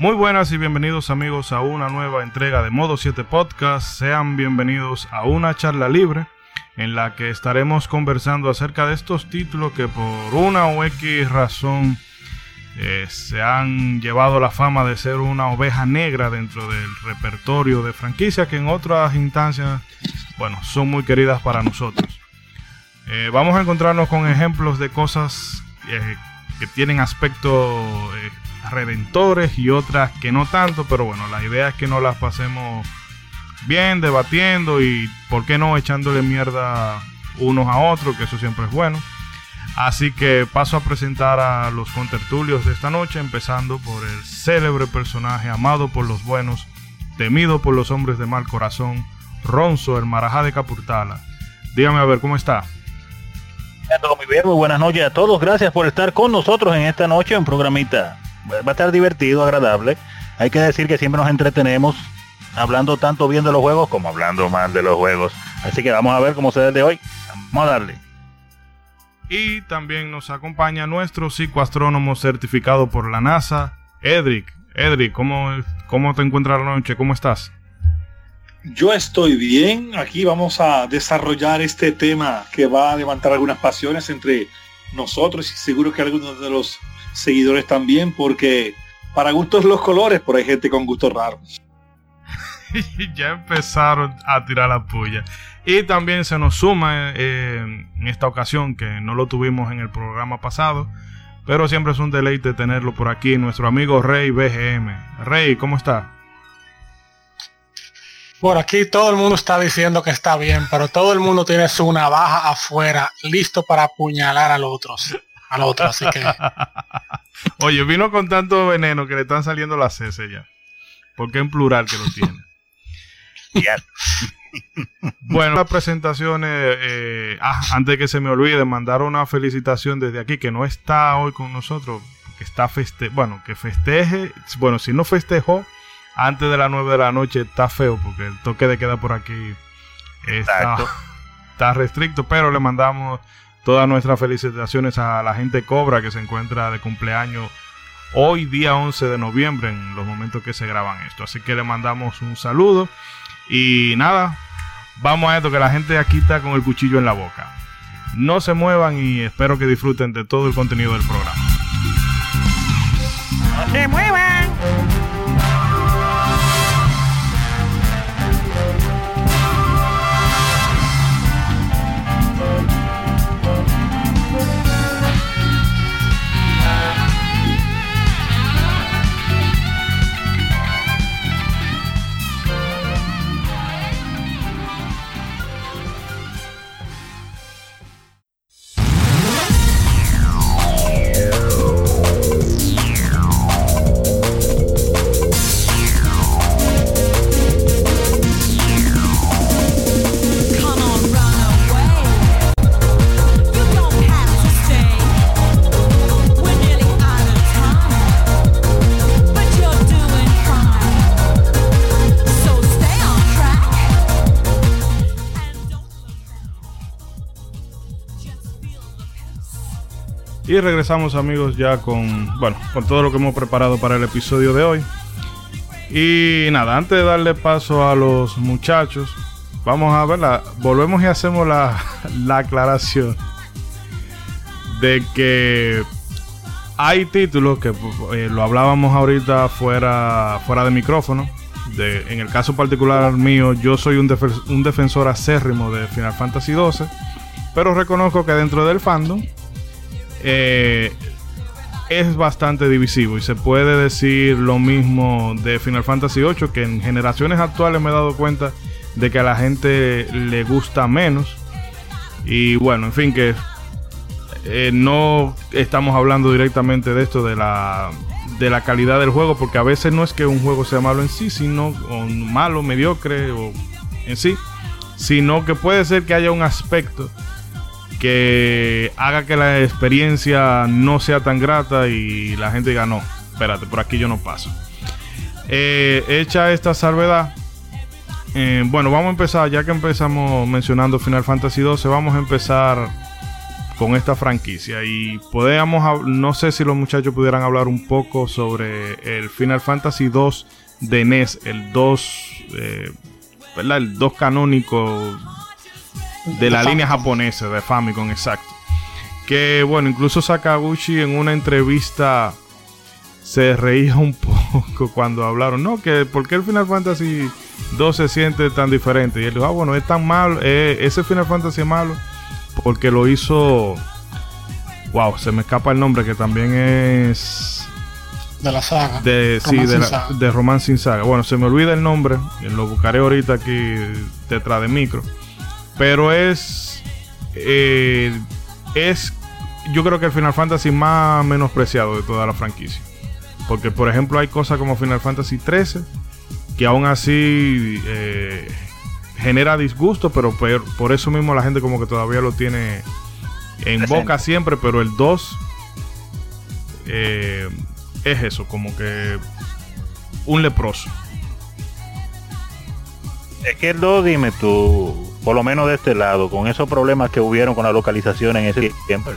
Muy buenas y bienvenidos amigos a una nueva entrega de Modo 7 Podcast. Sean bienvenidos a una charla libre en la que estaremos conversando acerca de estos títulos que por una o X razón eh, se han llevado la fama de ser una oveja negra dentro del repertorio de franquicias que en otras instancias, bueno, son muy queridas para nosotros. Eh, vamos a encontrarnos con ejemplos de cosas eh, que tienen aspectos redentores y otras que no tanto, pero bueno, la idea es que no las pasemos bien debatiendo y, ¿por qué no?, echándole mierda unos a otros, que eso siempre es bueno. Así que paso a presentar a los contertulios de esta noche, empezando por el célebre personaje amado por los buenos, temido por los hombres de mal corazón, Ronzo, el marajá de Capurtala. Dígame a ver, ¿cómo está? Muy buenas noches a todos. Gracias por estar con nosotros en esta noche en programita va a estar divertido, agradable. Hay que decir que siempre nos entretenemos hablando tanto bien de los juegos como hablando mal de los juegos. Así que vamos a ver cómo se ve de hoy. Vamos a darle. Y también nos acompaña nuestro psicoastrónomo certificado por la NASA, Edric. Edric, ¿cómo, cómo te encuentras la noche? ¿Cómo estás? Yo estoy bien. Aquí vamos a desarrollar este tema que va a levantar algunas pasiones entre nosotros y seguro que algunos de los seguidores también, porque para gustos los colores, pero hay gente con gustos raros. ya empezaron a tirar la puya. Y también se nos suma eh, en esta ocasión, que no lo tuvimos en el programa pasado, pero siempre es un deleite tenerlo por aquí, nuestro amigo Rey BGM. Rey, ¿cómo está? Por aquí todo el mundo está diciendo que está bien, pero todo el mundo tiene su navaja afuera, listo para apuñalar a los otros al otro, así que. Oye, vino con tanto veneno que le están saliendo las heces ya. Porque en plural que lo tiene. bueno, las presentaciones, eh, ah, antes de que se me olvide, mandar una felicitación desde aquí, que no está hoy con nosotros, que está feste bueno, que festeje, bueno, si no festejó antes de las 9 de la noche, está feo, porque el toque de queda por aquí está, está restricto, pero le mandamos Todas nuestras felicitaciones a la gente Cobra que se encuentra de cumpleaños hoy día 11 de noviembre en los momentos que se graban esto. Así que le mandamos un saludo y nada, vamos a esto que la gente aquí está con el cuchillo en la boca. No se muevan y espero que disfruten de todo el contenido del programa. No se muevan. Y regresamos amigos ya con, bueno, con todo lo que hemos preparado para el episodio de hoy. Y nada, antes de darle paso a los muchachos, vamos a verla, volvemos y hacemos la, la aclaración de que hay títulos que eh, lo hablábamos ahorita fuera, fuera de micrófono. De, en el caso particular mío, yo soy un, un defensor acérrimo de Final Fantasy XII, pero reconozco que dentro del fandom eh, es bastante divisivo y se puede decir lo mismo de Final Fantasy VIII, que en generaciones actuales me he dado cuenta de que a la gente le gusta menos. Y bueno, en fin, que eh, no estamos hablando directamente de esto, de la, de la calidad del juego, porque a veces no es que un juego sea malo en sí, sino malo, mediocre o en sí, sino que puede ser que haya un aspecto que haga que la experiencia no sea tan grata y la gente diga, no, espérate, por aquí yo no paso. Eh, hecha esta salvedad, eh, bueno, vamos a empezar, ya que empezamos mencionando Final Fantasy XII, vamos a empezar con esta franquicia. Y podemos, no sé si los muchachos pudieran hablar un poco sobre el Final Fantasy 2 de NES, el 2, eh, ¿verdad? El 2 canónico de la línea japonesa de Famicom, exacto. Que bueno, incluso Sakaguchi en una entrevista se reía un poco cuando hablaron, no, que por qué el Final Fantasy 2 se siente tan diferente. Y él dijo, ah, bueno, es tan malo, eh, ese Final Fantasy es malo porque lo hizo, wow, se me escapa el nombre, que también es... De la saga. De, sí, de, la, de Romance sin Saga. Bueno, se me olvida el nombre, lo buscaré ahorita aquí detrás de micro. Pero es... Eh, es yo creo que el Final Fantasy más menospreciado de toda la franquicia. Porque, por ejemplo, hay cosas como Final Fantasy 13 que aún así eh, genera disgusto, pero por, eso mismo la gente como que todavía lo tiene en boca siempre, pero el 2 eh, es eso, como que un leproso. Es que el 2, dime tú, por lo menos de este lado, con esos problemas que hubieron con la localización en ese tiempo,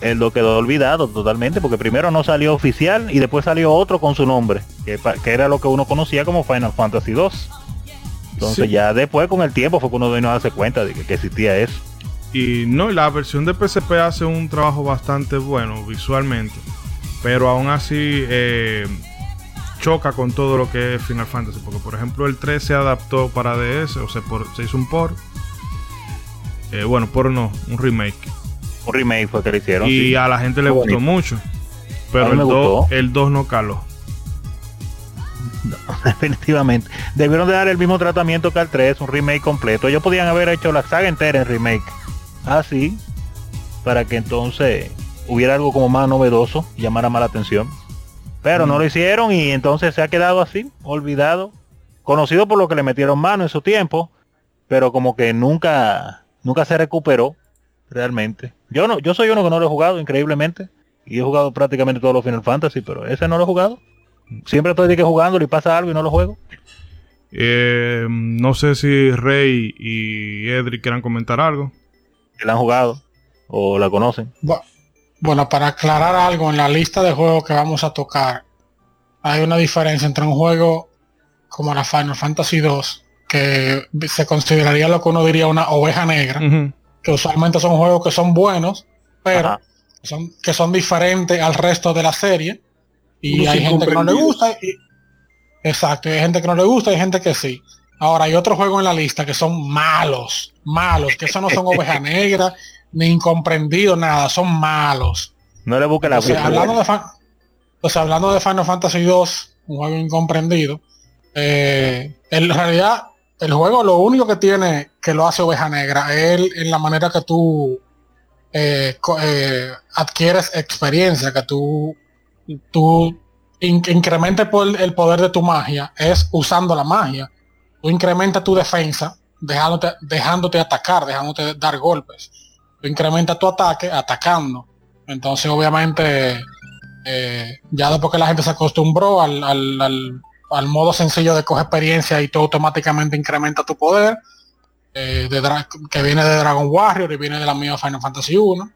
él lo quedó olvidado totalmente, porque primero no salió oficial y después salió otro con su nombre, que, era lo que uno conocía como Final Fantasy 2. Entonces ya después con el tiempo fue cuando uno a darse cuenta de que, existía eso. Y no, la versión de PSP hace un trabajo bastante bueno visualmente, pero aún así eh, choca con todo lo que es Final Fantasy, porque por ejemplo el 3 se adaptó para DS, o sea, se hizo un port. Eh, bueno, por no, un remake un remake fue que le hicieron. Y a la gente le gustó mucho. Pero el 2, el 2 no caló. definitivamente. Debieron de dar el mismo tratamiento que al 3, un remake completo. Ellos podían haber hecho la saga entera en remake. Así, para que entonces hubiera algo como más novedoso, llamara más la atención. Pero no lo hicieron y entonces se ha quedado así, olvidado. Conocido por lo que le metieron mano en su tiempo, pero como que nunca, nunca se recuperó realmente. Yo no, yo soy uno que no lo he jugado increíblemente. Y he jugado prácticamente todos los Final Fantasy, pero ese no lo he jugado. Siempre estoy de que jugando y pasa algo y no lo juego. Eh, no sé si Rey y Edric quieran comentar algo. Que la han jugado o la conocen. Bueno, para aclarar algo en la lista de juegos que vamos a tocar, hay una diferencia entre un juego como la Final Fantasy 2, que se consideraría lo que uno diría una oveja negra, que usualmente son juegos que son buenos, pero son, que son diferentes al resto de la serie. Y hay gente que no le gusta. Y, exacto, hay gente que no le gusta y hay gente que sí. Ahora hay otros juegos en la lista que son malos, malos, que eso no son ovejas negras, ni incomprendidos, nada, son malos. No le busque la o hablando de, hablando de Final Fantasy 2, un juego incomprendido, eh, en realidad el juego lo único que tiene que lo hace oveja negra es en la manera que tú eh, eh, adquieres experiencia, que tú, tú incrementes el poder de tu magia, es usando la magia. Tú incrementas tu defensa, dejándote, dejándote atacar, dejándote dar golpes. Tú incrementas tu ataque atacando. Entonces, obviamente, eh, ya después que la gente se acostumbró al, al modo sencillo de coger experiencia y tú automáticamente incrementa tu poder, eh, de que viene de Dragon Warrior y viene de la mía Final Fantasy 1.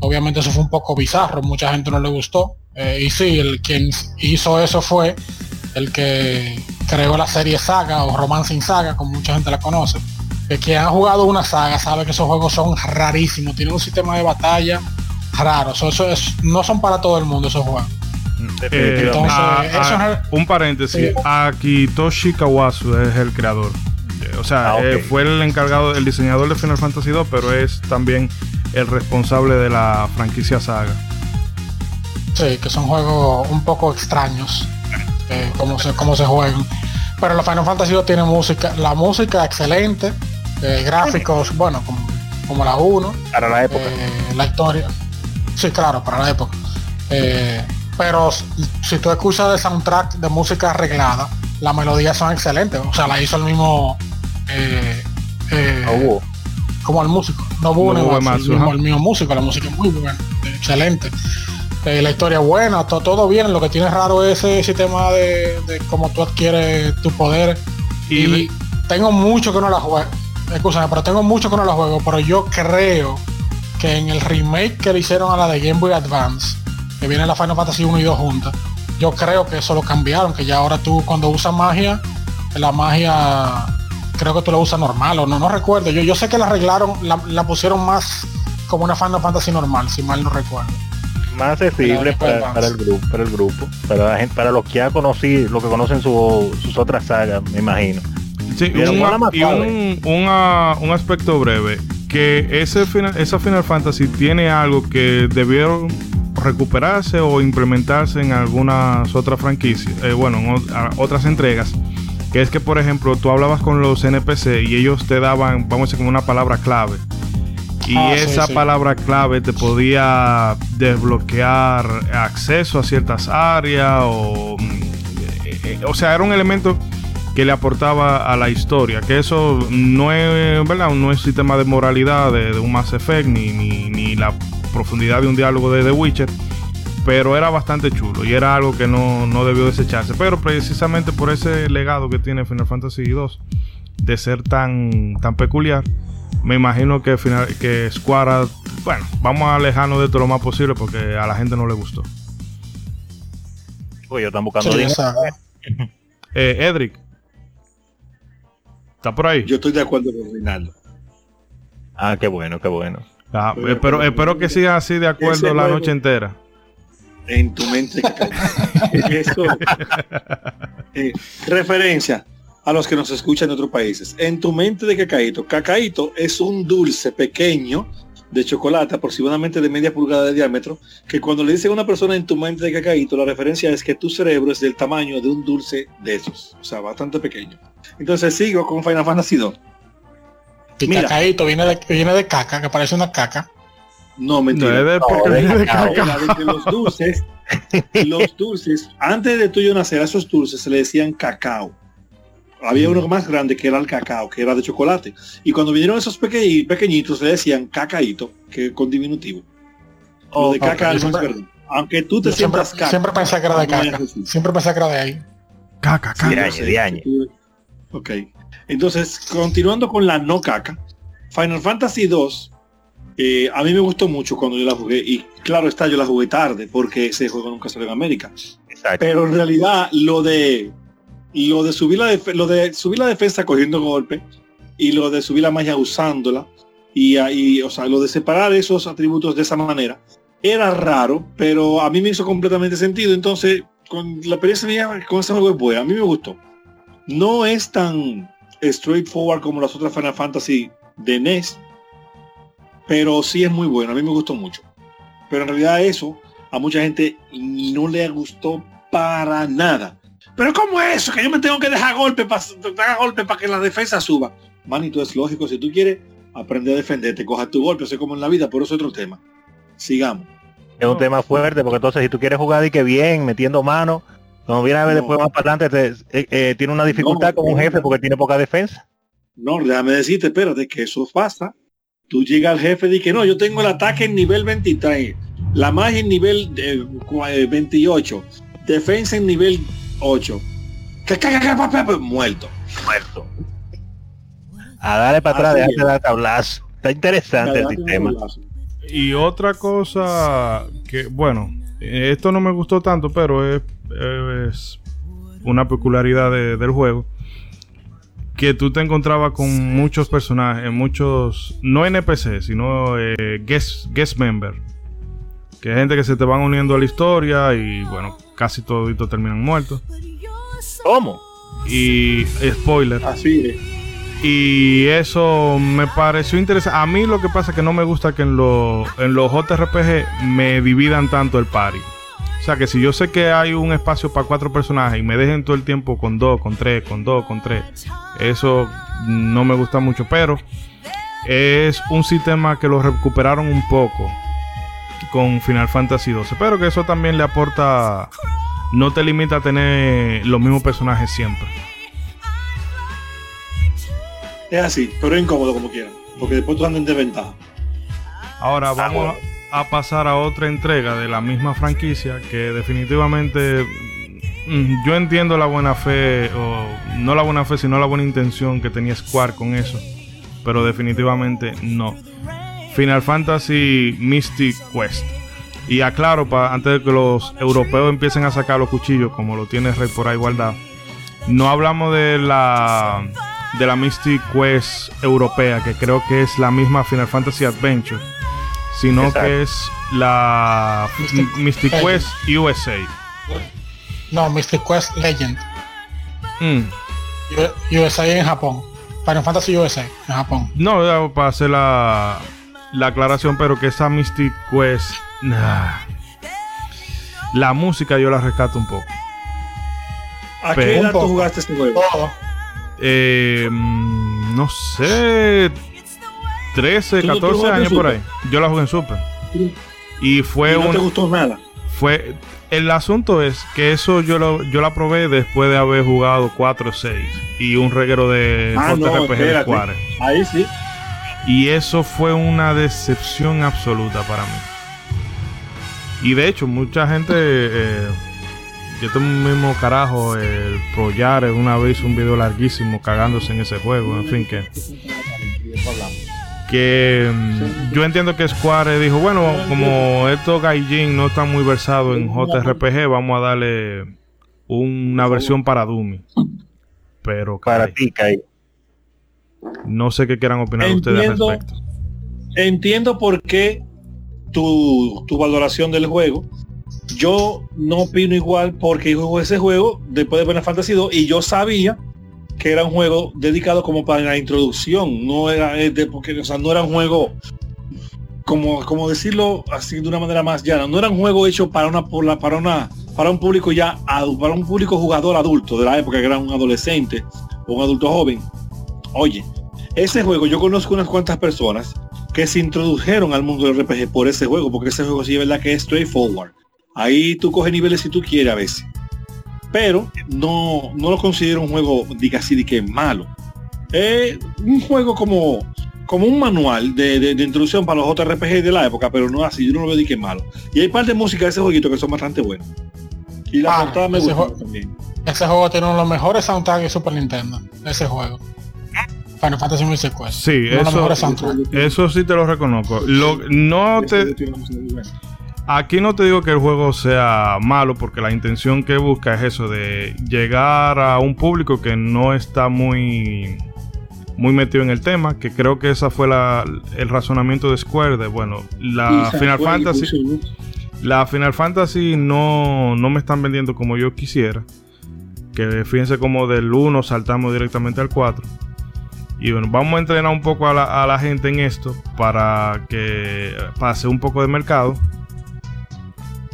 Obviamente eso fue un poco bizarro, mucha gente no le gustó. Eh, y sí, el quien hizo eso fue el que creó la serie Saga o Romance in Saga, como mucha gente la conoce. El que ha jugado una saga sabe que esos juegos son rarísimos, tienen un sistema de batalla raro. Eso, no son para todo el mundo esos juegos. Eh, un paréntesis, Akitoshi Kawasu es el creador. O sea, ah, eh, fue el encargado, el diseñador de Final Fantasy 2, pero es también el responsable de la franquicia saga. Sí, que son juegos un poco extraños, eh, como, se, como se juegan. Pero la Final Fantasy 2 tiene música, la música excelente, gráficos, bueno, como, como, la 1. Para la época. la historia. Sí, claro, para la época pero si tú escuchas el soundtrack de música arreglada, las melodías son excelentes. O sea, la hizo el mismo eh, eh, como el músico. No hubo el, mismo, músico, la música es muy buena, excelente. Eh, la historia es buena, todo bien. Lo que tiene raro es ese sistema de, cómo tú adquieres tu poder. Y, tengo mucho que no la juego. Escúchame, pero tengo mucho que no la juego. Pero yo creo que en el remake que le hicieron a la de Game Boy Advance, que viene la Final Fantasy 1 y 2 juntas, yo creo que eso lo cambiaron, que ya ahora tú cuando usas magia, la magia creo que tú la usas normal o no, no recuerdo. Yo, yo sé que la arreglaron, la, pusieron más como una Final Fantasy normal, si mal no recuerdo. Más accesible para, el grupo, para el grupo, para la gente, para los que ya conocí, los que conocen sus otras sagas, me imagino. Sí, un, un, aspecto breve, que ese final, esa Final Fantasy tiene algo que debieron recuperarse o implementarse en algunas otras franquicias, eh, bueno, en otras entregas, que es que por ejemplo tú hablabas con los NPC y ellos te daban, vamos a decir, como una palabra clave. Y ah, esa palabra clave te podía desbloquear acceso a ciertas áreas o... Eh, eh, o sea, era un elemento que le aportaba a la historia. Que eso no es, ¿verdad? No es sistema de moralidad de, un Mass Effect ni, ni, la profundidad de un diálogo de The Witcher. Pero era bastante chulo y era algo que no, debió desecharse. Pero precisamente por ese legado que tiene Final Fantasy II de ser tan, tan peculiar, me imagino que, final, que Square, bueno, vamos a alejarnos de todo lo más posible porque a la gente no le gustó. Oye, están buscando eh, Edric, ¿Está por ahí? Yo estoy de acuerdo con Rinaldo. Ah, qué bueno, qué bueno. Ah, espero, espero que siga así de acuerdo la noche entera. En tu mente. Eso, eh, referencia a los que nos escuchan en otros países. En tu mente de cacaíto. Cacaíto es un dulce pequeño de chocolate aproximadamente de media pulgada de diámetro, que cuando le dicen a una persona en tu mente de cacaíto, la referencia es que tu cerebro es del tamaño de un dulce de esos, o sea, bastante pequeño. Entonces sigo con Final Fantasy 2. Y cacaíto viene de, viene de caca, que parece una caca. No, mentira. No, de, de caca. los dulces, los dulces, antes de tuyo nacer, a esos dulces se le decían cacao había uno más grande que era el cacao, que era de chocolate. Y cuando vinieron esos pequeñitos le decían cacaíto, que con diminutivo. Oh, de caca Aunque tú te sientas siempre, caca. Siempre pensé que era de caca. Siempre pensé que era de ahí. Caca, caca. Ok. Entonces, continuando con la no caca, Final Fantasy 2 eh, a mí me gustó mucho cuando yo la jugué y claro está, yo la jugué tarde porque ese juego nunca salió en América. Pero en realidad lo de lo de subir la lo de subir la defensa cogiendo golpe y lo de subir la magia usándola y ahí, o sea, lo de separar esos atributos de esa manera era raro, pero a mí me hizo completamente sentido. Entonces, con la experiencia mía con ese juego es buena, a mí me gustó. No es tan straightforward como las otras Final Fantasy de NES, pero sí es muy bueno, a mí me gustó mucho. Pero en realidad eso a mucha gente no le gustó para nada. Pero ¿cómo es eso? Que yo me tengo que dejar golpe para golpe para que la defensa suba. Manito, es lógico. Si tú quieres aprender a defenderte, coja tu golpe, sé como en la vida, por eso es otro tema. Sigamos. Es un tema fuerte, porque entonces si tú quieres jugar y que bien, metiendo mano, como viene a ver después más para adelante, eh, eh, tiene una dificultad con un jefe porque tiene poca defensa. No, déjame decirte, espérate, que eso pasa. Tú llegas al jefe y que no, yo tengo el ataque en nivel 23, la magia en nivel 28, eh, defensa en nivel 8. Muerto. Muerto. A darle para atrás, de dar tablazo. Está interesante el sistema. Y otra cosa que, bueno, esto no me gustó tanto, pero es, una peculiaridad del juego. Que tú te encontrabas con muchos personajes, muchos, no NPC, sino eh, guest, guest member. Que hay gente que se te van uniendo a la historia y bueno, casi toditos terminan muertos. ¿Cómo? Y spoiler. Así Y eso me pareció interesante. A mí lo que pasa es que no me gusta que en, en los JRPG me dividan tanto el party. O sea que si yo sé que hay un espacio para cuatro personajes y me dejen todo el tiempo con dos, con tres, con dos, con tres, eso no me gusta mucho. Pero es un sistema que lo recuperaron un poco con Final Fantasy XII. Pero que eso también le aporta. No te limita a tener los mismos personajes siempre. Es así, pero es incómodo como quieran. Porque después tú andas en desventaja. Ahora vamos a pasar a otra entrega de la misma franquicia que definitivamente mm, yo entiendo la buena fe, o no la buena fe, sino la buena intención que tenía Square con eso, pero definitivamente no. Final Fantasy Mystic Quest. Y aclaro, pa, antes de que los europeos empiecen a sacar los cuchillos, como lo tiene Rey por ahí guardado, no hablamos de la de la Mystic Quest europea, que creo que es la misma Final Fantasy Adventure, sino Exacto. que es la Mystic- Mystic Quest USA. No, Mystic Quest Legend. Mm. USA en Japón. Final Fantasy USA en Japón. No, ya para hacer la, la aclaración, pero que esa Mystic Quest, nah. la música yo la rescato un poco. ¿A Pero- qué edad tú jugaste este juego? Todo. Eh, mm, no sé, 13, ¿Tú- tú 14 jugaste en años por ahí. Yo la jugué en Super. Y fue ¿Y no un, te gustó nada? fue el asunto es que eso yo lo, yo la probé después de haber jugado 4 o 6 y un reguero de Ah, no, JRPG de. Square. Ahí sí. Y eso fue una decepción absoluta para mí. Y de hecho, mucha gente. eh, yo tengo un mismo carajo. El Pro Yare una vez un video larguísimo cagándose en ese juego. En fin, que. Que mm, yo entiendo que Square dijo: Bueno, como estos Gaijin no están muy versados en JRPG, vamos a darle una versión para Dummy. Pero Para ti, Kai. No sé qué quieran opinar ustedes al Entiendo. respecto. Entiendo por qué tu, tu valoración del juego. Yo no opino igual porque jugué ese juego después de Final Fantasy 2 y yo sabía que era un juego dedicado como para la introducción, no era de, porque, o sea, no era un juego como, como decirlo así de una manera más llana, no era un juego hecho para una por la- para una para un público ya para un público jugador adulto de la época que era un adolescente o un adulto joven. Oye, ese juego yo conozco unas cuantas personas que se introdujeron al mundo del RPG por ese juego, porque ese juego sí es verdad que es straightforward. Ahí tú coges niveles si tú quieres a veces. Pero no, no lo considero un juego, diga así, de que es malo. Es un juego como, como un manual de, de- de introducción para los JRPG de la época, pero no así, yo no lo veo de que es malo. Y hay parte de música de ese jueguito que son bastante buenos. Y la Ah, portada me gusta también. Ese juego tiene uno de los mejores soundtracks de Super Nintendo. Ese juego. Final Fantasy Music Quest. Sí, eso-. Eso sí te lo reconozco. Lo, no te, aquí no te digo que el juego sea malo porque la intención que busca es eso de llegar a un público que no está muy muy metido en el tema, que creo que esa fue la, el razonamiento de Square de bueno, la Final Fantasy la Final Fantasy no, no me están vendiendo como yo quisiera. Que fíjense como del 1 saltamos directamente al 4. Y bueno, vamos a entrenar un poco a la, a la gente en esto para que pase un poco de mercado.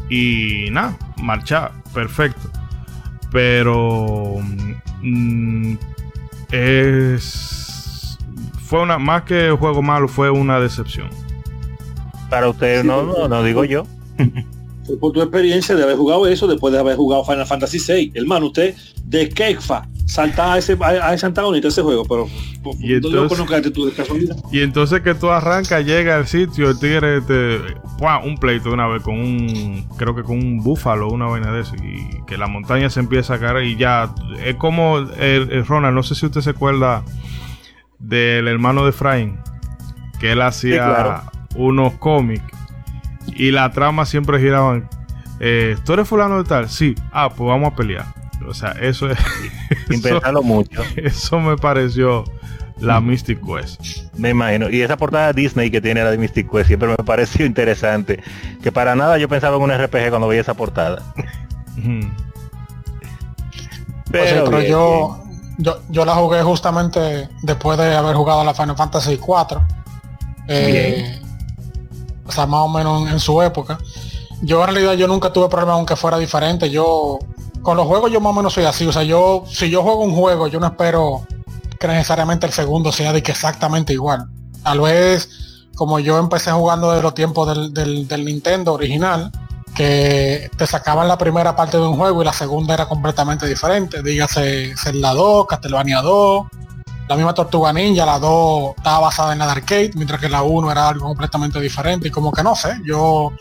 Y nada, marchar, perfecto. Pero mm, es fue una más que juego malo, fue una decepción. Para usted, Sí, no, pero- no, no digo yo. Fue por tu experiencia de haber jugado eso después de haber jugado Final Fantasy VI. Hermano, usted de Kekfa salta a ese, a, ese antagonista ese juego, pero pues, Y no entonces- lo conozcaste tú de casualidad. Y entonces que tú arrancas, llega al sitio, el tigre te ¡pua! un pleito de una vez con un, creo que con un búfalo, una vaina de eso, y que la montaña se empieza a caer y ya, es como el, el Ronald, no sé si usted se acuerda del hermano de Efraín, que él hacía claro. unos cómics y la trama siempre giraban, eh, ¿tú eres fulano de tal? Sí, ah, pues vamos a pelear. O sea, eso es... Sin eso- pensarlo mucho. eso me pareció la Mystic Quest. Me imagino. Y esa portada Disney que tiene la de Mystic Quest siempre me pareció interesante. Que para nada yo pensaba en un RPG cuando veía esa portada. Pues pero bien, yo, yo, yo la jugué justamente después de haber jugado la Final Fantasy 4. Eh, o sea, más o menos en, en su época. Yo en realidad yo nunca tuve problema aunque fuera diferente. Yo con los juegos yo más o menos soy así. O sea, yo si yo juego un juego, yo no espero que necesariamente el segundo sea de que exactamente igual. Tal vez como yo empecé jugando de los tiempos del, del, Nintendo original, que te sacaban la primera parte de un juego y la segunda era completamente diferente. Dígase Zelda 2, Castlevania 2, la misma Tortuga Ninja, la 2 estaba basada en la de arcade, mientras que la 1 era algo completamente diferente. Y como que no sé, yo,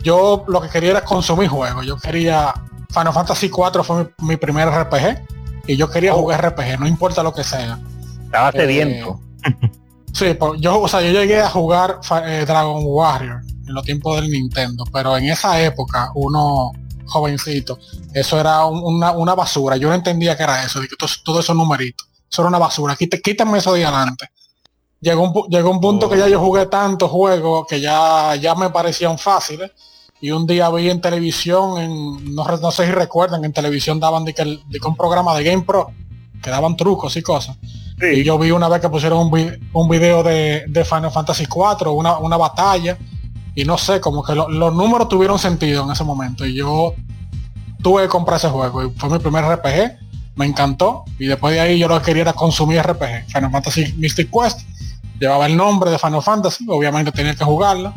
yo lo que quería era consumir juegos. Yo quería. Final Fantasy 4 fue mi, mi primer RPG y yo quería jugar RPG, no importa lo que sea. Estaba Eh, sediento. Sí, pues yo, o sea, yo llegué a jugar eh, Dragon Warrior en los tiempos del Nintendo, pero en esa época, uno jovencito, eso era una, basura. Yo no entendía que era eso, de que todo, esos numeritos. Eso era una basura. quítame eso de adelante. Llegó un, llegó un punto que ya yo jugué tantos juegos que ya, ya me parecían fáciles. Y un día vi en televisión, en, no, no sé si recuerdan, en televisión daban de que, de que un programa de Game Pro, que daban trucos y cosas. Y yo vi una vez que pusieron un, video de, Final Fantasy 4, una, una batalla, y no sé, como que los números tuvieron sentido en ese momento. Y yo tuve que comprar ese juego. Y fue mi primer RPG, me encantó. Y después de ahí yo lo que quería era consumir RPG. Final Fantasy Mystic Quest llevaba el nombre de Final Fantasy, obviamente tenía que jugarla.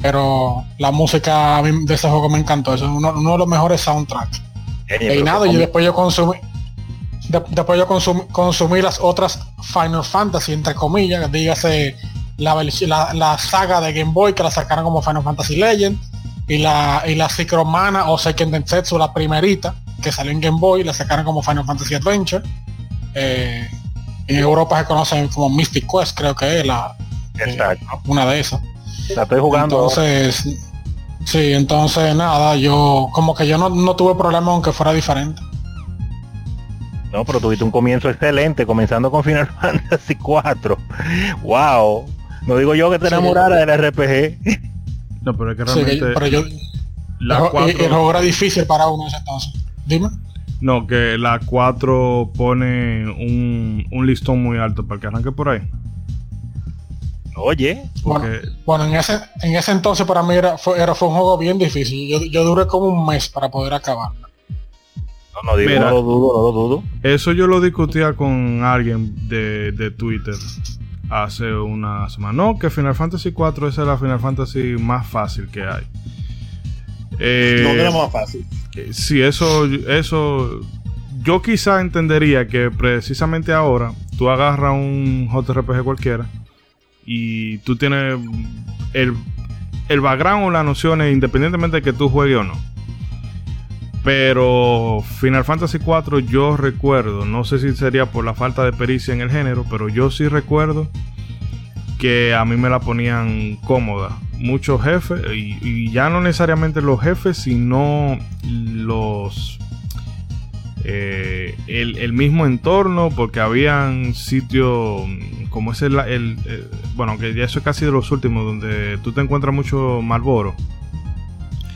Pero la música de ese juego me encantó. es uno, de los mejores soundtracks. y nada, y después yo consumí después yo consumí, las otras Final Fantasy, entre comillas, dígase la, la, saga de Game Boy que la sacaron como Final Fantasy Legend y la, y la Mana o Seiken Densetsu, la primerita, que salió en Game Boy, la sacaron como Final Fantasy Adventure. Eh, en Europa se conocen como Mystic Quest, creo que es la eh, una de esas. La estoy jugando. Entonces, sí, entonces nada, yo como que yo no, no tuve problema aunque fuera diferente. No, pero tuviste un comienzo excelente, comenzando con Final Fantasy 4. ¡Wow! No digo yo que te enamorara del RPG. No, pero es que realmente... pero yo, la el, juego era difícil para uno ese entonces. Dime. No, que la 4 pone un, un listón muy alto para que arranque por ahí. Oye. Bueno, en, ese, en ese entonces para mí era, fue, era, fue un juego bien difícil. Yo, yo duré como un mes para poder acabar. No, digo, no lo dudo, no lo dudo. Eso yo lo discutía con alguien de, Twitter hace una semana. No, que Final Fantasy 4 es la Final Fantasy más fácil que hay. Eh, no era más fácil. Eh, sí, eso, eso. Yo quizá entendería que precisamente ahora tú agarras un JRPG cualquiera y tú tienes el, el background o las nociones independientemente de que tú juegues o no. Pero Final Fantasy IV yo recuerdo, no sé si sería por la falta de pericia en el género, pero yo sí recuerdo que a mí me la ponían cómoda. Muchos jefes, y, ya no necesariamente los jefes, sino los... Eh, el, mismo entorno, porque habían sitios como ese, el, el, bueno, que ya eso es casi de los últimos, donde tú te encuentras mucho Malboro.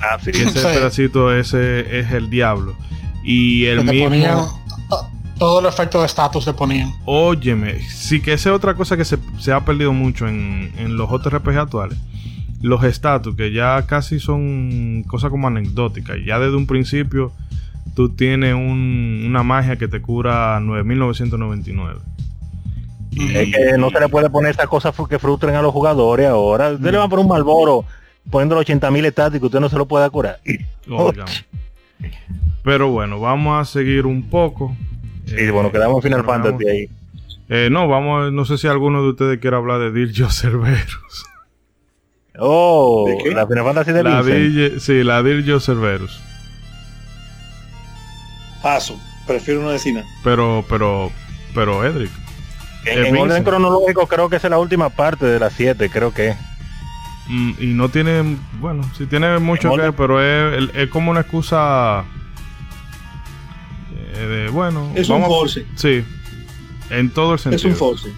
Ah, ese pedacito ese es el diablo. Y el mismo. todo el efecto de estatus le ponían. Óyeme, sí que esa es otra cosa que se, ha perdido mucho en, los JRPG actuales. Los estatus, que ya casi son cosas como anecdóticas. Ya desde un principio tú tienes una magia que te cura 9999. Y... Es que no se le puede poner estas cosas que frustren a los jugadores ahora. Usted le van por un Malboro poniendo los 80.000 estáticos, usted no se lo puede curar. Pero bueno, vamos a seguir un poco. Sí, bueno, quedamos en Final Fantasy ahí. Eh, no, vamos, no sé si alguno de ustedes quiere hablar de Dirjo Cerberus. Oh, la Final Fantasy de la Sí, la Dirjo Cerberus. Paso, prefiero una decina. Pero, pero, pero, Edric. En, orden cronológico creo que es la última parte de las 7, creo que Mm, y no tiene, bueno, sí tiene mucho que ver, pero es, como una excusa eh, de, bueno. Es un force. Sí, en todo el sentido. Es un force.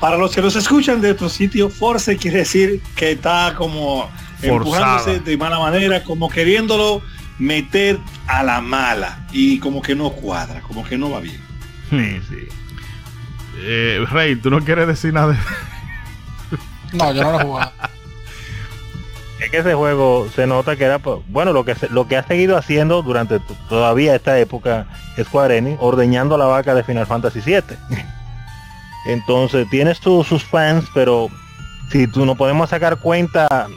Para los que nos escuchan de otro sitio, force quiere decir que está como empujándose de mala manera, como queriéndolo meter a la mala y como que no cuadra, como que no va bien. Sí, sí. Eh, Rey, tú no quieres decir nada. No, yo no lo he jugado. Es que ese juego se nota que era, bueno, lo que lo que ha seguido haciendo durante todavía esta época Square Enix, ordeñando la vaca de Final Fantasy VII. Entonces tienes sus fans, pero si tú no podemos sacar cuenta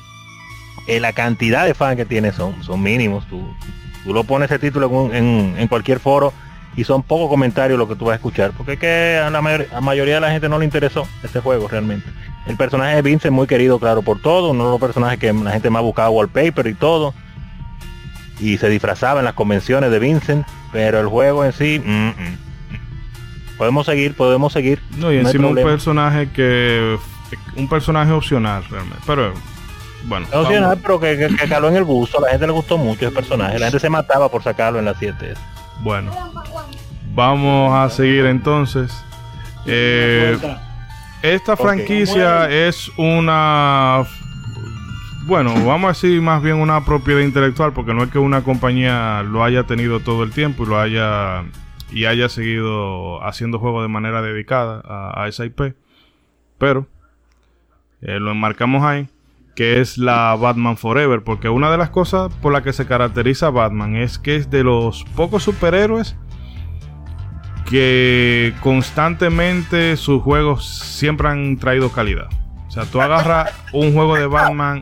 eh, la cantidad de fans que tiene son, son mínimos. Tú, tú lo pones ese título en, en cualquier foro y son pocos comentarios lo que tú vas a escuchar, porque es que a la, mayoría de la gente no le interesó este juego realmente. El personaje de Vince es muy querido, claro, por todo, uno de los personajes que la gente más buscaba wallpaper y todo, y se disfrazaba en las convenciones de Vincent, pero el juego en sí, mm, mm. Podemos seguir, podemos seguir. No, y encima un personaje que. Un personaje opcional, realmente. Pero. Bueno. Opcional, pero que, que, caló en el busto. A la gente le gustó mucho ese personaje. La gente se mataba por sacarlo en las 7. Bueno. Vamos a seguir entonces. Eh, esta franquicia es una bueno, vamos a decir más bien una propiedad intelectual, porque no es que una compañía lo haya tenido todo el tiempo y lo haya y haya seguido haciendo juegos de manera dedicada a, esa IP, pero eh, lo enmarcamos ahí, que es la Batman Forever, porque una de las cosas por las que se caracteriza Batman es que es de los pocos superhéroes que constantemente sus juegos siempre han traído calidad. O sea, tú agarras un juego de Batman.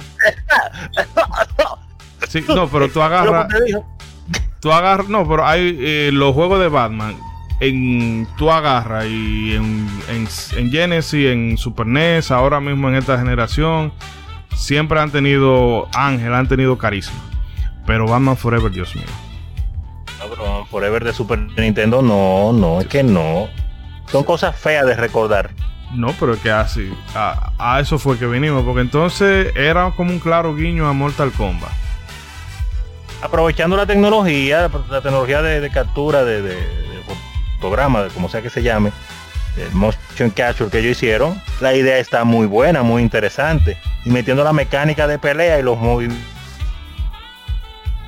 Sí, no, pero tú agarras. Tú agarras. No, pero hay eh, los juegos de Batman. En, tú agarras y en, en, en Genesis, en Super NES, ahora mismo en esta generación, siempre han tenido ángel, han tenido carisma. Pero Batman Forever, Dios mío. No, pero Batman Forever de Super Nintendo, no, no, es que no. Son cosas feas de recordar. No, pero es que así, a, eso fue que vinimos, porque entonces era como un claro guiño a Mortal Kombat. Aprovechando la tecnología, la tecnología de, captura de, de, fotograma, de como sea que se llame, el motion capture que ellos hicieron, la idea está muy buena, muy interesante. Y metiendo la mecánica de pelea y los movimientos.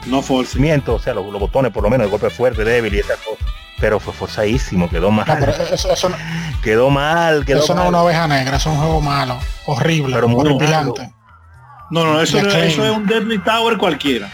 No forcimientos, o sea, los, los, botones por lo menos, el golpe fuerte, débil y esas cosas pero fue forzadísimo, quedó mal. eso, quedó mal, quedó Eso no es una oveja negra, es un juego malo, horrible, pero muy horripilante. No, no, eso, no, eso es un Deadly Tower cualquiera.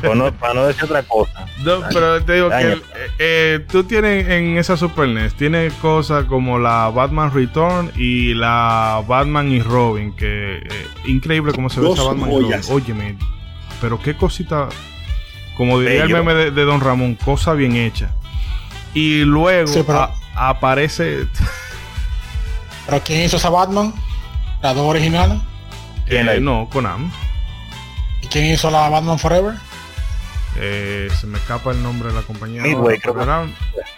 Para, no, para no decir otra cosa. No, pero te digo que eh, eh, tú tienes en esa Super NES, tienes cosas como la Batman Return y la Batman y Robin, que eh, increíble como se ve esa Batman y Robin. Óyeme, pero qué cosita como diría el meme de, Don Ramón, cosa bien hecha. Y luego aparece. ¿Pero quién hizo esa Batman? ¿La dos originales? Eh, no, Konami. ¿Y quién hizo la Batman Forever? Eh, se me escapa el nombre de la compañía.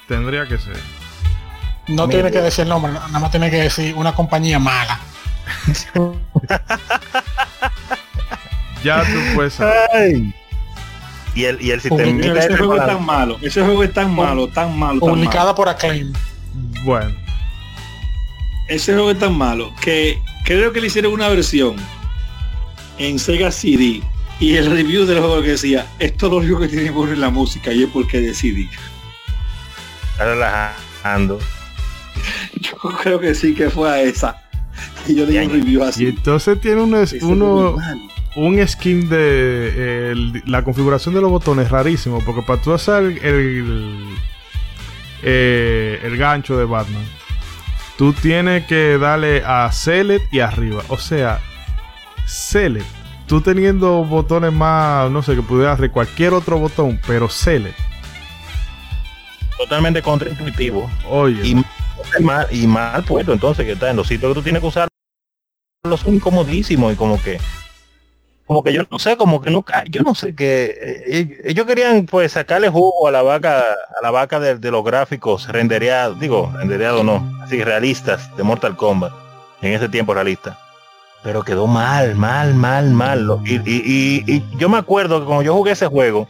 Tendría que ser. No tiene que decir el nombre, nada más tiene que decir una compañía mala. ya tú puedes y el, y el sistema. Ese juego es tan malo, ese juego es tan malo, tan malo. Publicada por Acclaim. Bueno. Ese juego es tan malo que creo que le hicieron una versión en Sega CD y el review del juego que decía, esto es lo único que tiene que poner la música y es porque decidí. Está relajando. Yo creo que sí que fue a esa. Y yo le di un review así. Y entonces tiene uno, uno, un skin de la configuración de los botones rarísimo, porque para tú hacer el, eh, el, gancho de Batman, tú tienes que darle a Select y arriba. O sea, Select, tú teniendo botones más, no sé, que pudieras de cualquier otro botón, pero Select. Totalmente contraintuitivo. Oye. Y mal, y mal puesto, entonces, que está en los sitios que tú tienes que usar, los son incomodísimos y como que como que yo no sé, como que nunca, yo no sé que eh, ellos querían pues sacarle jugo a la vaca, a la vaca de, los gráficos rendereados, digo, rendereados no, así realistas de Mortal Kombat, en ese tiempo realista. Pero quedó mal, mal, mal, mal. Y, y, yo me acuerdo que cuando yo jugué ese juego,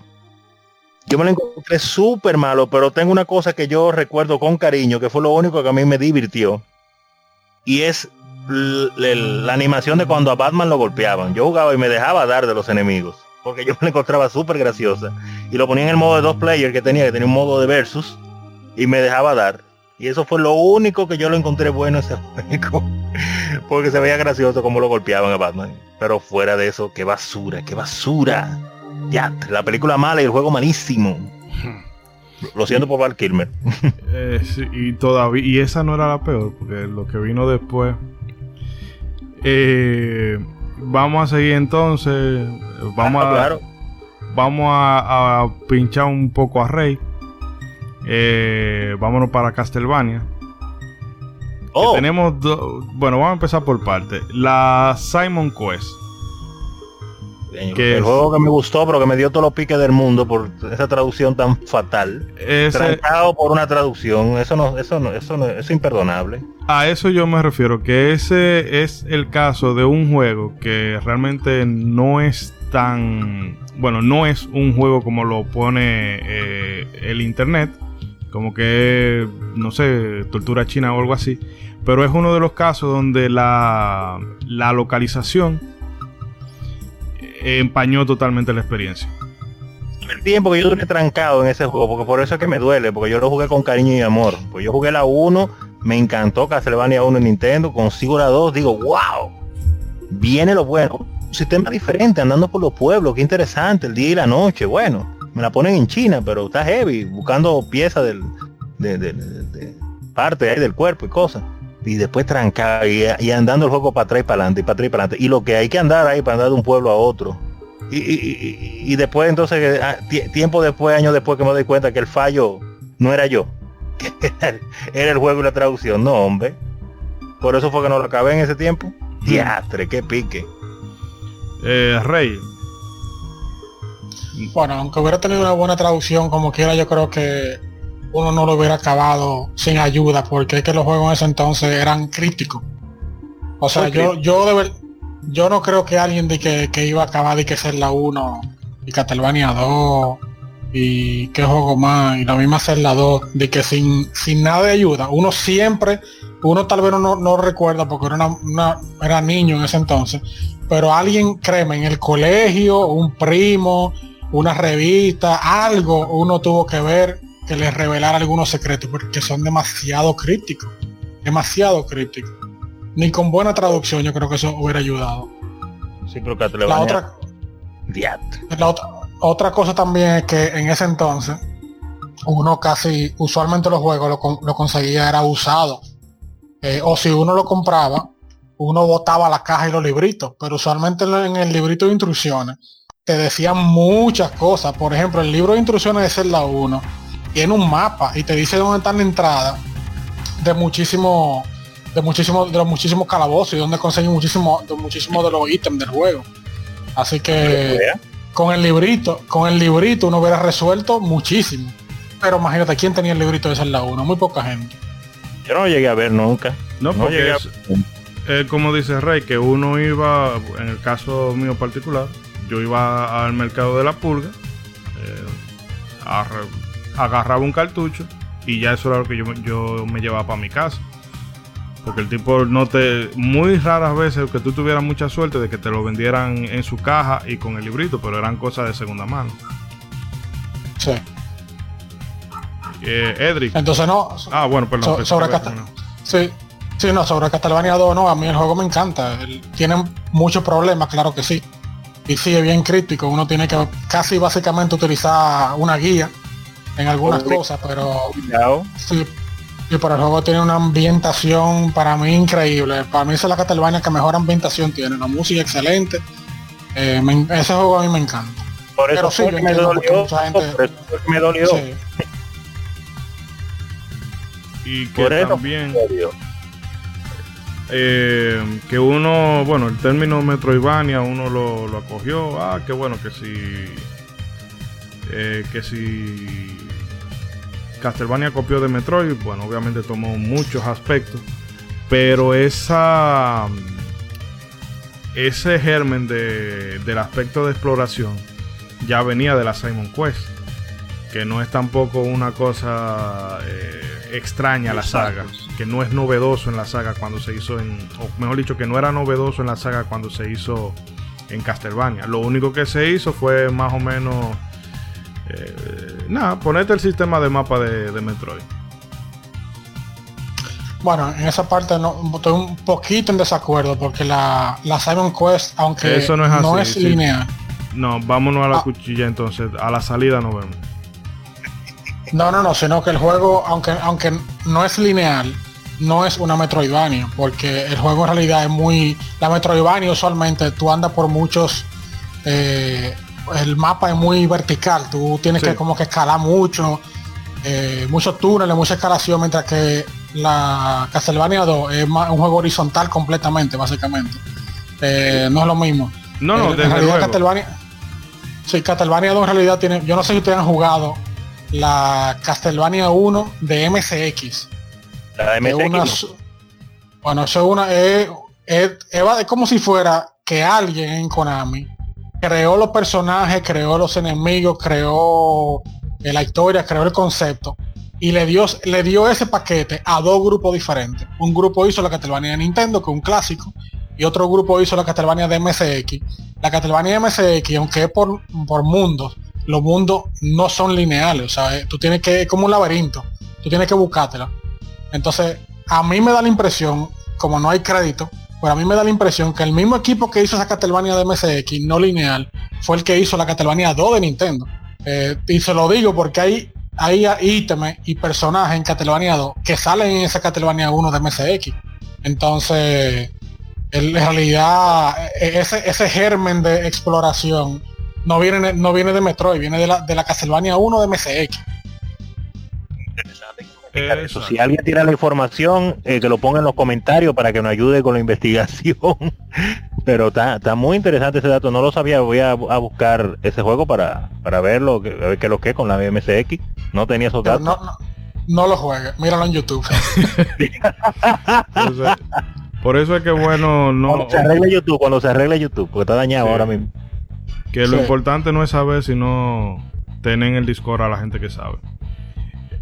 yo me lo encontré súper malo, pero tengo una cosa que yo recuerdo con cariño, que fue lo único que a mí me divirtió. Y es la animación de cuando a Batman lo golpeaban. Yo jugaba y me dejaba dar de los enemigos. Porque yo me la encontraba súper graciosa. Y lo ponía en el modo de dos players que tenía, que tenía un modo de versus. Y me dejaba dar. Y eso fue lo único que yo lo encontré bueno ese juego. Porque se veía gracioso como lo golpeaban a Batman. Pero fuera de eso, qué basura, qué basura. Ya, la película mala y el juego malísimo. Lo siento por Val Kilmer. Eh, y todavía, y esa no era la peor, porque lo que vino después eh, vamos a seguir entonces. Vamos ah, a, vamos a, pinchar un poco a Rey. Eh, vámonos para Castlevania. Oh. Tenemos bueno, vamos a empezar por parte. La Simon Quest. el juego que me gustó, pero que me dio todos los piques del mundo por esa traducción tan fatal. Ese, Trancado por una traducción, eso no, eso no, eso no, es imperdonable. A eso yo me refiero, que ese es el caso de un juego que realmente no es tan, bueno, no es un juego como lo pone eh, el internet, como que, no sé, tortura china o algo así, pero es uno de los casos donde la, la localización empañó totalmente la experiencia. El tiempo que yo tuve trancado en ese juego, porque por eso es que me duele, porque yo lo jugué con cariño y amor. Pues yo jugué la 1, me encantó Castlevania 1 en Nintendo, consigo la 2, digo, wow, viene lo bueno. Un sistema diferente, andando por los pueblos, qué interesante, el día y la noche, bueno, me la ponen en China, pero está heavy, buscando piezas del, de, de, parte ahí del cuerpo y cosas y después trancar y, andando el juego para atrás y para adelante y para atrás y para adelante. Y lo que hay que andar ahí para andar de un pueblo a otro. Y, después entonces, ah, tiempo después, años después que me doy cuenta que el fallo no era yo. era el juego y la traducción. No, hombre. Por eso fue que no lo acabé en ese tiempo. Teatre, qué pique. Eh, Rey. Bueno, aunque hubiera tenido una buena traducción, como quiera, yo creo que uno no lo hubiera acabado sin ayuda, porque es que los juegos en ese entonces eran críticos. O sea, yo, yo de yo no creo que alguien de que, iba a acabar de que ser la 1 y Castlevania 2 y qué juego más y la misma ser la 2 de que sin, sin nada de ayuda uno siempre uno tal vez no, no recuerda porque era una, era niño en ese entonces pero alguien créeme en el colegio un primo una revista algo uno tuvo que ver que les revelara algunos secretos porque son demasiado críticos. Demasiado críticos. Ni con buena traducción yo creo que eso hubiera ayudado. Sí, pero que la otra, la otra, otra cosa también es que en ese entonces uno casi, usualmente los juegos lo, conseguía era usado. Eh, o si uno lo compraba, uno botaba la caja y los libritos. Pero usualmente en el librito de instrucciones te decían muchas cosas. Por ejemplo, el libro de instrucciones de Zelda 1 tiene un mapa y te dice dónde está la entrada de muchísimo de muchísimo de los muchísimos calabozos y dónde conseguir muchísimo de muchísimos de los ítems del juego. Así que con el librito con el librito uno hubiera resuelto muchísimo. Pero imagínate quién tenía el librito de la 1 muy poca gente. Yo no lo llegué a ver nunca. No, porque es, como dice Rey que uno iba en el caso mío particular yo iba al mercado de la pulga eh, agarraba un cartucho y ya eso era lo que yo, yo me llevaba para mi casa. Porque el tipo no te. Muy raras veces que tú tuvieras mucha suerte de que te lo vendieran en su caja y con el librito, pero eran cosas de segunda mano. Sí. Eh, Edric. Entonces no. Ah, bueno, perdón. sobre Castlevania. Sí. Sí, no, sobre Castlevania 2, no, a mí el juego me encanta. tiene muchos problemas, claro que sí. Y sí, es bien crítico. Uno tiene que casi básicamente utilizar una guía en algunas cosas, pero sí, y por el juego tiene una ambientación para mí increíble. Para mí es la Castlevania que mejor ambientación tiene, la música excelente. Eh, ese juego a mí me encanta. Por eso sí, me dolió, me dolió. Y que también eh, que uno, bueno, el término Metroidvania uno lo, lo acogió. Ah, qué bueno que si eh, que si Castlevania copió de Metroid, bueno, obviamente tomó muchos aspectos, pero esa ese germen del aspecto de exploración ya venía de la Simon Quest, que no es tampoco una cosa eh, extraña a la saga, que no es novedoso en la saga cuando se hizo en, o mejor dicho, que no era novedoso en la saga cuando se hizo en Castlevania. Lo único que se hizo fue más o menos eh, nada, ponete el sistema de mapa de, Metroid. Bueno, en esa parte no, estoy un poquito en desacuerdo porque la, la Simon Quest, aunque Eso no es, lineal. No, vámonos a la ah. cuchilla entonces. A la salida nos vemos. No, no, no, sino que el juego, aunque, aunque no es lineal, no es una Metroidvania, porque el juego en realidad es muy... La Metroidvania usualmente tú andas por muchos eh, el mapa es muy vertical, tú tienes que como que escalar mucho, eh, muchos túneles, mucha escalación, mientras que la Castlevania 2 es un juego horizontal completamente, básicamente. Eh, no es lo mismo. No, no, en desde realidad luego. Castlevania, sí, Castlevania 2 en realidad tiene, yo no sé si ustedes han jugado la Castlevania 1 de MSX. La de MSX, una bueno, eso es una, es, es- es va- es como si fuera que alguien en Konami creó los personajes, creó los enemigos, creó eh, la historia, creó el concepto y le dio, le dio ese paquete a dos grupos diferentes. Un grupo hizo la Castlevania de Nintendo, que es un clásico, y otro grupo hizo la Castlevania de MSX. La Castlevania de MSX, aunque es por, por mundos, los mundos no son lineales, o sea, eh, tú tienes que, es como un laberinto, tú tienes que buscártela. Entonces, a mí me da la impresión, como no hay crédito, pero a mí me da la impresión que el mismo equipo que hizo esa Castlevania de MSX no lineal fue el que hizo la Castlevania 2 de Nintendo. Eh, y se lo digo porque hay, hay ítems y personajes en Castlevania 2 que salen en esa Castlevania 1 de MSX. Entonces, en realidad, e- ese, ese germen de exploración no viene, no viene de Metroid, viene de la, de la Castlevania 1 de MSX. Eso. Si alguien tiene la información, eh, que lo ponga en los comentarios para que nos ayude con la investigación. Pero está, está muy interesante ese dato, no lo sabía, voy a, a buscar ese juego para, para verlo, que- a ver qué es lo que es con la MSX. No tenía esos datos. no, no, no lo juegues, míralo en YouTube. Por eso es que bueno, no, Cuando se arregle YouTube, cuando se arregle YouTube, porque está dañado Sí. ahora mismo. que lo Sí. importante no es saber, sino tener en el Discord a la gente que sabe.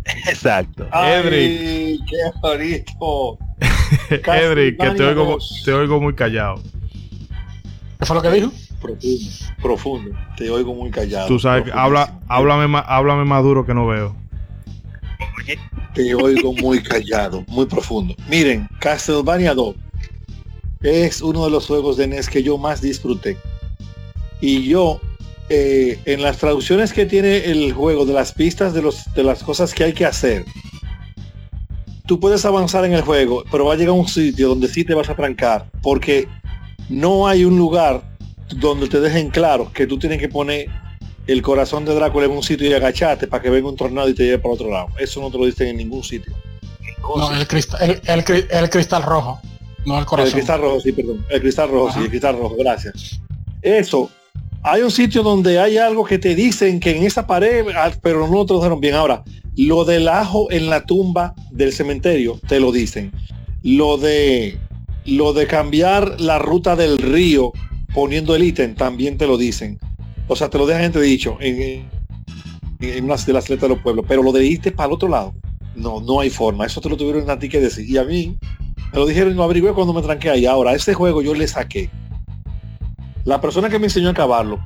Exacto. Ay, qué bonito. Edric, que te oigo, 2. te oigo muy callado. ¿Qué fue lo que dijo? Profundo, profundo. Te oigo muy callado. Tú sabes, que habla, háblame, más, háblame más duro que no veo. Te oigo muy callado, muy profundo. Miren, Castlevania 2 es uno de los juegos de NES que yo más disfruté. Y yo, eh, en las traducciones que tiene el juego, de las pistas de, los, de las cosas que hay que hacer, tú puedes avanzar en el juego, pero va a llegar a un sitio donde sí te vas a trancar, porque no hay un lugar donde te dejen claro que tú tienes que poner el corazón de Drácula en un sitio y agacharte para que venga un tornado y te lleve para otro lado. Eso no te lo dicen en ningún sitio. No, el cristal, el, el el cristal rojo, no el El corazón. cristal rojo, sí, perdón. El cristal rojo, Ajá. sí, el cristal rojo, gracias. Eso. Hay un sitio donde hay algo que te dicen que en esa pared, ah, pero no te lo dijeron bien. Ahora, lo del ajo en la tumba del cementerio, te lo dicen. Lo de lo de cambiar la ruta del río poniendo el ítem, también te lo dicen. O sea, te lo dejan dicho en, una de las letras de los pueblos. Pero lo de irte para el otro lado, no, no hay forma. Eso te lo tuvieron a ti que decir. Y a mí, me lo dijeron y lo averigué cuando me tranqué ahí. Ahora, este juego yo le saqué. La persona que me enseñó a acabarlo,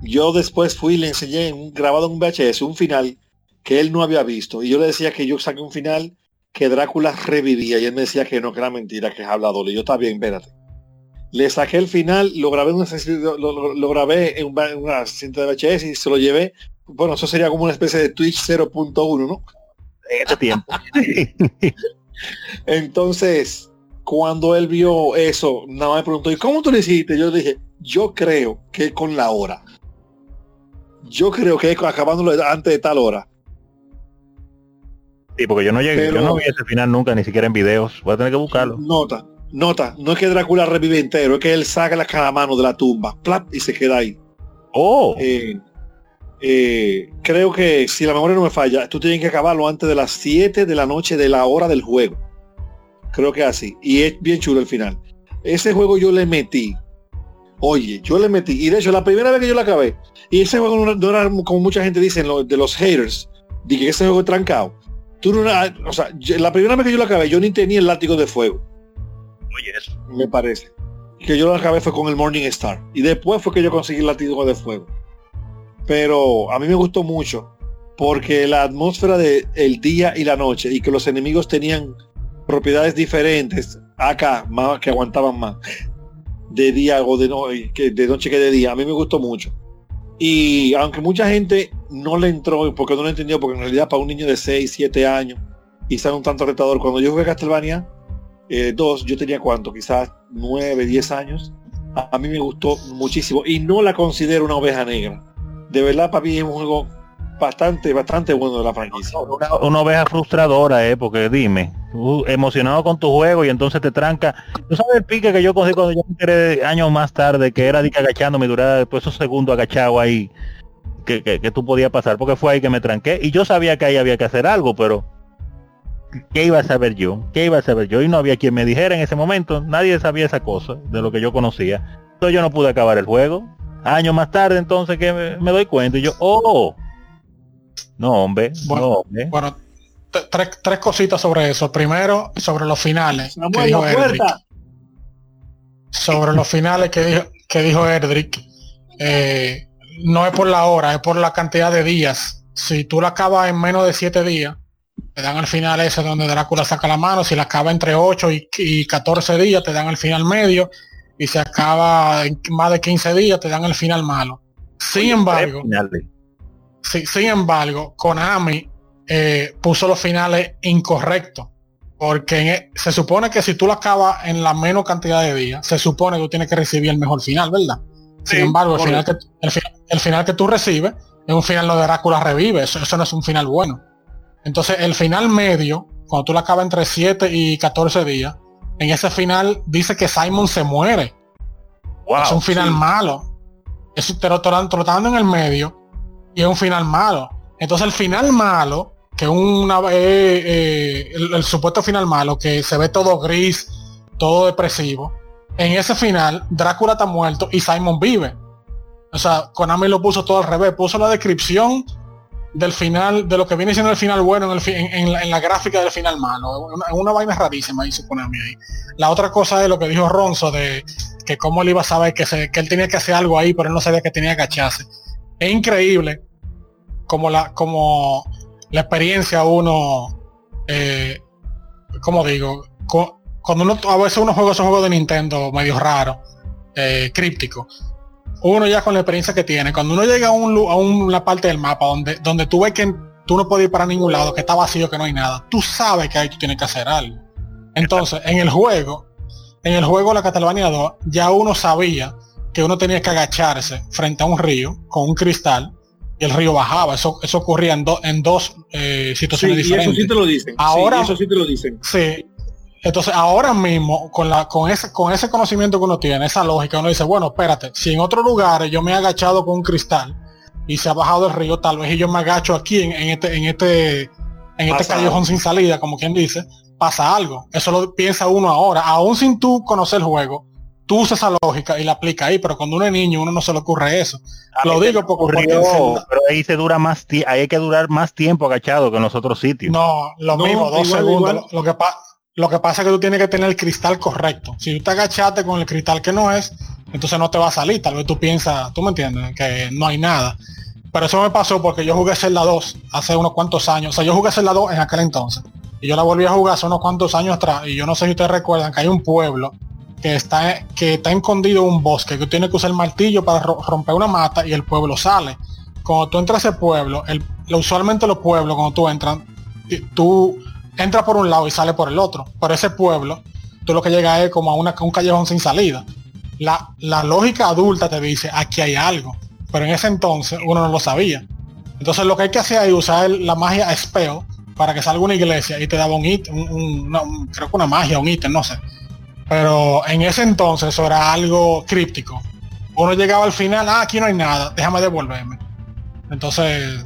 yo después fui y le enseñé en grabado en un VHS un final que él no había visto. Y yo le decía que yo saqué un final que Drácula revivía. Y él me decía que no, que era mentira, que es hablador. Y yo, está bien, espérate. Le saqué el final, lo grabé en una, lo, lo- lo grabé en, un- en una cinta de VHS y se lo llevé. Bueno, eso sería como una especie de Twitch 0.1, ¿no? En este tiempo. Entonces, cuando él vio eso, nada más me preguntó, ¿y cómo tú lo hiciste? Yo dije, yo creo que con la hora. Yo creo que acabándolo antes de tal hora. Sí, porque yo no llegué, Pero- yo no vi ese final nunca, ni siquiera en videos. Voy a tener que buscarlo. Nota, nota, no es que Drácula revive entero, es que él saca la cada mano de la tumba, plap, y se queda ahí. Oh, Eh, eh, creo que si la memoria no me falla, tú tienes que acabarlo antes de las 7 de la noche de la hora del juego. Creo que así. Y es bien chulo el final. Ese juego yo le metí. Oye, yo le metí. Y de hecho, la primera vez que yo lo acabé, y ese juego no, no era como mucha gente dice, de los haters, de que ese juego es trancado. Tú no, era- o sea, la primera vez que yo lo acabé, yo ni tenía el látigo de fuego oye, eso. me parece. Que yo lo acabé fue con el Morning Star. Y después fue que yo conseguí el látigo de fuego. Pero a mí me gustó mucho. Porque la atmósfera de el día y la noche y que los enemigos tenían propiedades diferentes acá, más que aguantaban más. De día o de, de noche que de día. A mí me gustó mucho. Y aunque mucha gente no le entró porque no lo entendió, porque en realidad para un niño de 6, 7 años, quizás un tanto retador. Cuando yo jugué Castlevania, eh, dos, yo tenía cuánto, quizás nueve, diez años. A, a mí me gustó muchísimo y no la considero una oveja negra. De verdad, para mí es un juego bastante, bastante bueno de la franquicia. Una, una oveja frustradora, eh, porque dime, emocionado con tu juego y entonces te tranca. Tú sabes el pique que yo cogí cuando yo me años más tarde, que era de agachando me duraba después esos segundos agachado ahí, que, que, que tú podías pasar, porque fue ahí que me tranqué. Y yo sabía que ahí había que hacer algo, pero ¿qué iba a saber yo? ¿Qué iba a saber yo? Y no había quien me dijera en ese momento, nadie sabía esa cosa de lo que yo conocía. Entonces yo no pude acabar el juego. Años más tarde entonces que me, me doy cuenta y yo, oh, no hombre, Bueno, no hombre. Bueno, tres, tres cositas sobre eso. Primero, sobre los finales. que dijo Erdrick. sobre los finales que dijo, que dijo Erdrick, eh, no es por la hora, es por la cantidad de días. Si tú la acabas en menos de 7 días, te dan el final ese donde Drácula saca la mano. Si la acaba entre 8 y, y 14 días, te dan el final medio. Y si acaba en más de 15 días, te dan el final malo. Sin embargo, Sin embargo, Konami eh, puso los finales incorrectos. Porque e- se supone que si tú lo acabas en la menos cantidad de días, se supone que tú tienes que recibir el mejor final, ¿verdad? Sin embargo, el final, que, el, fi- el final que tú recibes es un final donde Drácula revive. Eso, eso no es un final bueno. Entonces, el final medio, cuando tú lo acabas entre 7 y 14 días, en ese final dice que Simon se muere Wow. es un final sí. malo. Eso te lo te lo te lo en el medio y es un final malo. Entonces el final malo, que una eh, eh, el, supuesto final malo, que se ve todo gris, todo depresivo, en ese final Drácula está muerto y Simon vive. O sea, Konami lo puso todo al revés, puso la descripción del final, de lo que viene siendo el final bueno en, el en la gráfica del final malo. Una, una vaina rarísima hizo Konami ahí. La otra cosa es lo que dijo Ronzo de que cómo él iba a saber que, se, que él tenía que hacer algo ahí, pero él no sabía que tenía que agacharse. Es increíble como la, como la experiencia uno, eh, como digo, cu- cuando uno, a veces uno juega esos juegos de Nintendo medio raro, eh, críptico, uno ya con la experiencia que tiene, cuando uno llega a, un, a una parte del mapa donde, donde tú ves que tú no puedes ir para ningún lado, que está vacío, que no hay nada, tú sabes que ahí tú tienes que hacer algo. Entonces, en el juego, en el juego la Castlevania 2, ya uno sabía que uno tenía que agacharse frente a un río con un cristal y el río bajaba. Eso, eso ocurría en, do- en dos eh, Sí, situaciones y eso diferentes. sí te lo dicen. Ahora- Sí, eso sí te lo dicen. Sí. Entonces ahora mismo, con la, con ese, con ese conocimiento que uno tiene, esa lógica, uno dice, bueno, espérate, si en otros lugares yo me he agachado con un cristal y se ha bajado el río, tal vez yo me agacho aquí en, en este, en este, en este callejón algo. sin salida, como quien dice, pasa algo. Eso lo piensa uno ahora, aún sin tú conocer el juego, tú usas esa lógica y la aplica ahí, pero cuando uno es niño, uno no se le ocurre eso. A Lo digo porque- ocurrió, pero ahí se dura más ahí hay que durar más tiempo agachado que en los otros sitios. No, lo No, mismo, dos igual, segundos. igual. Lo, lo que lo que pasa es que tú tienes que tener el cristal correcto. Si tú te agachaste con el cristal que no es, entonces no te va a salir. Tal vez tú piensas, tú me entiendes, que no hay nada. Pero eso me pasó porque yo jugué Zelda 2 hace unos cuantos años. O sea, yo jugué Zelda 2 en aquel entonces. Y yo la volví a jugar hace unos cuantos años atrás. Y yo no sé si ustedes recuerdan que hay un pueblo que está, que está escondido en un bosque, que tú tienes que usar el martillo para ro- romper una mata y el pueblo sale. Cuando tú entras a ese pueblo, el, usualmente los pueblos, cuando tú entras, tú entras por un lado y sales por el otro. Por ese pueblo, tú lo que llegas es como a una- un callejón sin salida. La, la lógica adulta te dice, aquí hay algo. Pero en ese entonces uno no lo sabía. Entonces lo que hay que hacer es usar la magia spell para que salga una iglesia y te daba un ítem, creo que una magia, un ítem, no sé. Pero en ese entonces eso era algo críptico. Uno llegaba al final, ah, aquí no hay nada, déjame devolverme. Entonces,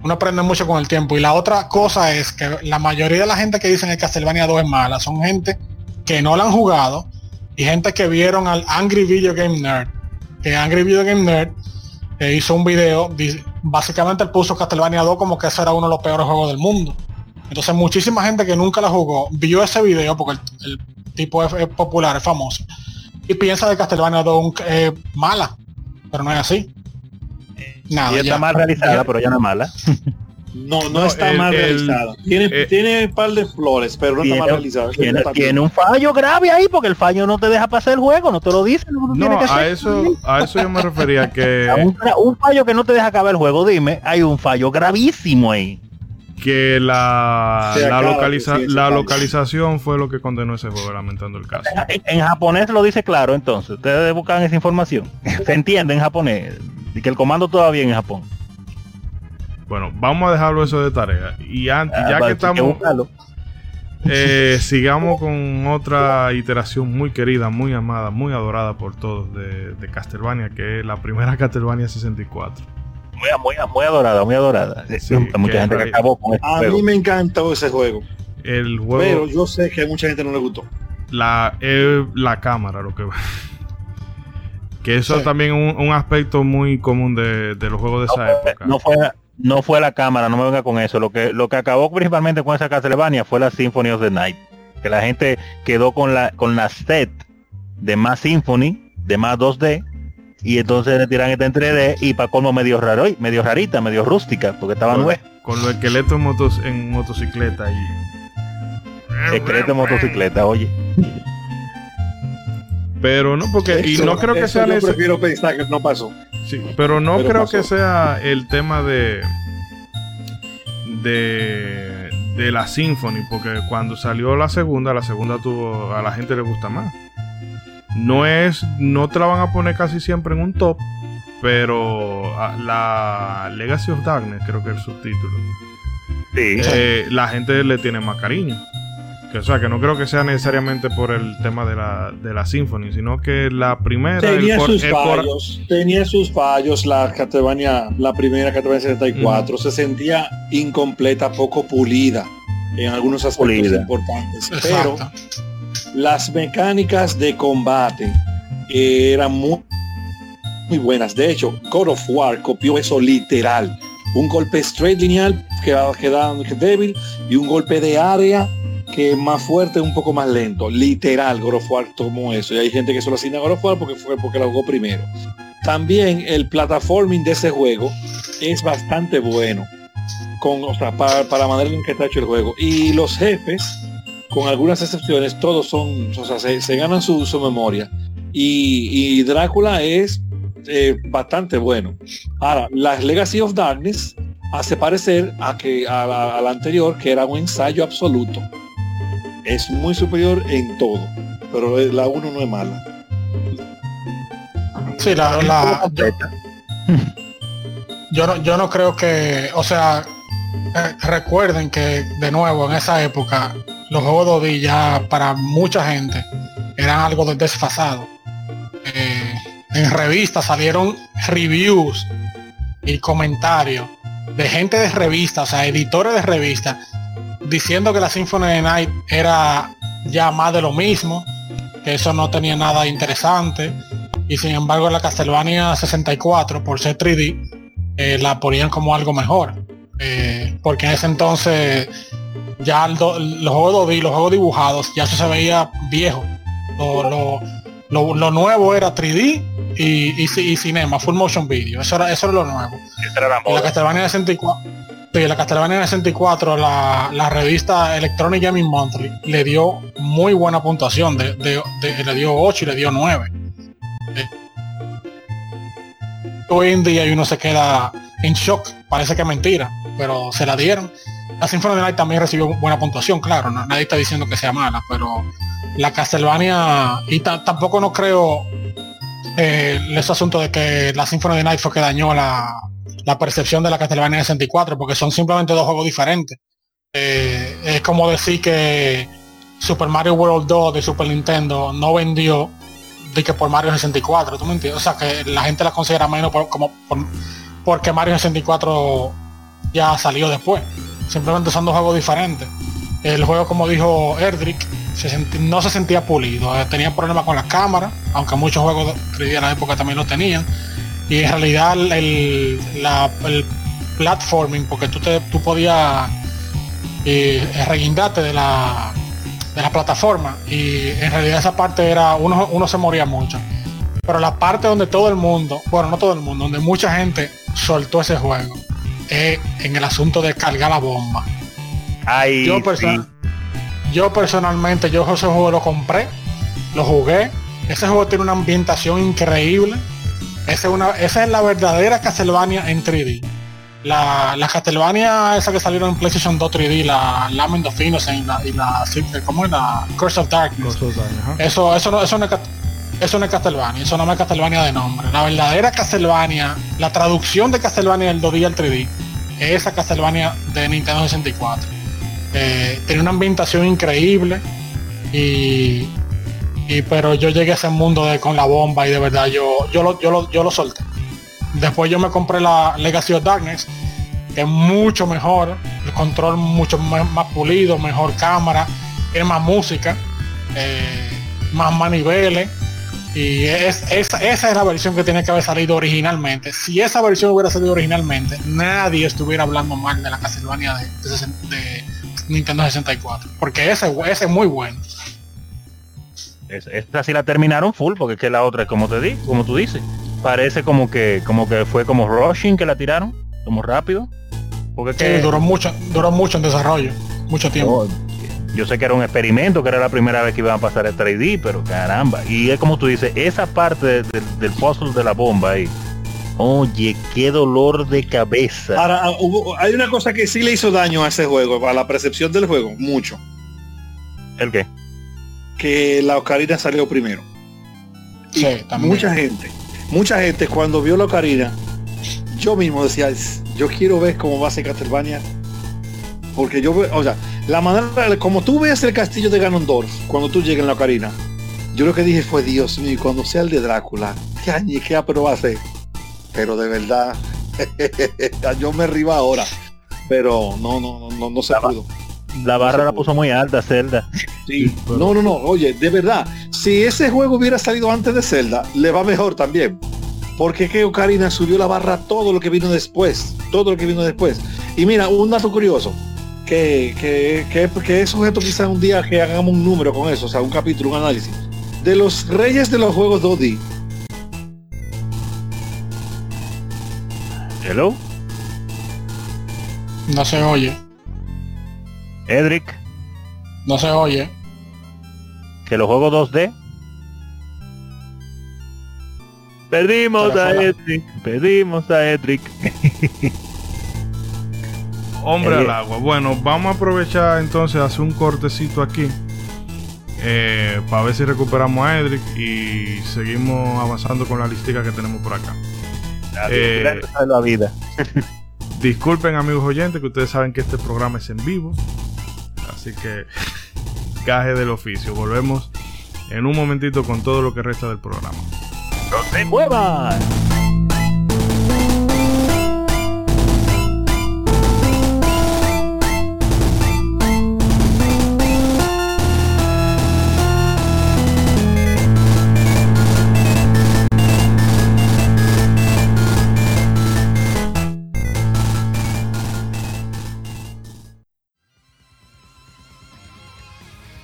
uno aprende mucho con el tiempo. Y la otra cosa es que la mayoría de la gente que dicen que Castlevania 2 es mala son gente que no la han jugado y gente que vieron al Angry Video Game Nerd. Que Angry Video Game Nerd eh, hizo un video, básicamente puso Castlevania 2 como que ese era uno de los peores juegos del mundo. Entonces muchísima gente que nunca la jugó vio ese video porque el tipo es, es popular, es famoso. Y piensa de Castlevania 2 es mala. Pero no es así. Nada, y está ya. mal realizada, pero ya no es mala. No, no, No, está el- mal el- realizada. Tiene, eh, tiene un par de flores, pero no está mal realizada. tiene, Está bien. tiene un fallo grave ahí porque el fallo no te deja pasar el juego, no te lo dice. No, que a hacer. eso, a eso yo me refería que, un fallo que no te deja acabar el juego, dime, hay un fallo gravísimo ahí. Que la, la, acaba, localiza- la localización fue lo que condenó ese juego, lamentando el caso. En, en japonés lo dice claro, entonces, ustedes buscan esa información. Se entiende en japonés. Y que el comando todavía en Japón. Bueno, vamos a dejarlo eso de tarea. Y antes, Ah, ya vale, que estamos, eh, sigamos con otra iteración muy querida, muy amada, muy adorada por todos de, de Castlevania, que es la primera Castlevania 64. Muy, muy, muy adorada, muy adorada. Sí, Hay mucha gente que acabó con este A juego. mí me encantó ese juego, El pero juego, yo sé que a mucha gente no le gustó. la, es la cámara, lo que Que eso Sí. también es un, un aspecto muy común de, de los juegos de esa época. No fue, no fue la cámara, no me venga con eso. Lo que, lo que acabó principalmente con esa Castlevania fue la Symphony of the Night. Que la gente quedó con la, con la set de más Symphony, de más 2D, y entonces le tiran esta en 3D y para colmo medio raro, medio rarita, medio rústica, porque estaba nueva. Con los esqueletos en, motos, en motocicleta y... Esqueleto de motocicleta, oye. Pero no, porque... Y Eso- no creo que eso sea Yo prefiero pensar que no pasó. Sí, pero no Pero creo pasó. que sea el tema de de de la Symphony, porque cuando salió la segunda, la segunda tuvo a la gente le gusta más. No es no te la van a poner casi siempre en un top, pero a- la Legacy of Darkness, creo que es el subtítulo. Sí. eh, la gente le tiene más cariño. Que, o sea, que no creo que sea necesariamente por el tema de la, de la Symphony, sino que la primera... Tenía por- sus por- fallos, tenía sus fallos la Castlevania, la primera Castlevania 74, se sentía incompleta, poco pulida en algunos aspectos Pulida. importantes, pero. Las mecánicas de combate eran muy, buenas. De hecho, God of War copió eso literal. Un golpe straight lineal que, que da que débil y un golpe de área que es más fuerte, un poco más lento. Literal, God of War tomó eso. Y hay gente que solo asigna a God of War porque fue porque lo jugó primero. También el platforming de ese juego es bastante bueno. Con, o sea, para, para la manera en que está hecho el juego. Y los jefes, con algunas excepciones, todos son, o sea, se, se ganan su, su memoria. Y, y Drácula es eh, bastante bueno. Ahora, la Legacy of Darkness hace parecer a que a la, a la anterior, que era un ensayo absoluto. Es muy superior en todo, pero la 1 no es mala. Sí, la, la- yo no, yo no creo que, o sea, eh, recuerden que de nuevo en esa época los juegos de OD ya para mucha gente eran algo de- desfasado. Eh, en revistas salieron reviews y comentarios de gente de revistas, o sea, editores de revistas, diciendo que la Symphony of Night era ya más de lo mismo, que eso no tenía nada interesante, y sin embargo la Castlevania 64, por ser 3D, eh, la ponían como algo mejor. Eh, porque en ese entonces ya do- los juegos 2D, los juegos dibujados, ya eso se veía viejo. Lo, lo- lo- lo nuevo era 3D y, y, y cinema, full motion video. Eso era, eso era lo nuevo. Era la la. Castlevania 64, sí, en la Castlevania 64, la, la revista Electronic Gaming Monthly le dio muy buena puntuación, de, de- de- le dio 8 y le dio 9. Eh, hoy en día y uno se queda en shock, parece que es mentira, pero se la dieron. La Symphony of the Night también recibió buena puntuación, claro, nadie está diciendo que sea mala, pero la Castlevania, y ta- tampoco no creo eh, ese asunto de que la Symphony of the Night fue que dañó la, percepción de la Castlevania 64, porque son simplemente dos juegos diferentes. Eh, es como decir que Super Mario World 2 de Super Nintendo no vendió de que por Mario 64, ¿tú me entiendes? O sea, que la gente la considera menos por, como por- porque Mario 64 ya salió después. Simplemente son dos juegos diferentes. El juego, como dijo Erdrick, se no se sentía pulido. eh, tenía problemas con la cámara, aunque muchos juegos de 3D en la época también lo tenían. Y en realidad el, la- platforming, porque tú, te, tú podías eh, reguindarte de la, de la plataforma y en realidad esa parte era, uno, uno se moría mucho. Pero la parte donde todo el mundo, bueno, no todo el mundo, donde mucha gente soltó ese juego, es en el asunto de cargar la bomba. Ay, Yo, sí. person- yo personalmente, yo ese juego lo compré, lo jugué. Ese juego tiene una ambientación increíble. Esa es, una, esa es la verdadera Castlevania en 3D. La, la Castlevania esa que salieron en PlayStation 2 3D, la Lament of Innocence y la, y la ¿cómo es? La Curse of Darkness. Eso, eso no, eso no es, eso no es Castlevania, eso no es Castlevania de nombre. La verdadera Castlevania, la traducción de Castlevania del 2D al 3D, esa Castlevania de Nintendo 64. Eh, tenía una ambientación increíble y, pero yo llegué a ese mundo de, con la bomba y de verdad yo, yo, lo, yo, lo, yo lo solté. Después yo me compré la Legacy of Darkness, que es mucho mejor, el control mucho más, más pulido, mejor cámara, tiene más música, eh, más maniveles. Y es, esa, esa es la versión que tiene que haber salido originalmente. Si esa versión hubiera salido originalmente, nadie estuviera hablando mal de la Castlevania de, de, de Nintendo 64. Porque ese, ese es muy bueno. Es, esta sí la terminaron full, porque es que la otra, como te di, como tú dices, parece como que, como que fue como rushing que la tiraron, como rápido. Porque sí, que, duró mucho, duró mucho en desarrollo, mucho tiempo. Oh, yo sé que era un experimento, que era la primera vez que iban a pasar el 3D, pero caramba. Y es como tú dices, esa parte de, de, del puzzle de la bomba ahí. Oye, qué dolor de cabeza. Ahora, hubo, hay una cosa que sí le hizo daño a ese juego, a la percepción del juego, mucho. ¿El qué? Que la Ocarina salió primero. Sí, también. Mucha gente, mucha gente cuando vio la Ocarina, yo mismo decía, yo quiero ver cómo va a ser Castlevania. Porque yo, o sea, la manera, como tú ves el castillo de Ganondorf, cuando tú llegas en la Ocarina, yo lo que dije fue, Dios mío, cuando sea el de Drácula, qué añe, qué pero va a ser. Pero de verdad, yo me arriba ahora. Pero no, no, no, no se pudo. La barra la puso muy alta, Zelda. Sí, no, no, no, oye, de verdad, si ese juego hubiera salido antes de Zelda, le va mejor también. Porque que Ocarina subió la barra todo lo que vino después, todo lo que vino después. Y mira, un dato curioso, que, que, que, que es sujeto quizá un día que hagamos un número con eso, o sea, un capítulo, un análisis. De los reyes de los juegos 2D. Hello. No se oye. Edric. No se oye. Que los juegos 2D. Perdimos a Edric. Perdimos a Edric. Hombre al agua. Bueno, vamos a aprovechar entonces hacer un cortecito aquí. Eh, para ver si recuperamos a Edric y seguimos avanzando con la listica que tenemos por acá. Eh, la vida. disculpen amigos oyentes que ustedes saben que este programa es en vivo. Así que caje del oficio. Volvemos en un momentito con todo lo que resta del programa. ¡No se muevan!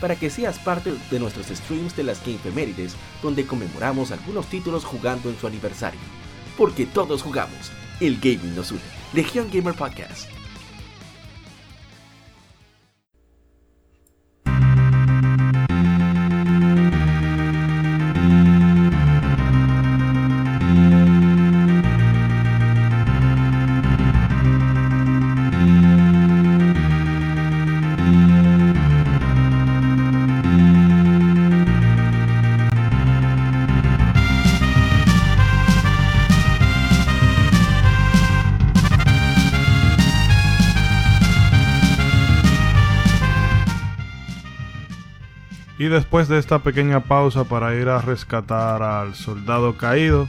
para que seas parte de nuestros streams de las Gamefemérides, donde conmemoramos algunos títulos jugando en su aniversario. Porque todos jugamos, el gaming nos une. Legion Gamer Podcast. Después de esta pequeña pausa para ir a rescatar al soldado caído,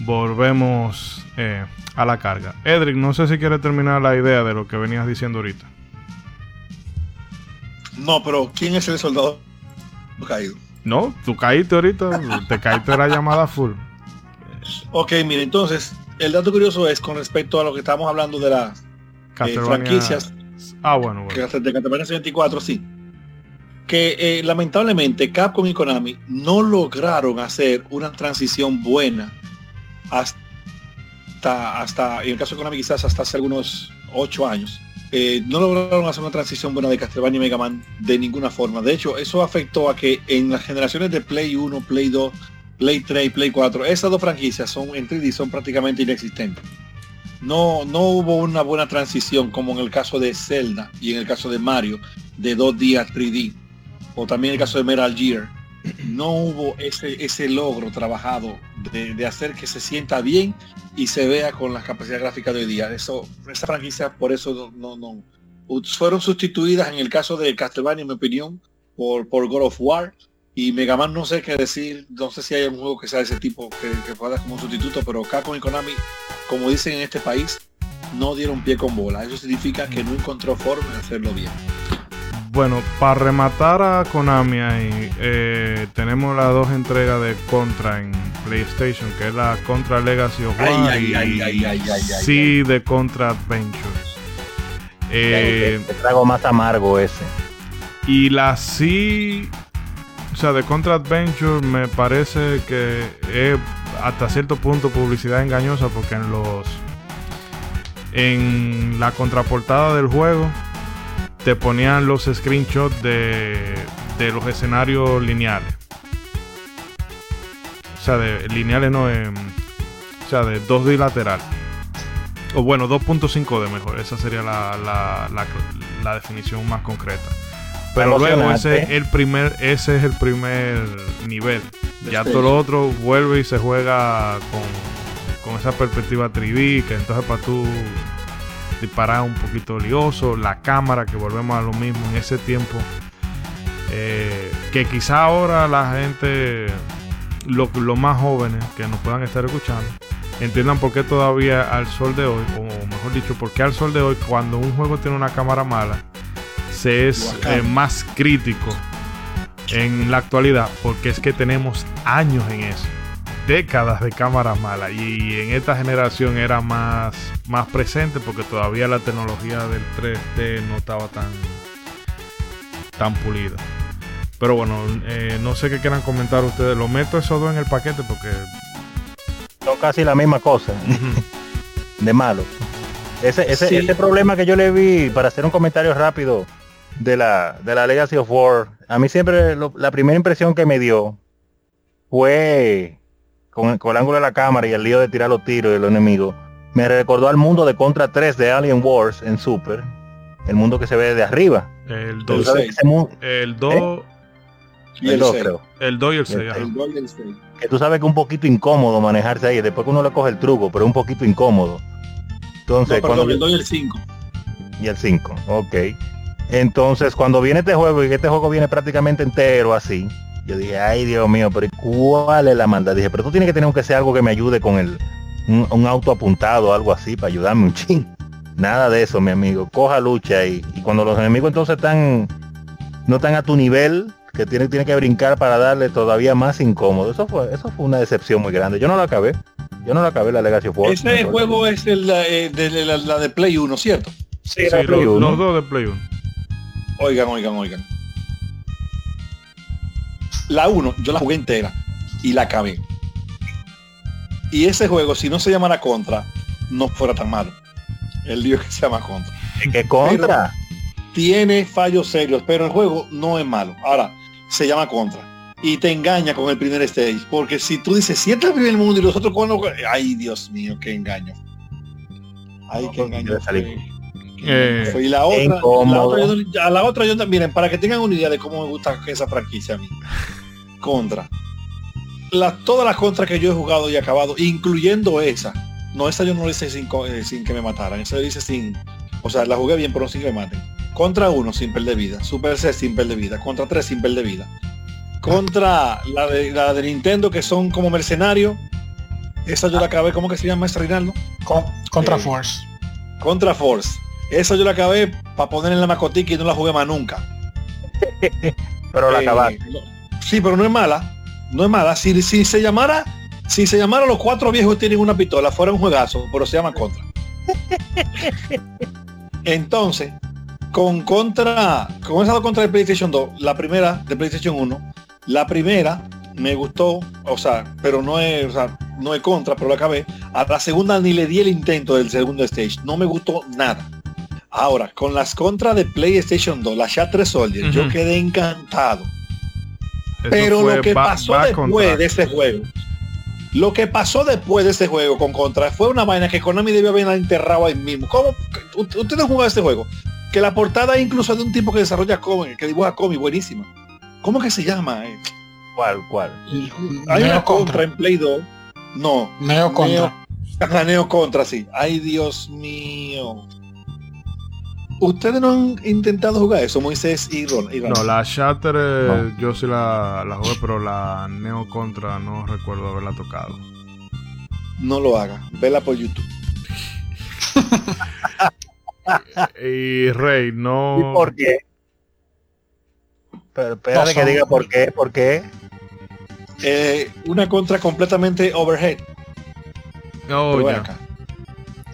volvemos eh, a la carga. Edric, no sé si quieres terminar la idea de lo que venías diciendo ahorita. No, pero ¿quién es el soldado caído? No, tú caíste ahorita, te caíste la llamada full. Ok, mire, entonces, el dato curioso es con respecto a lo que estamos hablando de las eh, franquicias Ah, bueno, bueno. que de Castlevania 64, sí. Que eh, lamentablemente Capcom y Konami no lograron hacer una transición buena hasta, hasta, en el caso de Konami quizás hasta hace algunos 8 años, eh, no lograron hacer una transición buena de Castlevania y Mega Man de ninguna forma. De hecho, eso afectó a que en las generaciones de Play 1, Play 2, Play 3 y Play 4, esas dos franquicias son en 3D son prácticamente inexistentes. No, no hubo una buena transición como en el caso de Zelda y en el caso de Mario de 2D a 3D. O también el caso de Metal Gear. No hubo ese, ese logro trabajado de, de hacer que se sienta bien y se vea con las capacidades gráficas de hoy día. Eso, esa franquicia por eso no, no, fueron sustituidas en el caso de Castlevania, en mi opinión, por, por God of War. Y Mega Man no sé qué decir, no sé si hay un juego que sea de ese tipo que, que pueda como sustituto, pero Capcom y Konami, como dicen en este país, no dieron pie con bola. Eso significa que no encontró forma de hacerlo bien. Bueno, para rematar a Konami ahí, eh, tenemos las dos entregas de Contra en PlayStation, que es la Contra Legacy of War Ay, y ay, ay, ay, ay, ay, sí de Contra Adventures. Eh, el trago más amargo ese. y la sí, o sea, de Contra Adventure me parece que es hasta cierto punto publicidad engañosa porque en los en la contraportada del juego te ponían los screenshots de, de los escenarios lineales. O sea, de lineales no, em, o sea, de 2D lateral. O bueno, 2.5D mejor. Esa sería la, la, la, la definición más concreta. Pero luego ese es el primer, ese es el primer nivel. Ya todo lo otro vuelve y se juega con, con esa perspectiva 3D, que entonces para tú disparar un poquito lioso, la cámara, que volvemos a lo mismo en ese tiempo. eh, que quizá ahora la gente, los lo más jóvenes que nos puedan estar escuchando, entiendan por qué todavía al sol de hoy, o mejor dicho, por qué al sol de hoy, cuando un juego tiene una cámara mala, se es eh, más crítico en la actualidad, porque es que tenemos años en eso, décadas de cámaras malas, y en esta generación era más, más presente porque todavía la tecnología del 3D no estaba tan, tan pulida. Pero bueno, eh, no sé qué quieran comentar ustedes. Lo meto esos dos en el paquete porque Son casi la misma cosa. de malo. Ese, ese, Sí. ese problema que yo le vi, para hacer un comentario rápido de la, de la Legacy of War, a mí siempre lo- la primera impresión que me dio fue con, con el ángulo de la cámara y el lío de tirar los tiros de los enemigos. Me recordó al mundo de Contra 3 de Alien Wars en Super. El mundo que se ve de arriba. el Tú 2, sabes- Ese mu- el 2, Y el el dos, seis. creo. el 2 y el 6. El- El gol del seis. que tú sabes que es un poquito incómodo manejarse ahí, después que uno le coge el truco, pero es un poquito incómodo. Entonces, No, cuando el 2 y el 5. y el 5, ok. Entonces, cuando viene este juego y este juego viene prácticamente entero así, yo dije, ay Dios mío, pero ¿y ¿cuál es la maldad? Dije, pero tú tienes que tener que ser algo que me ayude con el un, un auto apuntado, algo así, para ayudarme un ching. Nada de eso, mi amigo. Coja lucha y, y cuando los enemigos entonces están no están a tu nivel, que tiene, tiene que brincar para darle todavía más incómodo. Eso fue, eso fue una decepción muy grande. Yo no lo acabé. Yo no lo acabé la Legacy of War. Ese juego es el, eh, de, la, la de Play 1, ¿cierto? Sí, los dos de Play 1. Oigan, oigan, oigan. La 1 yo la jugué entera y la acabé. Y ese juego, si no se llamara Contra, no fuera tan malo. El lío que se llama Contra. ¿Qué contra? Tiene fallos serios, pero el juego no es malo. Ahora, se llama Contra. Y te engaña con el primer stage. Porque si tú dices, si este es el primer mundo y los otros cuando... Ay, Dios mío, qué engaño. Ay, qué engaño. Eh. Y la otra, la otra, yo, no- a la otra yo miren, para que tengan una idea de cómo me gusta esa franquicia a mí. Contra. La, todas las contras que yo he jugado y acabado, incluyendo esa. No, esa yo no la hice sin, eh, sin que me mataran. Esa yo hice sin. O sea, la jugué bien, pero sin que me maten. Contra uno sin perder vida. Super C sin perder vida. Contra 3 sin perder vida. Contra la de, la de Nintendo que son como mercenarios. Esa yo la acabé, ¿cómo que se llama esa Rinaldo? Con- contra Eh, Force. Contra Force. Esa yo la acabé para poner en la macotica y no la jugué más nunca. Pero la Eh, acabaste. no- Sí, pero no es mala. No es mala. Si, si se llamara, si se llamara los cuatro viejos tienen una pistola, fuera un juegazo, pero se llama Contra. Entonces, con Contra, con esa dos contra de PlayStation 2, la primera de PlayStation 1, la primera me gustó, o sea, pero no es, o sea, no es contra, pero la acabé. A la segunda ni le di el intento del segundo stage. No me gustó nada. Ahora, con las contras de PlayStation 2, la Shattered Soldier, yo Ujú. quedé encantado. Eso Pero lo que pasó back después de ese juego, lo que pasó después de ese juego con Contra fue una vaina que Konami debió haber enterrado ahí mismo. ¿Cómo? ¿Ustedes jugado este juego? Que la portada incluso de un tipo que desarrolla cómic, que dibuja cómic, buenísima. ¿Cómo que se llama? eh? ¿Cuál, cuál? Hay Neo una contra Contra. en Play 2. No. Neo Contra. Neo Contra, sí. Ay, Dios mío. ¿Ustedes no han intentado jugar eso, Moisés y Ron? y Ron? No, la Shatter eh, yo sí la, la jugué, pero la Neo Contra no recuerdo haberla tocado. No lo haga. Vela por YouTube. Y Rey, no. ¿Y por qué? Pero espérate No que diga por qué, por qué. Eh, una contra completamente overhead. Oh, Pero ven ya. acá.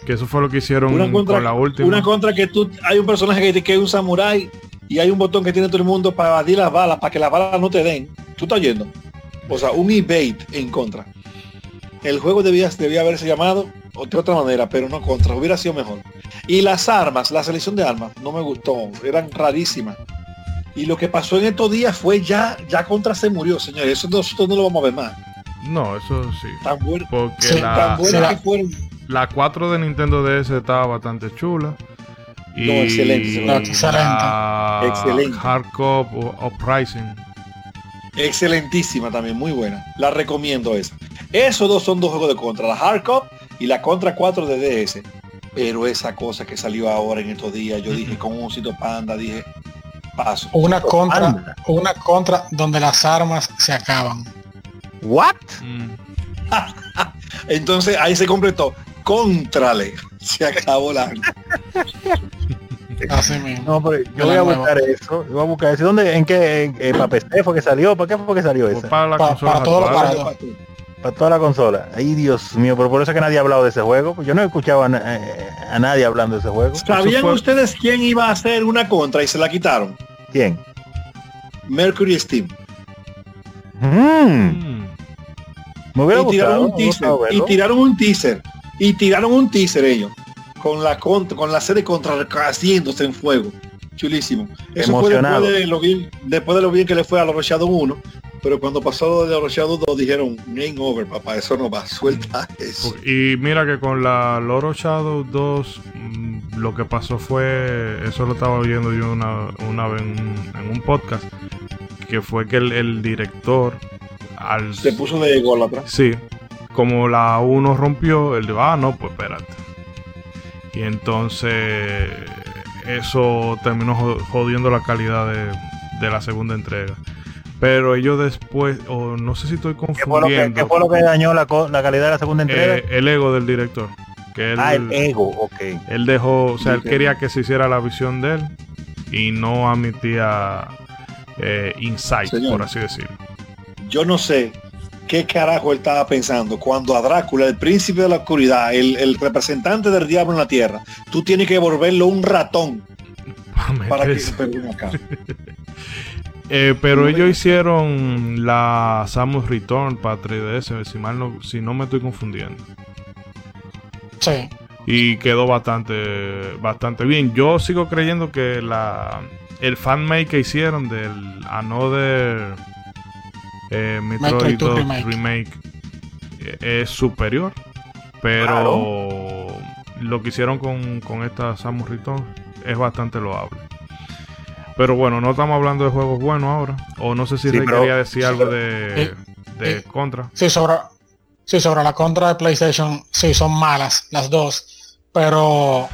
Que eso fue lo que hicieron Una contra, con la última. una contra que tú hay un personaje que, que es un samurái y hay un botón que tiene todo el mundo para evadir las balas, para que las balas no te den. Tú estás yendo. O sea, un evade en contra. El juego debía, debía haberse llamado de otra manera, pero no contra. Hubiera sido mejor. Y las armas, la selección de armas, no me gustó. Eran rarísimas. Y lo que pasó en estos días fue ya, ya contra se murió, señores. Eso nosotros no lo vamos a ver más. No, eso sí. Tan bueno, Porque Sí, la, tan bueno sí, la- que fueron. La 4 de Nintendo DS estaba bastante chula. Y No, excelente, no, excelente. la Excelente. Hardcore o Uprising. Excelentísima también, muy buena. La recomiendo esa. Esos dos son dos juegos de contra, la Hardcore y la Contra 4 de DS. Pero esa cosa que salió ahora en estos días, yo dije con un sitio panda, dije, paso. Una contra, una contra donde las armas se acaban. What? Mm. Entonces ahí se completó. Contrale. Se acabó la. Así mismo. No, pero yo De voy a nueva. buscar eso. Yo voy a buscar eso. ¿Dónde? ¿En qué? En, en, ¿Para PC fue que salió? ¿Para qué fue que salió esa? para la Pa- consola para actual. aparatos. Para toda la consola. Ay, Dios mío, pero por eso es que nadie ha hablado de ese juego. Pues yo no he escuchado a, eh, a nadie hablando de ese juego. ¿Sabían fue- ustedes quién iba a hacer una contra y se la quitaron? ¿Quién? Mercury Steam. Mm, Mm. me hubiera y tiraron gustado. un teaser. Y tiraron un teaser. Y tiraron un teaser ellos. Con la contra, con la serie contra haciéndose en fuego. Chulísimo. Eso Emocionado. fue después de, lo bien, después de lo bien que le fue a los Shadow 1. Pero cuando pasó lo de los Shadow 2 dijeron, game over, papá, eso no va, suelta eso. Y mira que con la Loro Shadow 2 mm, lo que pasó fue, eso lo estaba oyendo yo una, una vez en, en un podcast, que fue que el, el director al... Se puso de ególatra. Sí, como la 1 rompió, él dijo, ah, no, pues espérate. Y entonces eso terminó jo- jodiendo la calidad de, de la segunda entrega. Pero ellos después, o no sé si estoy ¿Qué fue, lo que, confundiendo, qué fue lo que dañó la, calidad de la segunda entrega? eh, el ego del director. Que él, ah, el ego, ok. él dejó, o sea, él quería que se hiciera la visión de él y no admitía eh, insight, Señor. por así decirlo. Yo no sé qué carajo él estaba pensando cuando a Drácula, el príncipe de la oscuridad, el, el representante del diablo en la tierra, tú tienes que volverlo un ratón para que se acá. Eh, pero ellos hicieron la Samus Return para 3DS, si mal no, si no me estoy confundiendo. Sí. Y quedó bastante, bastante bien. Yo sigo creyendo que la el fanmake que hicieron del Another eh, Metroid Metroid 2 2 Remake. remake, eh, es superior. Pero lo que hicieron con, con esta Samus Return es bastante loable. Pero bueno, no estamos hablando de juegos buenos ahora. O no sé si Sí, Rey pero- quería decir algo de, Eh, de eh, contra. Sí, sobre, sí, sobre la contra de PlayStation, sí, son malas las dos. Pero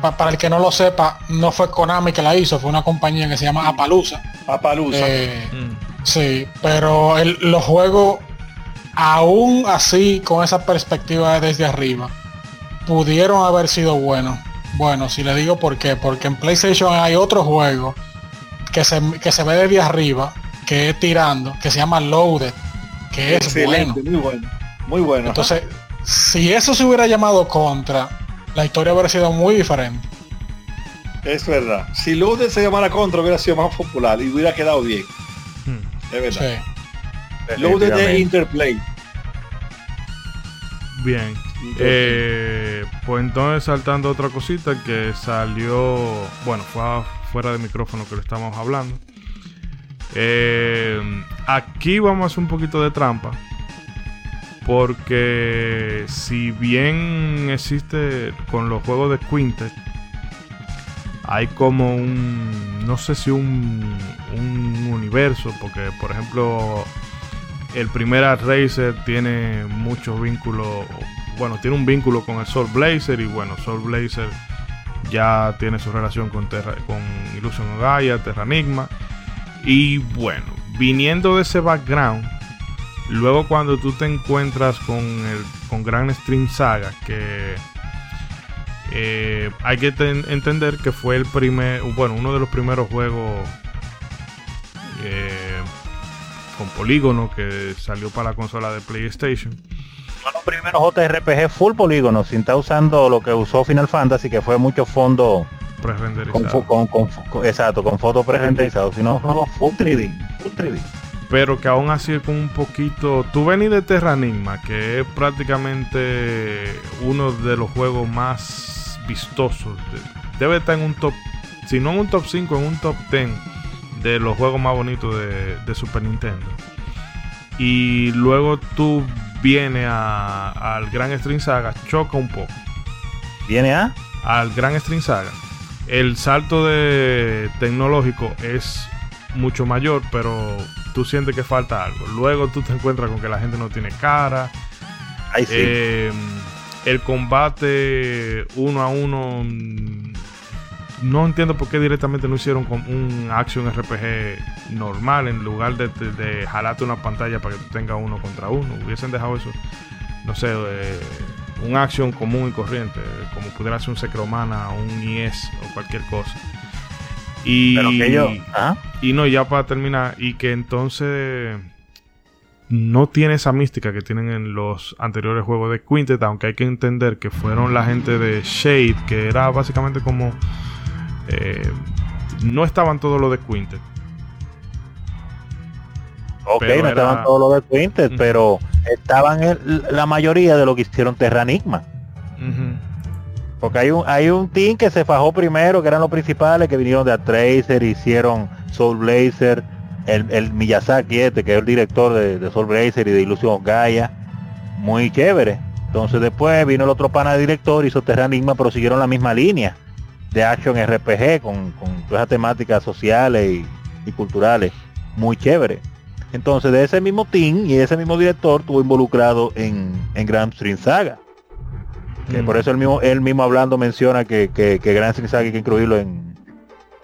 pa- para el que no lo sepa, no fue Konami que la hizo, fue una compañía que se llama Apalusa. Papalusa. Eh, Mm. Sí, pero el- los juegos, aún así, con esa perspectiva desde arriba, pudieron haber sido buenos. Bueno, si le digo por qué, porque en PlayStation hay otro juego que se, que se ve desde arriba, que es tirando, que se llama Loaded, que es bueno. Excelente, muy bueno. Muy bueno. Entonces, si eso se hubiera llamado Contra, la historia hubiera sido muy diferente. es verdad. Si Loaded se llamara contra hubiera sido más popular y hubiera quedado bien. Es verdad. Sí. Loaded de. Interplay. Bien. Eh, pues entonces saltando otra cosita que salió, bueno, fue fuera de micrófono que lo estamos hablando. Eh, aquí vamos a hacer un poquito de trampa. Porque si bien existe con los juegos de Quintet, hay como un, no sé si un, un universo, porque por ejemplo el primer Racer tiene muchos vínculos, bueno, tiene un vínculo con el Soul Blazer y bueno, Soul Blazer ya tiene su relación con, Terra, con Illusion Gaia, Terranigma y bueno, viniendo de ese background, luego cuando tú te encuentras con el con Grand Stream Saga que eh, hay que entender que fue el primer, bueno, uno de los primeros juegos eh, con polígono que salió para la consola de PlayStation. Fue los primeros JRPG full polígono, sin estar usando lo que usó Final Fantasy, que fue mucho fondo con, con, exacto, con fotos pre-renderizados, sino full 3D, full 3D. Pero que aún así con un poquito. Tú venís de Terranigma, que es prácticamente uno de los juegos más vistosos. Debe estar en un top, si no en un top 5, en un top 10 de los juegos más bonitos de, Super Nintendo. Y luego tú vienes al Gran String Saga, choca un poco. ¿Viene a? Al Gran String Saga. El salto de tecnológico es mucho mayor, pero tú sientes que falta algo. Luego tú te encuentras con que la gente no tiene cara. Eh, el combate uno a uno no entiendo por qué directamente no hicieron un action RPG normal en lugar de, de, jalarte una pantalla para que tú tengas uno contra uno. Hubiesen dejado eso, no sé, eh, un action común y corriente, como pudiera ser un Secromana, un IS o cualquier cosa. Y, ¿ah? y no, ya para terminar, y que entonces no tiene esa mística que tienen en los anteriores juegos de Quintet, aunque hay que entender que fueron la gente de Shade, que era básicamente como eh, no estaban todos los de Quintet. Ok, no estaban todos los de Quintet, pero estaban la mayoría de lo que hicieron Terranigma. Porque hay un, hay un team que se fajó primero, que eran los principales, que vinieron de Atracer, hicieron Soul Blazer, el, el, Miyazaki este, que es el director de, Soul Blazer y de Illusion Gaia. Muy chévere. Entonces después vino el otro pana de director, hizo Terranigma, pero siguieron la misma línea de action RPG con, con todas esas temáticas sociales y, culturales. Muy chévere. Entonces de ese mismo team y ese mismo director estuvo involucrado en, en Grand Stream Saga. Que por mm. eso él mismo, él mismo hablando menciona que, que, Grand Stream Saga hay que incluirlo en,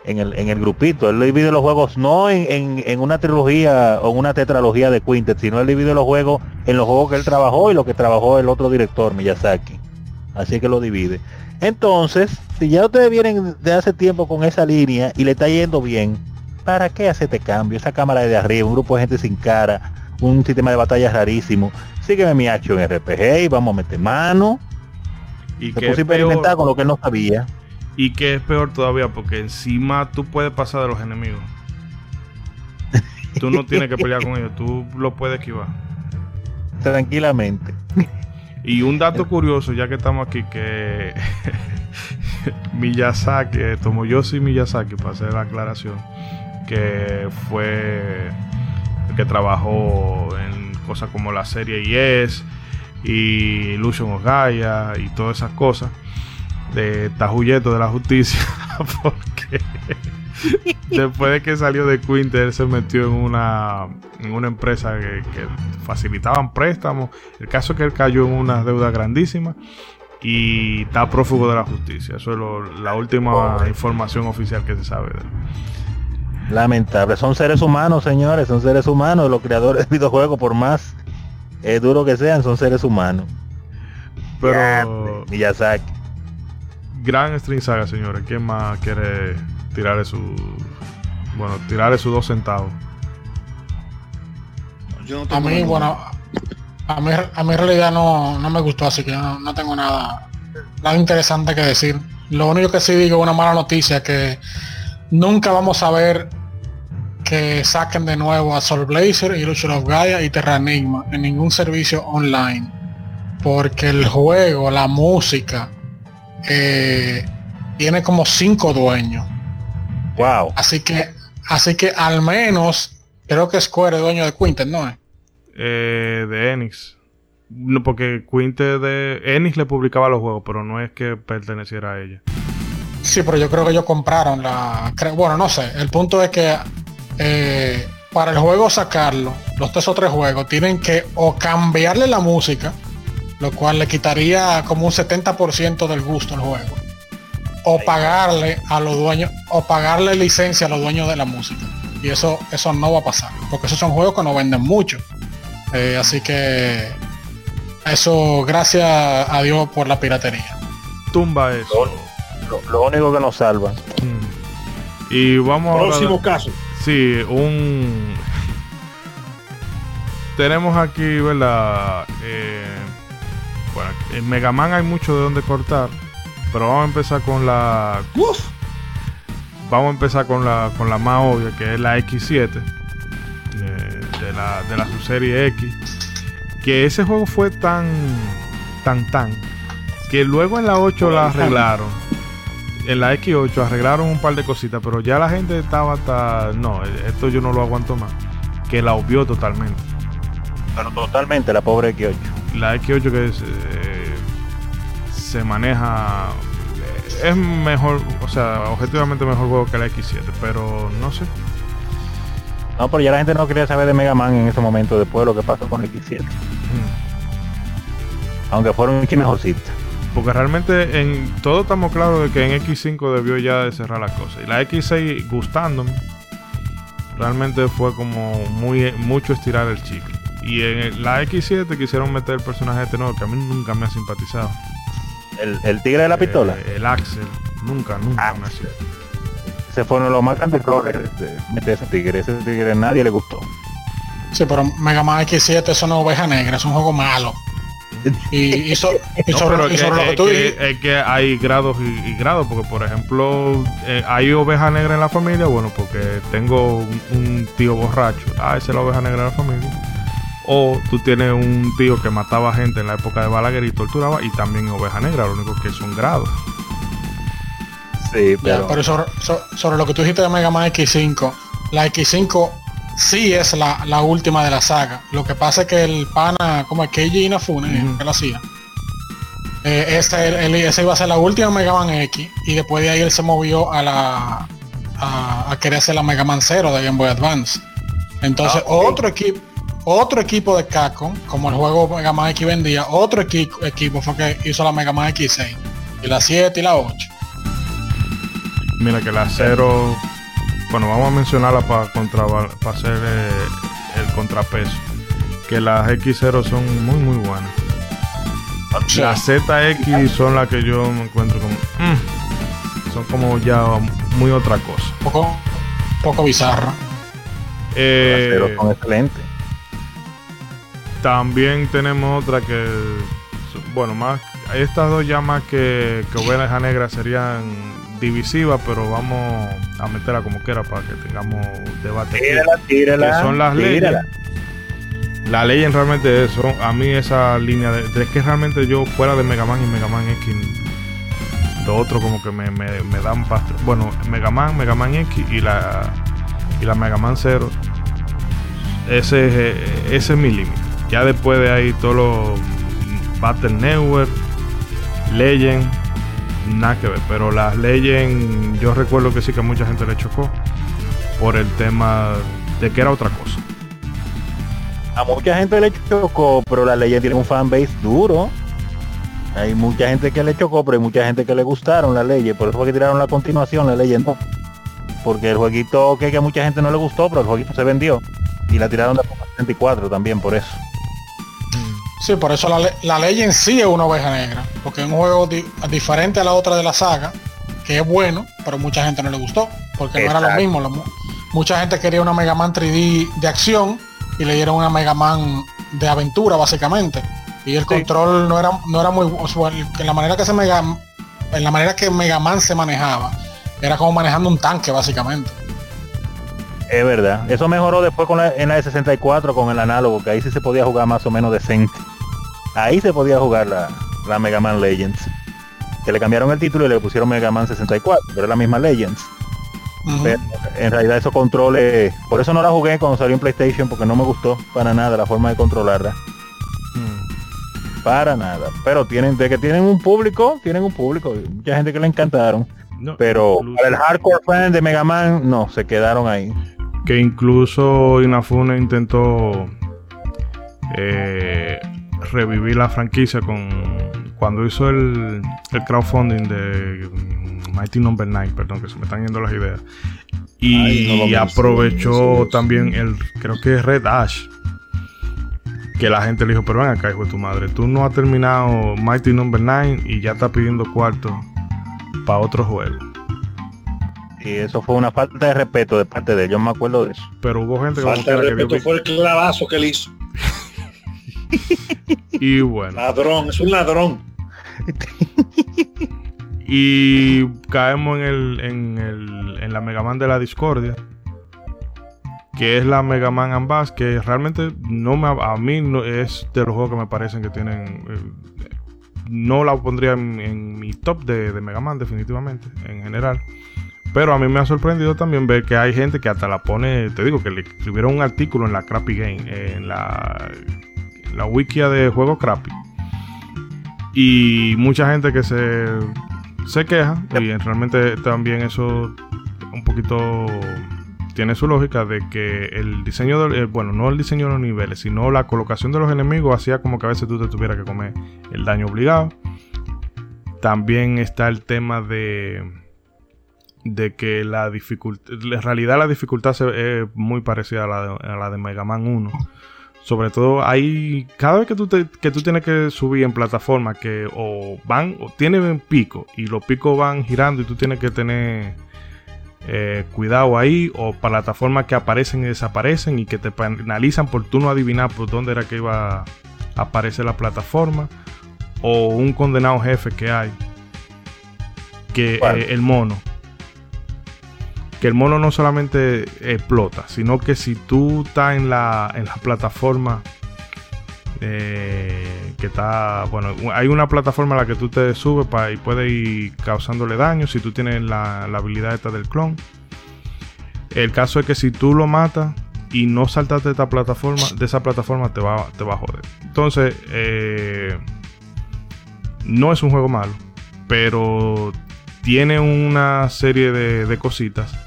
en, el, en el grupito. Él divide los juegos no en, en, una trilogía o una tetralogía de Quintet, sino él divide los juegos en los juegos que él trabajó y lo que trabajó el otro director, Miyazaki. Así que lo divide. Entonces, si ya ustedes vienen de hace tiempo con esa línea y le está yendo bien, ¿para qué hace este cambio? Esa cámara de arriba, un grupo de gente sin cara, un sistema de batalla rarísimo. Sígueme mi en RPG y vamos a meter mano. Y que experimentar con lo que él no sabía. Y que es peor todavía porque encima tú puedes pasar de los enemigos. tú no tienes que pelear con ellos, tú lo puedes esquivar. Tranquilamente. Y un dato curioso, ya que estamos aquí, que Miyazaki, Tomoyoshi Miyazaki, para hacer la aclaración, que fue el que trabajó en cosas como la serie Yes y Illusion of Gaia y todas esas cosas, de Tajuyeto de la Justicia, porque después de que salió de Quinter, él se metió en una, en una empresa que, facilitaban préstamos. El caso es que él cayó en una deuda grandísima y está prófugo de la justicia. Eso es la última información oficial que se sabe de él. Lamentable. Son seres humanos, señores. Son seres humanos. Los creadores de videojuegos, por más eh, duro que sean, son seres humanos. Pero... Miyazaki. Gran String Saga, señores. ¿Quién más quiere tirarle su bueno tirarle sus dos centavos a mí bueno a mí, a mí en realidad no, no me gustó así que no, tengo nada nada interesante que decir lo único que sí digo una mala noticia que nunca vamos a ver que saquen de nuevo a Soul Blazer, Illusion of Gaia y Terra Enigma en ningún servicio online porque el juego, la música, eh, tiene como cinco dueños. Wow. Así que, así que al menos creo que Square es dueño de Quintet, ¿no es? Eh, de Enix. No, porque Quinte de Enix le publicaba los juegos, pero no es que perteneciera a ella. Sí, pero yo creo que ellos compraron la. Bueno, no sé. El punto es que eh, para el juego sacarlo, los tres o tres juegos, tienen que o cambiarle la música, lo cual le quitaría como un 70% del gusto al juego. O pagarle a los dueños, o pagarle licencia a los dueños de la música. Y eso, eso no va a pasar. Porque esos son juegos que no venden mucho. Eh, así que eso, gracias a Dios por la piratería. Tumba eso. Lo, lo único que nos salva. Mm. Y vamos Próximo ahora. caso. Sí, un. Tenemos aquí, ¿verdad? Eh, bueno, en Mega Man hay mucho de donde cortar. Pero vamos a empezar con la. Uf, Vamos a empezar con la, con la más obvia, que es la X7. eh, de, la, de la subserie X. Que ese juego fue tan. tan tan. Que luego en la 8 la arreglaron. En la X8 arreglaron un par de cositas, pero ya la gente estaba hasta. No, esto yo no lo aguanto más. Que la obvió totalmente. Pero totalmente la pobre X8. La X8 que es, eh, se maneja. eh, Es mejor, o sea, objetivamente mejor juego que la X7, pero no sé. No, pero ya la gente no quería saber de Mega Man en ese momento después de lo que pasó con X7. Mm. Aunque fueron un. Porque realmente en todo estamos claros de que en X5 debió ya de cerrar las cosas. Y la X6 gustándome. Realmente fue como muy mucho estirar el chicle. Y en la X7 quisieron meter el personaje este nuevo que a mí nunca me ha simpatizado. El, el tigre de la pistola. Eh, el Axel. Nunca, nunca Ah, me ha simpatizado. Ese fue uno de los más grandes errores de meter ese tigre. Ese tigre a nadie le gustó. Sí, pero Mega Man X7 es una oveja negra, es un juego malo. Y, y so- y No, sobre, pero y es sobre que, lo que es tú que- es que hay grados y, y grados, porque por ejemplo, eh, hay oveja negra en la familia, bueno, porque tengo un, un tío borracho, ah, esa es la oveja negra de la familia. O tú tienes un tío que mataba gente en la época de Balaguer y torturaba, y también oveja negra, lo único que es un grado. Sí, ya, pero, pero sobre, so- sobre lo que tú dijiste de Mega Man X5, la X5 sí es la, la última de la saga. Lo que pasa es que el pana, como es Keiji Inafune, Ujú. que lo hacía, eh, ese, él- esa iba a ser la última Mega Man X y después de ahí él se movió a la a, a querer hacer la Mega Man 0 de Game Boy Advance. Entonces Ah, otro equipo otro equipo de Capcom, como el juego Mega Man X vendía, otro equipo, equipo fue que hizo la Mega Man X6 y la 7 y la 8. Mira que la cero, bueno, vamos a mencionarla para hacer eh, el contrapeso. Que las X0 son muy, muy buenas. Las ZX son las que yo me encuentro como. mm, son como ya muy otra cosa. poco poco bizarra. Eh, pero son excelentes. también tenemos otra que. Bueno, más. Estas dos ya más que, que Oveja Negra serían divisivas, pero vamos a meterla como quiera para que tengamos debate. Tírala, tírala. que son las leyes. tírala. La ley en realmente son a mí esa línea de, de que realmente yo fuera de Mega Man y Mega Man X lo otro como que me, me, me dan past- bueno Mega Man, Mega Man X y la y la Mega Man 0 ese es, ese es mi límite ya después de ahí todos los Battle Network Legend nada que ver pero las Legend yo recuerdo que sí que mucha gente le chocó por el tema de que era otra cosa A mucha gente le chocó, pero la leyenda tiene un fanbase duro. Hay mucha gente que le chocó, pero hay mucha gente que le gustaron las leyes. Por eso fue que tiraron la continuación, la leyenda. Porque el jueguito que, que a mucha gente no le gustó, pero el jueguito se vendió. Y la tiraron de 64 también por eso. Sí, por eso la, le- la ley en sí es una oveja negra, porque es un juego di- diferente a la otra de la saga, que es bueno, pero mucha gente no le gustó, porque no era lo mismo. lo mucha gente quería una Mega Man 3D de acción y le dieron una Mega Man de aventura básicamente. Y el control no era no era muy o sea, en la manera que se Mega en la manera que Mega Man se manejaba, era como manejando un tanque básicamente. Es verdad. Eso mejoró después con la, en la de 64 con el análogo, que ahí sí se podía jugar más o menos decente. Ahí se podía jugar la, la Mega Man Legends. Que le cambiaron el título y le pusieron Mega Man 64, pero es la misma Legends. Pero en realidad esos controles, por eso no la jugué cuando salió en PlayStation, porque no me gustó para nada la forma de controlarla. Mm. Para nada. Pero tienen, de que tienen un público, tienen un público. Mucha gente que le encantaron. No, Pero para el hardcore fan de Mega Man, no, se quedaron ahí. que incluso Inafune intentó eh, revivir la franquicia con cuando hizo el, el crowdfunding de Mighty Number 9, perdón, que se me están yendo las ideas. Y Ay, no aprovechó eso. también el, creo que es Red Ash. Que la gente le dijo, pero ven acá, hijo de tu madre, tú no has terminado Mighty Number 9 y ya estás pidiendo cuarto para otro juego. Y eso fue una falta de respeto de parte de ellos, me acuerdo de eso. Pero hubo gente como Falta de quiera que dio respeto fue el clavazo que él hizo. Y bueno. Ladrón, es un ladrón. Y caemos en el, en el en la Mega Man de la Discordia. Que es la Mega Man Ambas, que realmente no me a mí no es de los juegos que me parecen que tienen. eh, no la pondría en, en mi top de, de Mega Man, definitivamente, en general. Pero a mí me ha sorprendido también ver que hay gente que hasta la pone, te digo, que le escribieron un artículo en la Crappy Game, en la, la wikia de juegos Crappy. Y mucha gente que se, se queja, y realmente también eso un poquito tiene su lógica de que el diseño, del, eh, bueno, no el diseño de los niveles, sino la colocación de los enemigos hacía como que a veces tú te tuvieras que comer el daño obligado. También está el tema de de que la dificultad, en realidad la dificultad es muy parecida a la, de, a la de Mega Man 1. Sobre todo hay, cada vez que tú, te- que tú tienes que subir en plataforma que o van, o tienen pico y los picos van girando y tú tienes que tener eh, cuidado ahí o plataformas que aparecen y desaparecen y que te penalizan por tú no adivinar por dónde era que iba a aparecer la plataforma o un condenado jefe que hay que eh, el mono que el mono no solamente explota, sino que si tú estás en la, en la plataforma eh, que está, bueno, hay una plataforma a la que tú te subes pa- y puedes ir causándole daño si tú tienes la, la habilidad esta del clon. El caso es que si tú lo matas y no saltaste de esta plataforma, de esa plataforma te va, te va a joder. Entonces, eh, no es un juego malo, pero tiene una serie de, de cositas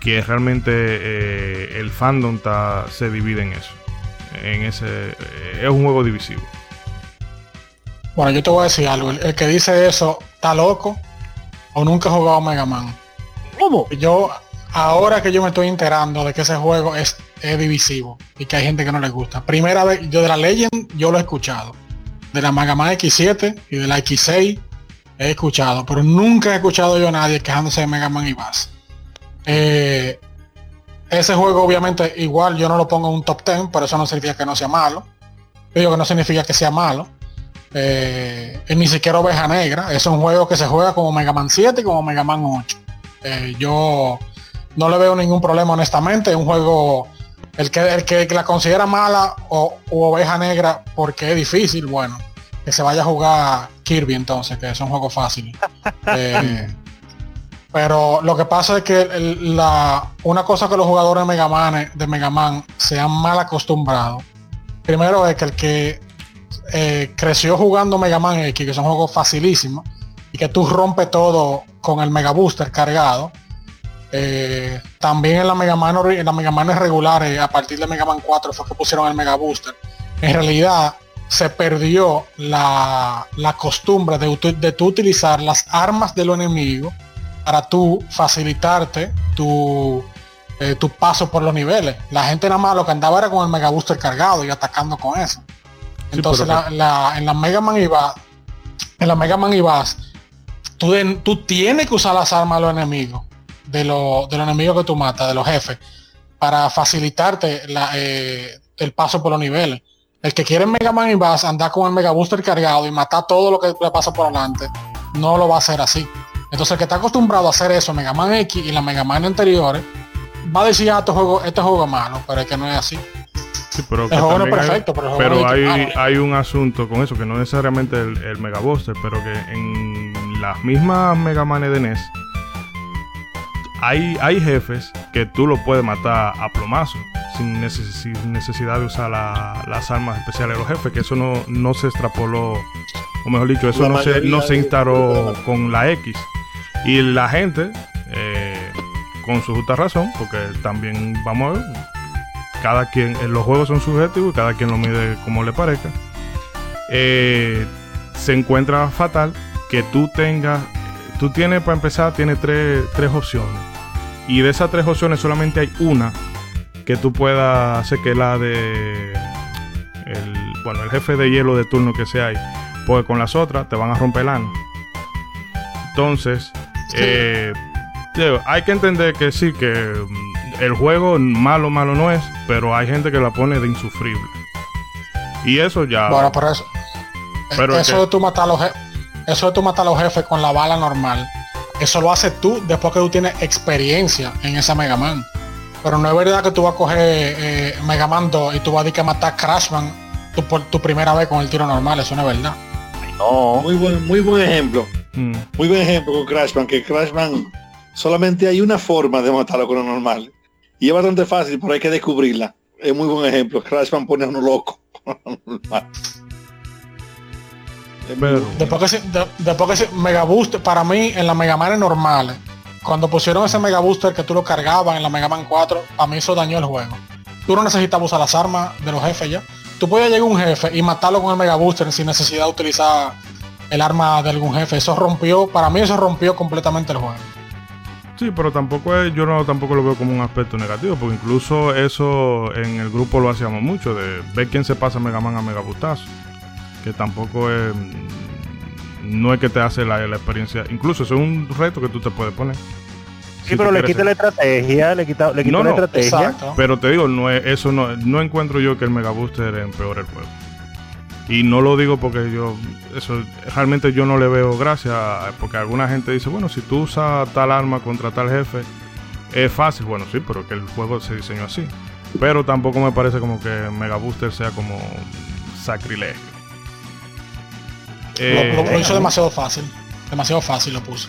que realmente eh, el fandom ta- se divide en eso. En ese eh, es un juego divisivo. Bueno, yo te voy a decir algo. El, el que dice eso está loco o nunca ha jugado Mega Man. ¿Cómo? Yo, ahora que yo me estoy enterando de que ese juego es, es divisivo y que hay gente que no le gusta. Primera vez, yo de la Legend, yo lo he escuchado. De la Mega Man X7 y de la X6 he escuchado, pero nunca he escuchado yo a nadie quejándose de Mega Man y Bass. Eh, ese juego obviamente igual yo no lo pongo en un top 10, pero eso no significa que no sea malo. Yo digo que no significa que sea malo. Eh, y ni siquiera Oveja Negra. Es un juego que se juega como Mega Man 7 y como Mega Man 8. Eh, yo no le veo ningún problema honestamente. Es un juego, el que, el que la considera mala o u Oveja Negra porque es difícil, bueno, que se vaya a jugar Kirby entonces, que es un juego fácil. Eh, pero lo que pasa es que la, una cosa que los jugadores de Mega Man, de Mega Man se han mal acostumbrado. Primero es que el que eh, creció jugando Mega Man X, que son juegos facilísimos, y que tú rompes todo con el Mega Booster cargado. eh, también en la Mega Man en la Mega Man regulares, a partir de Mega Man 4 fue que pusieron el Mega Booster. En realidad se perdió la, la costumbre de, de tú utilizar las armas de los enemigos para tú facilitarte tu, eh, tu paso por los niveles. La gente nada más lo que andaba era con el Mega Booster cargado y atacando con eso. Entonces pero la- la- en la Mega Man y Bass, en la Mega Man y Bass, tú, de- tú tienes que usar las armas de los enemigos, de, los de los enemigos que tú matas, de los jefes, para facilitarte la, eh, el paso por los niveles. El que quiere Mega Man y Bass andar con el Mega Booster cargado y matar todo lo que le pasa por delante, no lo va a hacer así. Entonces el que está acostumbrado a hacer eso Mega Man X y la Mega Man anteriores, va a decir, ah, este juego, este juego es malo, pero es que no es así. Sí, pero, El juego no es también hay- perfecto, pero el juego pero es hay, malo. hay un asunto con eso, que no necesariamente el, el Mega Buster, pero que en las mismas Mega Man de NES hay, hay jefes que tú lo puedes matar a plomazo, sin, neces- sin necesidad de usar la- las armas especiales de los jefes, que eso no, no se extrapoló, o mejor dicho, eso La no se, no se instaló con la X. Y la gente, eh, con su justa razón, porque también vamos a ver, cada quien, eh, los juegos son subjetivos y cada quien lo mide como le parezca. Eh, se encuentra fatal que tú tengas, tú tienes para empezar, tienes tres, tres opciones. Y de esas tres opciones solamente hay una que tú puedas hacer que la de el, bueno, el jefe de hielo de turno que sea ahí. Porque con las otras te van a romper el ano. Entonces, eh, hay que entender que sí, que mm, el juego malo, malo no es, pero hay gente que la pone de insufrible. Y eso ya. Bueno, por eso. Pero eso que- de tú matar a los eso de tú matar a los jefes con la bala normal, eso lo haces tú después que tú tienes experiencia en esa Mega Man. Pero no es verdad que tú vas a coger eh, Mega Man 2 y tú vas a decir que matar Crashman tu, por tu primera vez con el tiro normal, eso no es verdad. No, Muy buen, muy buen ejemplo. Mm, Muy buen ejemplo con Crashman, que Crashman solamente hay una forma de matarlo con lo normal. Y es bastante fácil, pero hay que descubrirla. Es muy buen ejemplo. Crashman pone a uno loco. normal. Es Pero-. Después que, se- de- después que se- Mega Booster, para mí en la Mega Man normales, cuando pusieron ese Mega Booster que tú lo cargabas en la Mega Man 4, a mí eso dañó el juego. Tú no necesitabas usar las armas de los jefes ya. Tú podías llegar a un jefe y matarlo con el Mega Booster sin necesidad de utilizar el arma de algún jefe. Eso rompió, para mí eso rompió completamente el juego. Sí, pero tampoco es, yo no tampoco lo veo como un aspecto negativo, porque incluso eso en el grupo lo hacíamos mucho, de ver quién se pasa Mega Man a Mega Bustazo. Que tampoco es. No es que te hace la, la experiencia. Incluso eso es un reto que tú te puedes poner. sí, pero le quita la estrategia, le quita, le quita No, la no, estrategia. Exacto. Pero te digo, no es, eso no, no encuentro yo que el Mega Booster empeore el juego. Y no lo digo porque yo, eso realmente yo no le veo gracia, porque alguna gente dice, bueno, si tú usas tal arma contra tal jefe, es fácil. Bueno, sí, pero que el juego se diseñó así. Pero tampoco me parece como que Mega Booster sea como sacrilegio. Lo, Eh, lo- lo hizo demasiado fácil. Demasiado fácil lo puso.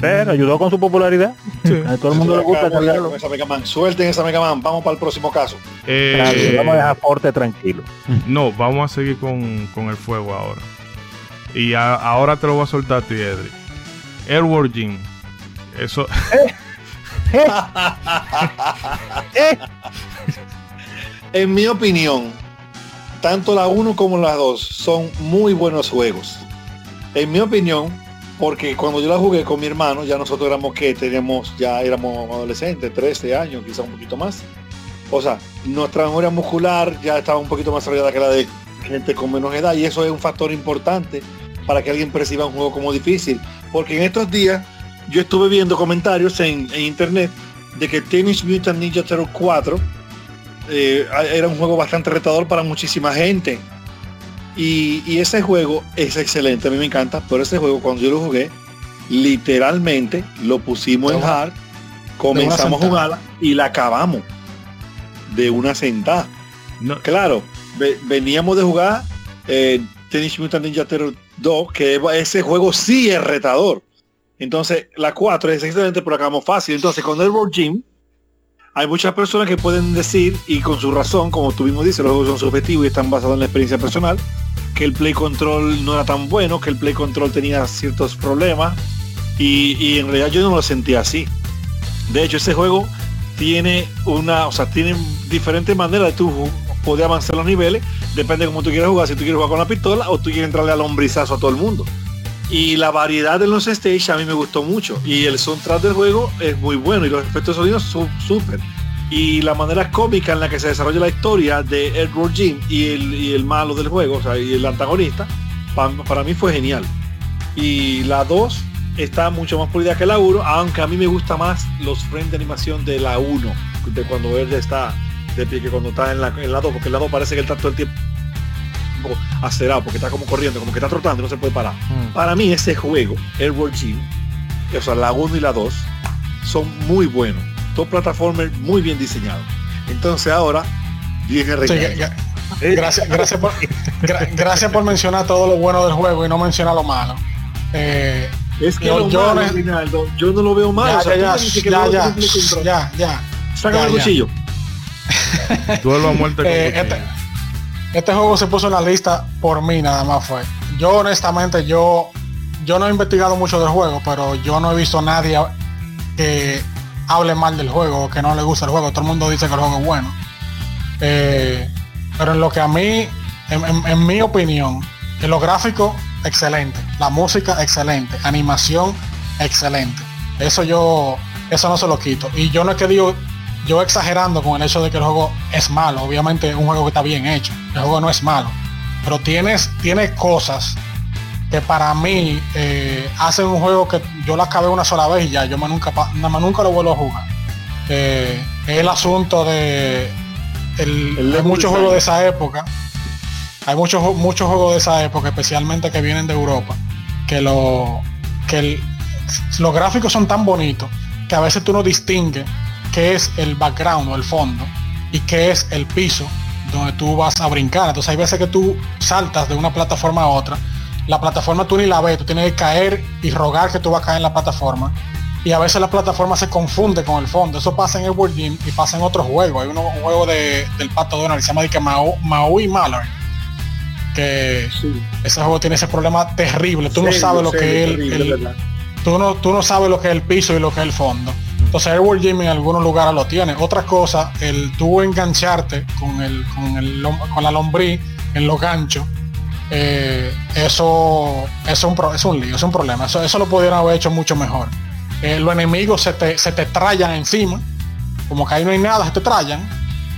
Pero ayudó con su popularidad. sí. A todo el mundo le gusta cargarlo. con esa Mega Man. Suelten esa Mega Man. Vamos para el próximo caso. Eh, vamos a dejar Forte tranquilo. No, vamos a seguir con, con el fuego ahora. Y a- ahora te lo voy a soltar a ti, Edri. Airworld Gym. Eso. En mi opinión, tanto la 1 como la 2 son muy buenos juegos. En mi opinión, porque cuando yo la jugué con mi hermano, ya nosotros éramos que teníamos, ya éramos adolescentes, 13 años, quizá un poquito más. O sea, nuestra memoria muscular ya estaba un poquito más desarrollada que la de gente con menos edad y eso es un factor importante para que alguien perciba un juego como difícil. Porque en estos días yo estuve viendo comentarios en, internet de que Teenage Mutant Ninja Turtle 4 eh, era un juego bastante retador para muchísima gente. Y, y ese juego es excelente, a mí me encanta, pero ese juego cuando yo lo jugué, literalmente lo pusimos en hard, comenzamos a jugarla y la acabamos de una sentada. No, Claro, ve- veníamos de jugar eh, Teenage Mutant Ninja Turtle 2, que ese juego sí es retador. Entonces, la 4 es excelente, pero acabamos fácil. Entonces, con el World Gym, hay muchas personas que pueden decir, y con su razón, como tú mismo dices, los juegos son subjetivos y están basados en la experiencia personal, que el Play Control no era tan bueno, que el Play Control tenía ciertos problemas, y, y en realidad yo no lo sentía así. De hecho, ese juego tiene una, o sea, tiene diferentes maneras de tú poder avanzar los niveles, depende de cómo tú quieras jugar, si tú quieres jugar con la pistola o tú quieres entrarle al hombrizazo a todo el mundo. Y la variedad de los stage a mí me gustó mucho. Y el soundtrack del juego es muy bueno y los efectos de sonido son súper. Y la manera cómica en la que se desarrolla la historia de Edward Jim y el, y el malo del juego, o sea, y el antagonista, pa- para mí fue genial. Y la 2 está mucho más pulida que la 1, aunque a mí me gusta más los frames de animación de la 1, de cuando él está de pie, que cuando está en la, en la 2, porque en la 2 parece que él está todo el tiempo acelerado, porque está como corriendo, como que está trotando no se puede parar. mm, Para mí ese juego, Airworld Gym, o sea, la 1 y la 2, son muy buenos. Dos plataformas muy bien diseñados. Entonces ahora viene Sí, gracias, gracias, por, gra- gracias por mencionar todo lo bueno del juego y no mencionar lo malo. Eh, Es que Yo- lo yo malo, no- Rinaldo, yo no lo veo mal. ya, o sea, ya, ya, ya, ya, el cuchillo. Duelo a muerte con Eh, este, este juego se puso en la lista por mí nada más fue. Yo honestamente yo yo no he investigado mucho del juego, pero yo no he visto a nadie que hable mal del juego o que no le gusta el juego. Todo el mundo dice que el juego es bueno. Eh, pero en lo que a mí, en, mi opinión, en lo gráfico, excelente. La música, excelente. Animación, excelente. Eso yo, eso no se lo quito. Y yo no es que digo, yo exagerando con el hecho de que el juego es malo. Obviamente es un juego que está bien hecho. El juego no es malo. Pero tienes, tiene cosas que para mí eh, hacen un juego que yo lo acabé una sola vez y ya, yo más nunca, más nunca lo vuelvo a jugar. Eh, el asunto de el- El hay muchos juegos de esa época. Hay muchos muchos juegos de esa época, especialmente que vienen de Europa, que lo que el- los gráficos son tan bonitos que a veces tú no distingues qué es el background o el fondo y qué es el piso donde tú vas a brincar. Entonces hay veces que tú saltas de una plataforma a otra. La plataforma tú ni la ves, tú tienes que caer y rogar que tú vas a caer en la plataforma. Y a veces la plataforma se confunde con el fondo. Eso pasa en Edward Jim y pasa en otros juegos. Hay uno- un juego de, del Pato Donald que se llama de que Mau- Maui Mallard. Que ese juego tiene ese problema terrible. Tú no sabes lo que es el- el, tú no, tú no sabes lo que es el piso y lo que es el fondo. Entonces Airworld Gym en algunos lugares lo tiene. Otra cosa, el tú engancharte con el, con el con la lombriz en los ganchos, eh, eso, es un es lío, es un problema. Eso, eso lo pudieron haber hecho mucho mejor. Eh, los enemigos se te, se te trayan encima, como que ahí no hay nada, se te trayan.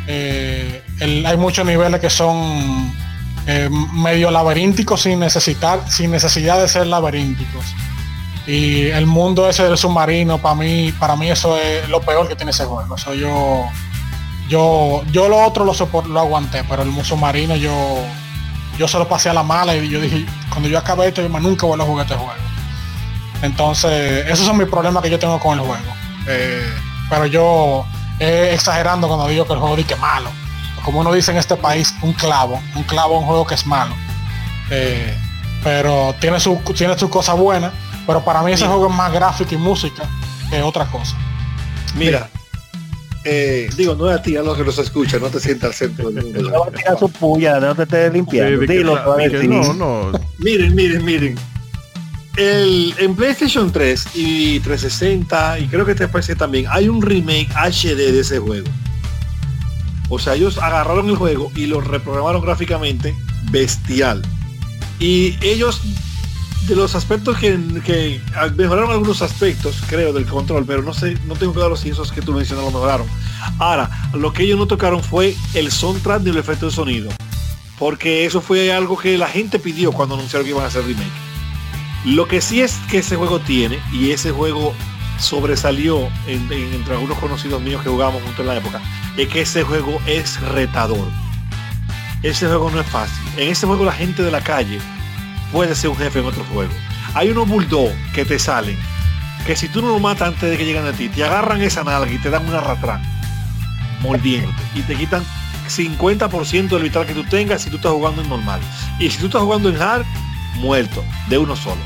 Eh, hay muchos niveles que son eh, medio laberínticos sin necesitar, sin necesidad de ser laberínticos. Y el mundo ese del submarino, para mí, para mí eso es lo peor que tiene ese juego. Eso yo, yo, yo lo otro lo, sopor- lo aguanté, pero el submarino yo, yo se lo pasé a la mala y yo dije, cuando yo acabé esto, yo nunca vuelvo a jugar este juego. Entonces, esos son mis problemas que yo tengo con el juego. Eh, pero yo eh, exagerando cuando digo que el juego dice malo. Como uno dice en este país, un clavo. Un clavo un juego que es malo. Eh, pero tiene su tiene sus cosas buenas. Pero para mí ese juego es más gráfica y música que otra cosa. Mira, eh, digo, no es a ti, a los que nos escuchan, no te sientas al centro del mundo. No va a tirar su puya, no te estés limpiando. Dilo, te decir. no, no. Miren, miren, miren. El, en PlayStation 3 y 360 y creo que este PC también hay un remake HD de ese juego. O sea, ellos agarraron el juego y lo reprogramaron gráficamente bestial. Y ellos, de los aspectos que, que mejoraron algunos aspectos, creo, del control, pero no sé, no tengo claro si esos que tú mencionas lo mejoraron. Ahora, lo que ellos no tocaron fue el soundtrack ni el efecto de sonido. Porque eso fue algo que la gente pidió cuando anunciaron que iban a hacer remake. Lo que sí es que ese juego tiene, y ese juego sobresalió en- en- entre algunos conocidos míos que jugábamos juntos en la época, es que ese juego es retador. Ese juego no es fácil. En ese juego la gente de la calle puede ser un jefe en otro juego. Hay unos bulldog que te salen, que si tú no lo matas antes de que lleguen a ti, te agarran esa nalga y te dan una ratrán, mordiéndote, y te quitan 50% del vital que tú tengas si tú estás jugando en normal. Y si tú estás jugando en hard, muerto, de uno solo.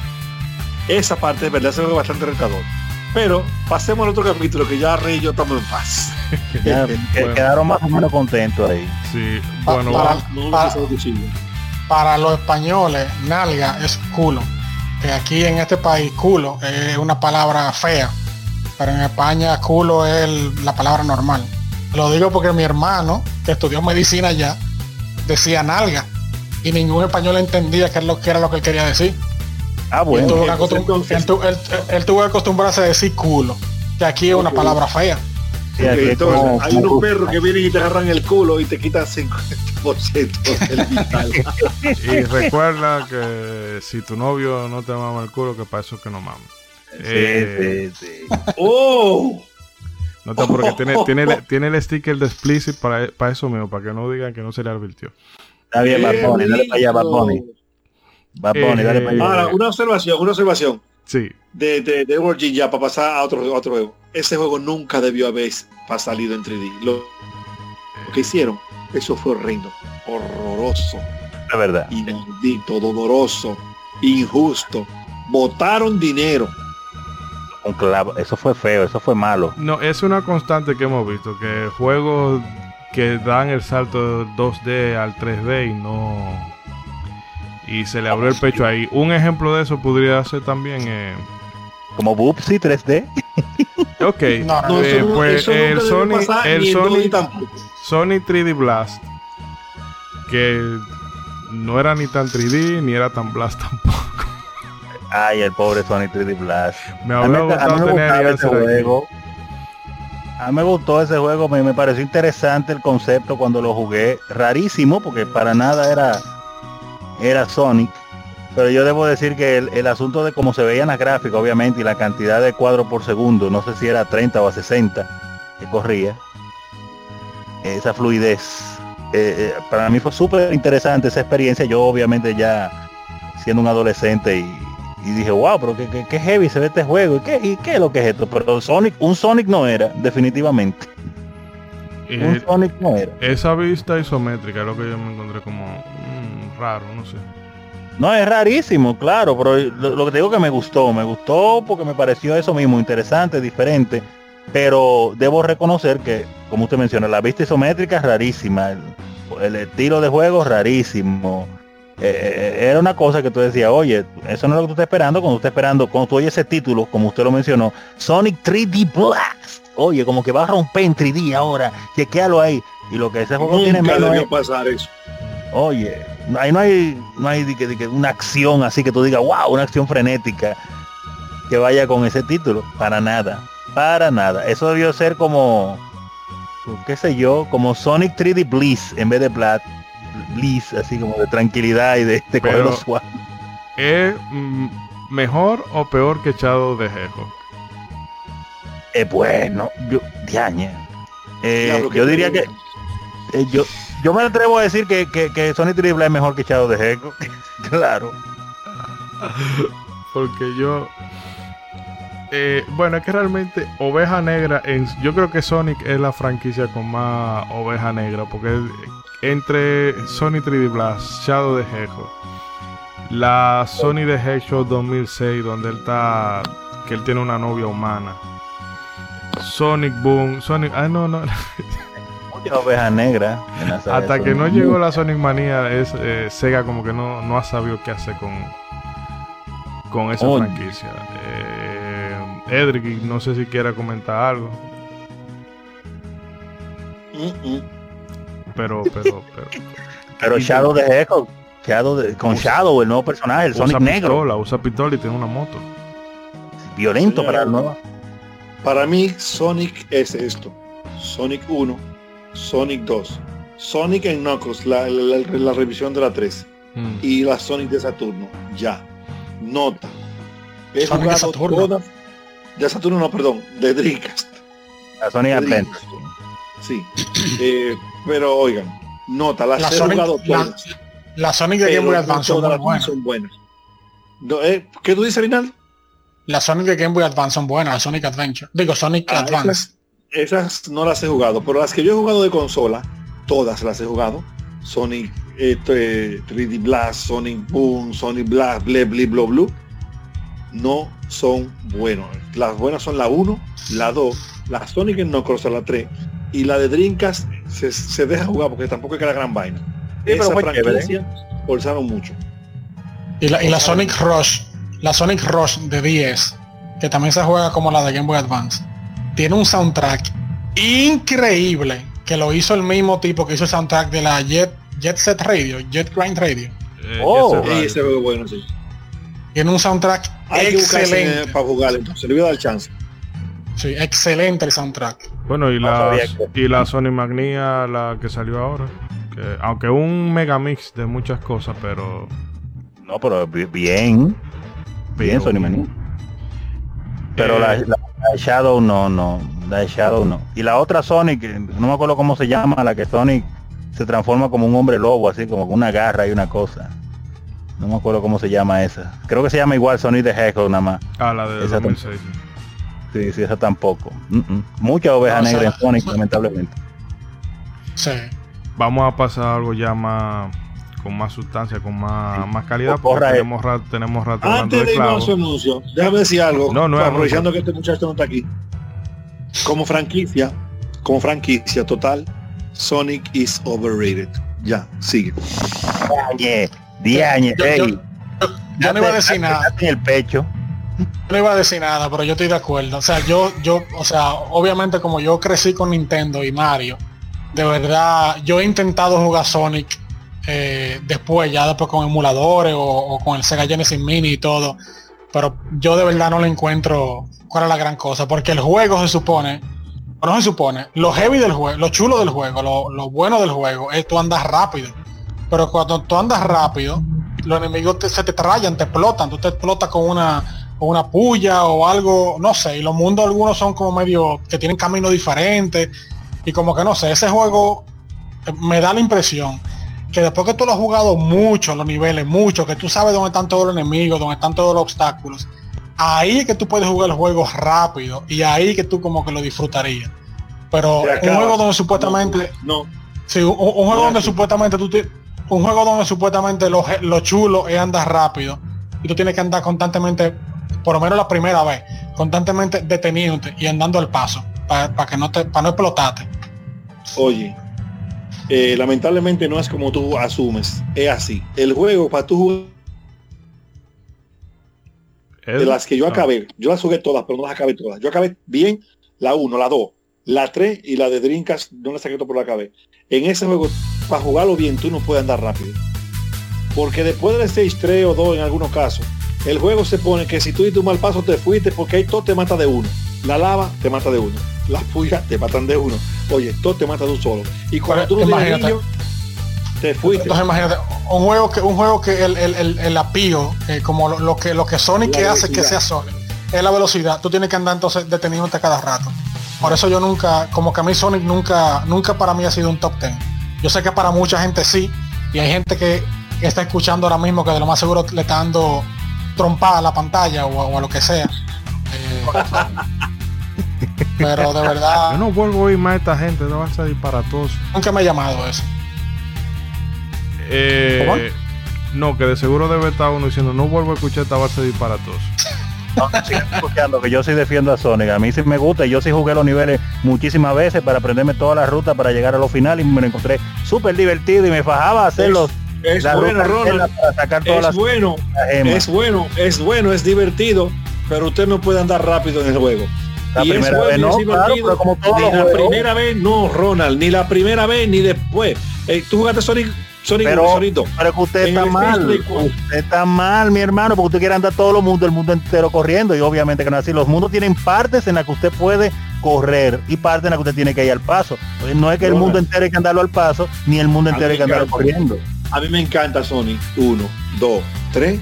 Esa parte es verdad, juego es bastante retador. Pero pasemos al otro capítulo que ya Rey y yo estamos en paz. Ya, Bueno. Quedaron más o menos contentos ahí. Sí, bueno, para- vamos- No Para los españoles, nalga es culo. Que aquí en este país culo es una palabra fea. Pero en España culo es el- la palabra normal. Lo digo porque mi hermano, que estudió medicina allá, decía nalga. Y ningún español entendía qué es lo que era lo que él quería decir. Ah, Él bueno. él tu- él- él tuvo que acostumbrarse a decir culo. Que aquí es una palabra fea. Sí, aquí es Entonces, como- hay unos perros que vienen y te agarran el culo y te quitan 50% del vital. y recuerda que si tu novio no te mama el culo, que para eso es que no mama. Eh, Sí, sí, sí. ¡Oh! No porque tiene, tiene, tiene el sticker de explicit para, para eso mismo, para que no digan que no se le advirtió. Está bien, Bad Bunny, dale para allá, Bad Bunny. Bad Bunny, dale para allá. Ahora, una observación, una observación Sí, de, de, de G ya para pasar a otro, a otro juego. Ese juego nunca debió haber salido en 3D. Lo, Lo que hicieron, eso fue horrendo, horroroso, Es verdad. inaudito, doloroso, injusto. Botaron dinero. Un clavo. Eso fue feo, eso fue malo. No, es una constante que hemos visto, que juegos que dan el salto 2D al 3D y no... Y se le abrió el pecho ahí. Un ejemplo de eso podría ser también... eh, Como Bubsy 3D. Ok, No, no, eh, eso, pues eso nunca el Sony, pasar, el ni en 2D Sony, tampoco. Sony 3D Blast, que no era ni tan 3D ni era tan Blast tampoco. Ay, el pobre Sony 3D Blast. Me A mí, habría gustado me tener ese juego. A mí me gustó ese juego, me, me pareció interesante el concepto cuando lo jugué. Rarísimo, porque para nada era, era Sonic. Pero yo debo decir que el, el asunto de cómo se veían las gráficas, obviamente, y la cantidad de cuadros por segundo, no sé si era 30 o a 60 que corría, esa fluidez. eh, eh, para mí fue súper interesante esa experiencia. Yo obviamente ya siendo un adolescente y, y dije, wow, pero qué, qué- qué heavy se ve este juego. ¿Y qué, ¿Y qué es lo que es esto? Pero Sonic, un Sonic no era, definitivamente. Y Un Sonic no era. esa vista isométrica es lo que yo me encontré como mm, raro, no sé. No, es rarísimo, claro, pero lo, lo que te digo que me gustó, me gustó porque me pareció eso mismo, interesante, diferente, pero debo reconocer que, como usted menciona, la vista isométrica es rarísima, el, el estilo de juego es rarísimo. Eh, eh, era una cosa que tú decías, oye, eso no es lo que tú estás esperando, cuando tú estás esperando, cuando tú oyes ese título, como usted lo mencionó, Sonic 3D Blast, oye, como que va a romper en 3D ahora, chequealo ahí, y lo que ese juego tiene Nunca menos es- debió pasar eso. Oye, ahí no hay, no hay de que- de que una acción así que tú digas, wow, una acción frenética que vaya con ese título. Para nada, para nada. Eso debió ser como, qué sé yo, como Sonic 3D Bliss en vez de Plat. Bliss, así como de tranquilidad y de, Pero- cogerlo suave. ¿Es mm, mejor o peor que Shadow de Hedgehog? Eh, bueno, yo, diañe. Eh, yo diría que eh, yo, yo me atrevo a decir que, que, que Sonic 3D Blast es mejor que Shadow de Hedgehog. claro. Porque yo... eh, bueno, es que realmente Oveja Negra, en, yo creo que Sonic es la franquicia con más Oveja Negra, porque entre Sonic 3D Blast, Shadow de Hedgehog, la Sony de Hedgehog 2006, donde él está, que él tiene una novia humana, Sonic Boom, Sonic, ah no, no, Muchas ovejas negras. hasta que no Sonic. llegó la Sonic Manía, es, eh, Sega como que no, no ha sabido qué hacer con, con esa Oye. franquicia. Eh, Edric, no sé si quiera comentar algo, Mm, mm. pero, pero, pero. Pero Shadow de Hedgehog, Shadow de- con Shadow, el nuevo personaje, el usa Sonic negro, pistola, usa pistola y tiene una moto. violento para el nuevo. Para mí, Sonic es esto. Sonic 1, Sonic 2, Sonic en Knuckles, la, la- la- la revisión de la 3 Mm. y la Sonic de Saturno. Ya. Nota. He Sonic de jugado Saturno. todas. De Saturno no, perdón, de Dreamcast. La Sonic de Adventure. Sí. Eh, pero oigan, nota, las La he Sonic, jugado la, todas. la Sonic de Game Boy Advance son todas buenas. son buenas. No, eh, ¿Qué tú dices, Rinaldo? La Sonic de Game Boy Advance son buenas, la Sonic Adventure. Digo, Sonic Ah, Advance. Esas, no las he jugado, pero las que yo he jugado de consola, todas las he jugado. Sonic este, 3D Blast, Sonic Boom, Sonic Blast, Ble, Ble, Blo, Blue, no son buenos. Las buenas son la 1, la 2, la Sonic en Knuckles la 3 y la de Dreamcast se, se deja jugar porque tampoco es que la gran vaina. pero Esa chévere. franquicia forzaron mucho. Y la, y la Sonic Rush, la Sonic Rush de 10, que también se juega como la de Game Boy Advance, tiene un soundtrack increíble que lo hizo el mismo tipo que hizo el soundtrack de la Jet, Jet Set Radio, Jet Grind Radio. Eh, Oh. Jet Set Radio. ese bueno, sí. Tiene un soundtrack Hay que excelente. para jugar, entonces le voy a dar chance. Sí, excelente el soundtrack. Bueno, y No la, y la Sony Magnia, la que salió ahora. Que, aunque un megamix de muchas cosas, pero No, pero bi- bien. Bien, Pero- Sonic Mania. Pero Eh, la, la- la de Shadow no, no. La de Shadow no. Y la otra Sonic, eh, no me acuerdo cómo se llama, la que Sonic se transforma como un hombre lobo, así como con una garra y una cosa. No me acuerdo cómo se llama esa. Creo que se llama igual Sonic de Hedgehog nada más. Ah, la de Esa 2006. Sí, sí, esa tampoco. Mm, mm. Mucha oveja No, o sea, negra en Sonic, lamentablemente. Sí. Vamos a pasar a algo ya más con más sustancia, con más, más calidad, porque porra, tenemos rato, tenemos rato Antes de de irnos a su anuncio, déjame decir algo. No, no aprovechando que este muchacho no está aquí. Como franquicia, como franquicia total, Sonic is overrated. Ya, sigue. Diañe, diañe, Yo- ey. yo- Yo no iba a decir nada. en el pecho. no iba a decir nada, pero yo estoy de acuerdo. O sea, yo, yo, o sea, obviamente como yo crecí con Nintendo y Mario, de verdad, yo he intentado jugar Sonic eh, después, ya después con emuladores o, o con el Sega Genesis Mini y todo, pero yo de verdad no le encuentro cuál es la gran cosa, porque el juego se supone, o no se supone, lo heavy del juego, lo chulo del juego, lo, bueno del juego es tú andas rápido. Pero cuando tú andas rápido, los enemigos te- se te trayan, te explotan, tú te explotas con una, con una puya o algo, no sé, y los mundos algunos son como medio que tienen caminos diferentes. Y como que no sé, ese juego eh, me da la impresión que después que tú lo has jugado mucho, los niveles, mucho, que tú sabes dónde están todos los enemigos, dónde están todos los obstáculos, ahí es que tú puedes jugar el juego rápido y ahí que tú como que lo disfrutarías. Pero Te un juego donde supuestamente No, Sí, un, un juego No, donde supuestamente tú ti- un juego donde supuestamente lo, lo chulo es andar rápido y tú tienes que andar constantemente, por lo menos la primera vez, constantemente deteniéndote y andando al paso para que no te para no explotarte. oye. Eh, lamentablemente no es como tú asumes. Es así. El juego para tú jugar de las que yo Ah. acabé, yo las jugué todas, pero no las acabé todas. Yo acabé bien la 1, la 2, la 3 y la de Dreamcast, no la saqué todo por la acabé. En ese juego, para jugarlo bien, tú no puedes andar rápido. Porque después del stage 3 o 2 en algunos casos, el juego se pone que si tú diste un mal paso te fuiste porque ahí todo te mata de uno. La lava te mata de uno. Las pulgas te matan de uno. Oye, todo te mata de un solo. Y cuando tú no tienes niño, te fuiste. Entonces imagínate, un juego que un juego que el, el, el, el apío, eh, como lo, lo que lo que Sonic que hace que sea Sonic, es la velocidad. Tú tienes que andar entonces deteniéndote cada rato. Por eso yo nunca, como que a mí Sonic nunca, nunca para mí ha sido un top 10. Yo sé que para mucha gente sí, y hay gente que, que está escuchando ahora mismo que de lo más seguro le está dando trompada a la pantalla o, a- o a lo que sea. Eh, pero de Yo verdad, no vuelvo a oír más a esta gente, no va a ser disparatoso. nunca me ha llamado eso. Eh, no, que de seguro debe estar uno diciendo, no vuelvo a escuchar esta base disparatosa. No, sigan escuchando que yo sí defiendo a Sonic. A mí sí me gusta y yo sí jugué los niveles muchísimas veces para aprenderme toda la ruta para llegar a los finales y me lo encontré súper divertido y me fajaba a hacer los Es la bueno, Ronald. para sacar todas Es las bueno. Es bueno, es bueno, es divertido, pero usted no puede andar rápido en el juego. La Y primera vez no, claro, divertido. pero como todos ni la juegos. primera vez, no, Ronald, ni la primera vez ni después. Eh, Tú jugaste Sonic, Sonic Pero- 1, Sonic 2. Pero que usted está mal, Play 4. usted está mal, mi hermano, porque usted quiere andar todo el mundo, el mundo entero corriendo y obviamente que no es así. Los mundos tienen partes en las que usted puede correr y partes en las que usted tiene que ir al paso. Entonces, no es que el mundo entero hay que andarlo al paso, ni el mundo entero hay que andarlo corriendo. A mí me encanta Sonic 1, 2, 3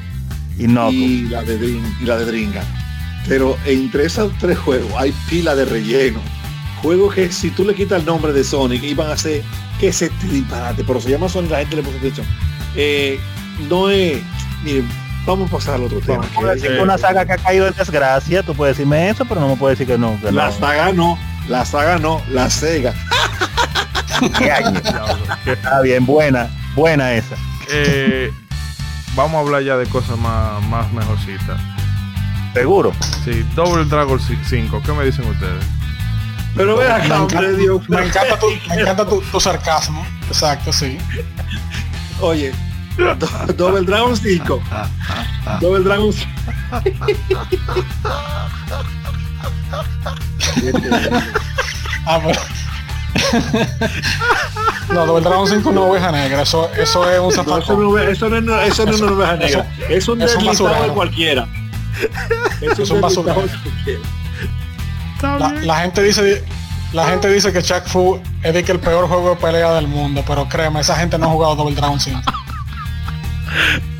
Y no, y la de Dream, y la de Dreamcast. Pero entre esos tres juegos hay pila de relleno. Juegos que si tú le quitas el nombre de Sonic iban a ser que se disparate, pero se llama Sonic, la gente le puso atención. Eh, no es, miren, vamos a pasar al otro tema. puedo que decir es- que una saga que ha caído en desgracia, tú puedes decirme eso, pero no me puedes decir que no. Que la no. saga no, la saga no, la Sega. Qué año. Está bien, buena, buena esa. eh, vamos a hablar ya de cosas más, más mejorcitas. Seguro. Sí, Double Dragon 5, ¿qué me dicen ustedes? Pero ve acá, Me hombre encanta, de Dios. me encanta tu, me encanta tu, tu sarcasmo. Exacto, sí. Oye, Do- Double Dragon 5. Double Dragon 5. Ah, pero... no, Double Dragon 5 no oveja negra, eso, eso es un No, eso, no, eso no, no- eso no es una oveja negra. Es un es un deslizado de basurero. cualquiera. Es Es un cualquiera. La, la gente dice la gente dice que Chuck Fu es de que el peor juego de pelea del mundo, pero créeme, esa gente no ha jugado Double Dragon 5.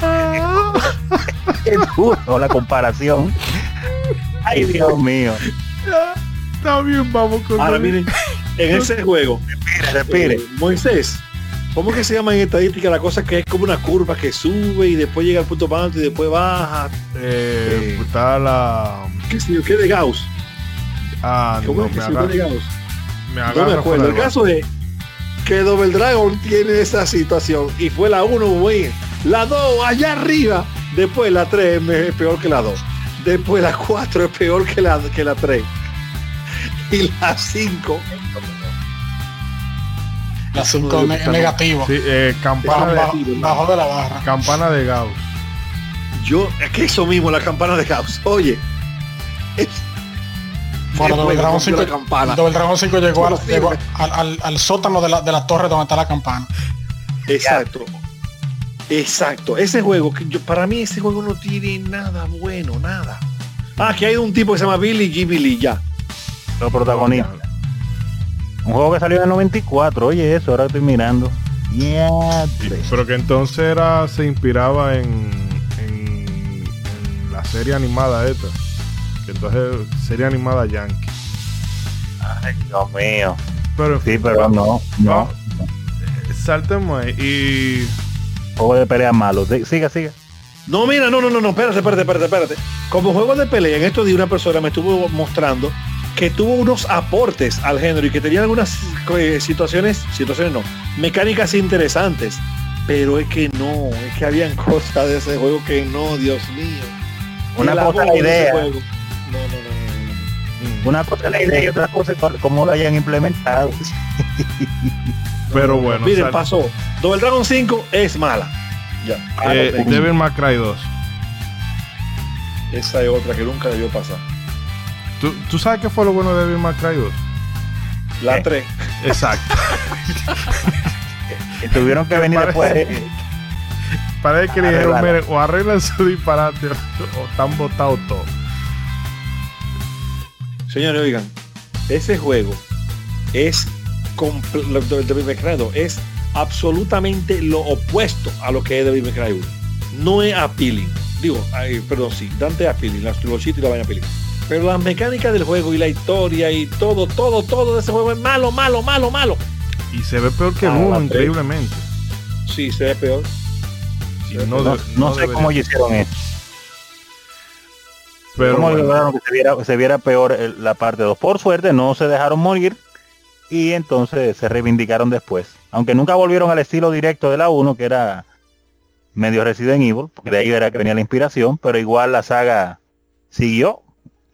Qué duro la comparación. Ay, Dios mío. Está bien, vamos con Ahora miren, en ese juego, Respire. eh, Moisés, ¿cómo que se llama en estadística la cosa que es como una curva que sube y después llega al punto más alto y después baja? Eh, está la... ¿Qué sé yo? ¿Qué de Gauss? Ah, ¿Cómo no, es que me se de Gauss? me No me acuerdo. El caso es que Double Dragon tiene esa situación. Y fue la 1 muy La 2 allá arriba. Después la 3 es peor que la 2. Después la 4 es peor que la, que la 3. Y la 5. La 5 es negativo. Sí, eh, campana, Bajo, de, bajo- bajo de la barra. campana de Gauss. Yo, es que eso mismo, la campana de Gauss. Oye. Es, Bueno, Double Dragon rompió 5, la campana. Double Dragon 5 llegó, al, llegó al, al- al sótano de la, de la torre donde está la campana. Exacto. Exacto. Ese juego, que yo, para mí ese juego no tiene nada bueno, nada. Ah, que hay un tipo que se llama Billy G. Billy, ya. Los protagonistas. Un juego que salió en el 94. Oye, eso, ahora estoy mirando. Pero que entonces era, se inspiraba en, en, en la serie animada esta. Que entonces serie animada Yankee. Ay, Dios mío. Pero Sí, pero no, no. saltemos ahí. Y Juego de pelea malo. Siga, siga. No, mira, no, no, no, no, espérate, espérate, espérate, espérate. Como juego de pelea, en esto de una persona me estuvo mostrando que tuvo unos aportes al género y que tenía algunas eh, situaciones, situaciones no, mecánicas interesantes. Pero es que no, es que habían cosas de ese juego que no, Dios mío. Una cosa la idea. juego. No, no, no, Una cosa es la idea y otra cosa es cómo lo hayan implementado. pero bueno, Miren, pasó. Double Dragon 5 es mala. Ya. Eh. Devil May Cry 2. Esa es otra que nunca debió pasar. ¿Tú, tú sabes qué fue lo bueno de Devil May Cry 2? La Eh. 3. Exacto. Y tuvieron que venir después. Parece- Parece que le dijeron, miren, o arreglan su disparate o están botados todos. Señores, oigan, ese juego es Devil May Cry 2 es absolutamente lo opuesto a lo que es Devil May Cry 1. No es appealing. Digo, ay, perdón, sí, Dante es appealing, los sitios y la vaina appealing. Pero las mecánicas del juego y la historia y todo, todo, todo de ese juego es malo, malo, malo, malo. Y se ve peor que el Ah, 1, la tres. increíblemente. Sí, se ve peor. Sí, no, No, de- no no sé cómo hicieron eso. Pero cómo bueno, lograron que se viera, se viera peor el- la parte 2. Por suerte no se dejaron morir y entonces se reivindicaron después. Aunque nunca volvieron al estilo directo de la 1, que era medio Resident Evil, porque de ahí era que venía la inspiración, pero igual la saga siguió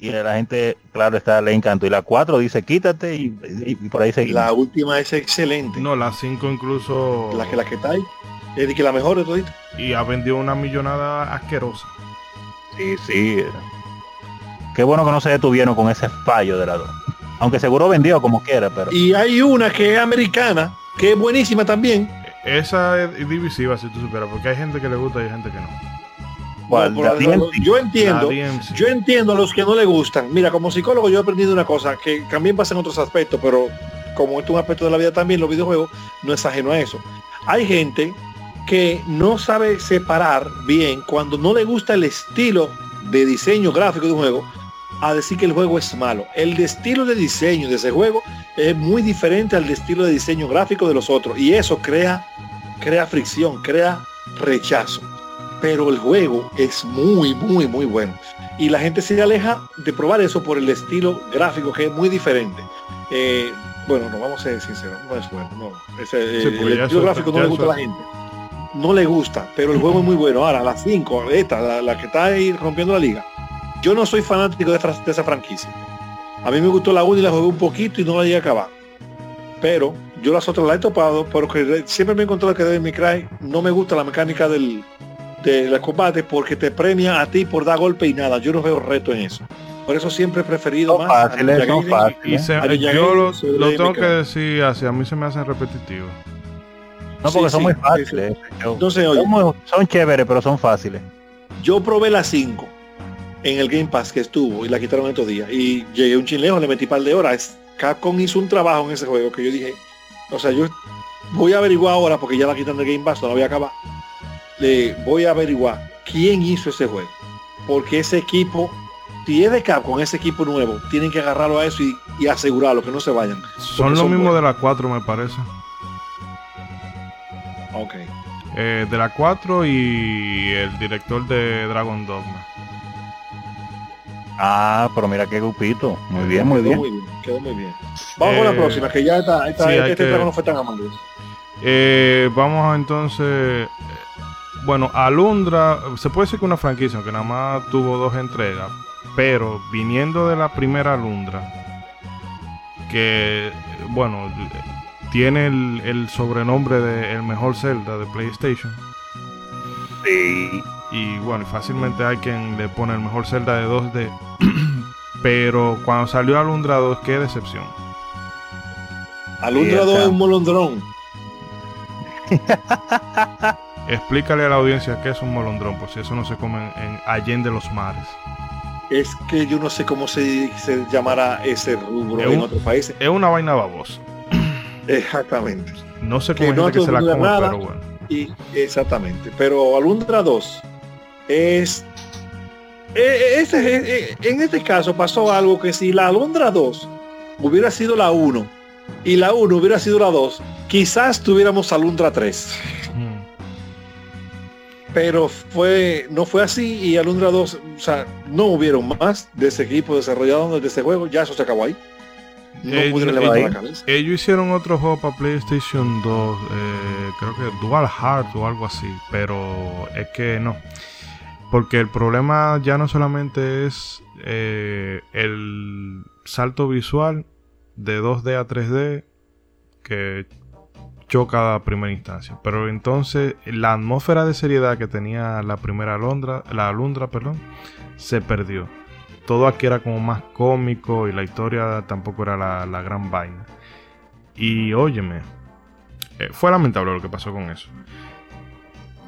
y a la gente, claro, está le encantó. Y la 4 dice quítate y, y- y por ahí seguimos. La última es excelente. no, la 5 incluso. La que la que está ahí. Es de que la mejor de todito. Y ha vendido una millonada asquerosa. Sí, sí. Qué bueno que no se detuvieron con ese fallo de la 2. Aunque seguro vendió como quiera, pero... Y hay una que es americana, que es buenísima también. Esa es divisiva, si tú supieras, porque hay gente que le gusta y hay gente que no. Yo entiendo. Yo entiendo a los que no le gustan. Mira, como psicólogo yo he aprendido una cosa que también pasa en otros aspectos, pero como esto es un aspecto de la vida también, los videojuegos no es ajeno a eso. Hay gente que no sabe separar bien cuando no le gusta el estilo de diseño gráfico de un juego a decir que el juego es malo. El de estilo de diseño de ese juego es muy diferente al de estilo de diseño gráfico de los otros y eso crea crea fricción, crea rechazo. Pero el juego es muy, muy, muy bueno. Y la gente se aleja de probar eso por el estilo gráfico que es muy diferente. Eh, bueno, no vamos a ser sinceros, no es bueno. No. Eh, el estilo gráfico no le gusta a la gente. No le gusta, pero el juego es muy bueno. Ahora, la 5, esta, la, la que está ahí rompiendo la liga. Yo no soy fanático de, esa franquicia. A mí me gustó la 1 y la jugué un poquito y no la llegué a acabar. Pero yo las otras las he topado porque siempre me he encontrado que May Cry no me gusta la mecánica del, del combate porque te premia a ti por dar golpe y nada. Yo no veo reto en eso. Por eso siempre he preferido Son más fáciles, fáciles. se- Ari yo lo, tengo que decir así, a mí se me hacen repetitivos. No, porque Sí, son sí, muy sí, fáciles. Yo- Entonces, oye, son, muy- son chéveres, pero son fáciles. yo probé la 5 en el Game Pass que estuvo y la quitaron estos días. Y llegué un chilejo, le metí par de horas. Capcom hizo un trabajo en ese juego que yo dije, o sea, yo voy a averiguar ahora porque ya la quitan del Game Pass, no la voy a acabar. Le voy a averiguar quién hizo ese juego. Porque ese equipo, si es de Capcom, ese equipo nuevo, tienen que agarrarlo a eso y, y asegurarlo, que no se vayan. Son lo son mismo buenos. de la 4, me parece. Ok. Eh, de la 4 y el director de Dragon Dogma. Ah, pero mira qué grupito. Muy bien, muy quedó bien. muy bien, quedó muy bien. Vamos con Eh, la próxima, que ya está, esta, sí, este que- trago no fue tan amable. Eh, vamos a entonces. Bueno, Alundra, se puede decir que una franquicia, aunque nada más tuvo dos entregas, pero viniendo de la primera Alundra, que, bueno, tiene el, el sobrenombre de el mejor Zelda de PlayStation. Sí. Y bueno, fácilmente hay quien le pone el mejor Zelda de 2D. pero cuando salió Alundra 2, qué decepción. Alundra Sí, 2 acá. es un molondrón. Explícale a la audiencia qué es un molondrón, por si eso no se come en, en Allende los Mares. Es que yo no sé cómo se, se llamará ese rubro Es en un- otros países. Es una vaina babosa. Exactamente. No sé Que cómo hay no gente que todo se la come, nada. pero bueno. Y exactamente. Pero Alundra 2 es. eh, este- eh, en este caso pasó algo que si la Alundra 2 hubiera sido la 1 y la 1 hubiera sido la 2, quizás tuviéramos Alundra 3. Pero fue, no fue así y Alundra 2, o sea, no hubieron más de ese equipo desarrollado de ese juego, ya eso se acabó ahí. No Eh, pudieron levantar la cabeza. Ellos hicieron otro juego para PlayStation 2, eh, creo que Dual Heart o algo así, pero es que no. Porque el problema ya no solamente es eh, el salto visual de 2D a 3D que choca a primera instancia, pero entonces la atmósfera de seriedad que tenía la primera Alondra, la Alundra, perdón, se perdió todo aquí era como más cómico y la historia tampoco era la, la gran vaina. Y óyeme, eh, fue lamentable lo que pasó con eso.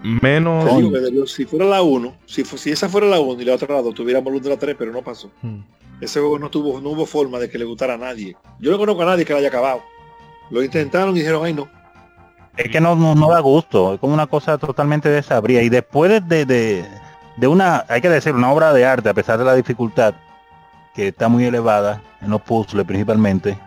Menos... Digo si fuera la 1, si, si esa fuera la 1 y la otra la 2, tuviéramos Alundra 3, pero no pasó. Hmm. Ese juego no tuvo, no hubo forma de que le gustara a nadie. Yo no conozco a nadie que lo haya acabado. Lo intentaron y dijeron, ay no. Es que no, no, da gusto, es como una cosa totalmente desabrida. Y después de, de, de- una, hay que decir, una obra de arte, a pesar de la dificultad, que está muy elevada, en los puzzles principalmente,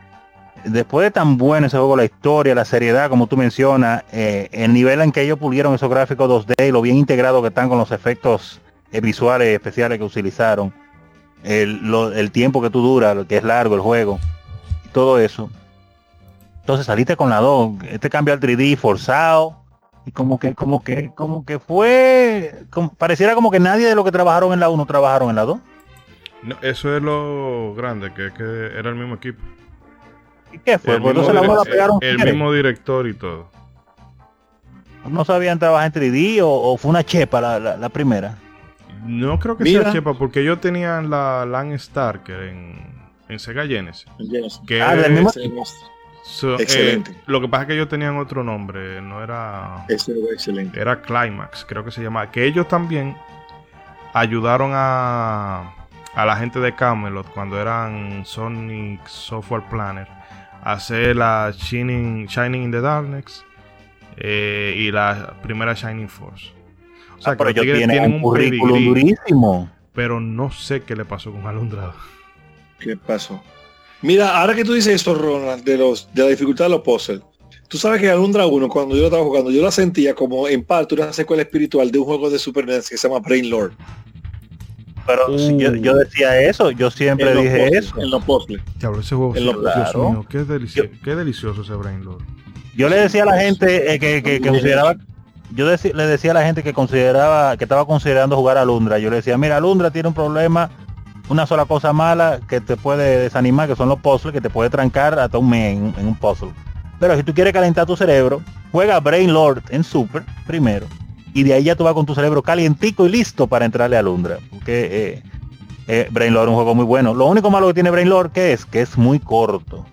después de tan bueno ese juego, la historia, la seriedad, como tú mencionas, eh, el nivel en que ellos pulieron esos gráficos 2D y lo bien integrado que están con los efectos eh, visuales especiales que utilizaron, el, el tiempo que tú dura, que es largo el juego, todo eso. Entonces saliste con la 2, este cambio al 3D forzado y como que como que como que fue como- pareciera como que nadie de los que trabajaron en la 1 trabajaron en la 2. No, eso es lo grande, que, que era el mismo equipo. ¿Y qué fue? El Pues mismo, entonces la 1 la pegaron. el querer. mismo director y todo. No sabían trabajar en 3D o, o fue una chepa la, la- la primera. No creo que Mira. sea Chepa, porque ellos tenían la Land Starker en, en Sega Genesis. Que Ah, del mismo- Eh, Excelente. lo que pasa es que ellos tenían otro nombre, no era... ese fue excelente. era Climax, creo que se llamaba. Que ellos también ayudaron a, a la gente de Camelot cuando eran Sonic Software Planner a hacer la Shining, Shining in the Darkness eh, y la primera Shining Force. O sea, Ah, pero que los ellos tienen un currículum durísimo. pero no sé qué le pasó con Alundra. ¿Qué pasó? Mira, ahora que tú dices esto, Ronald, de los de la dificultad de los puzzles, tú sabes que Alundra 1, cuando yo lo estaba jugando, yo la sentía como en parte una secuela espiritual de un juego de Super NES que se llama Brain Lord. Pero si yo, Uh. yo decía eso, yo siempre dije puzzles, eso. En los puzzles. Diablo, ese juego, En lo- Dios claro. mío, qué, delici- qué delicioso ese Brain Lord. Yo le decía a la gente eh, que, que- que consideraba, yo le decía a la gente que consideraba, que estaba considerando jugar a Lundra, yo le decía, mira, Lundra tiene un problema, una sola cosa mala que te puede desanimar, que son los puzzles, que te puede trancar hasta un mes en, en un puzzle. Pero si tú quieres calentar tu cerebro, juega Brain Lord en Super primero, y de ahí ya tú vas con tu cerebro calientico y listo para entrarle a Lundra. Porque eh, eh, Brain Lord es un juego muy bueno. Lo único malo que tiene Brain Lord que es que es muy corto.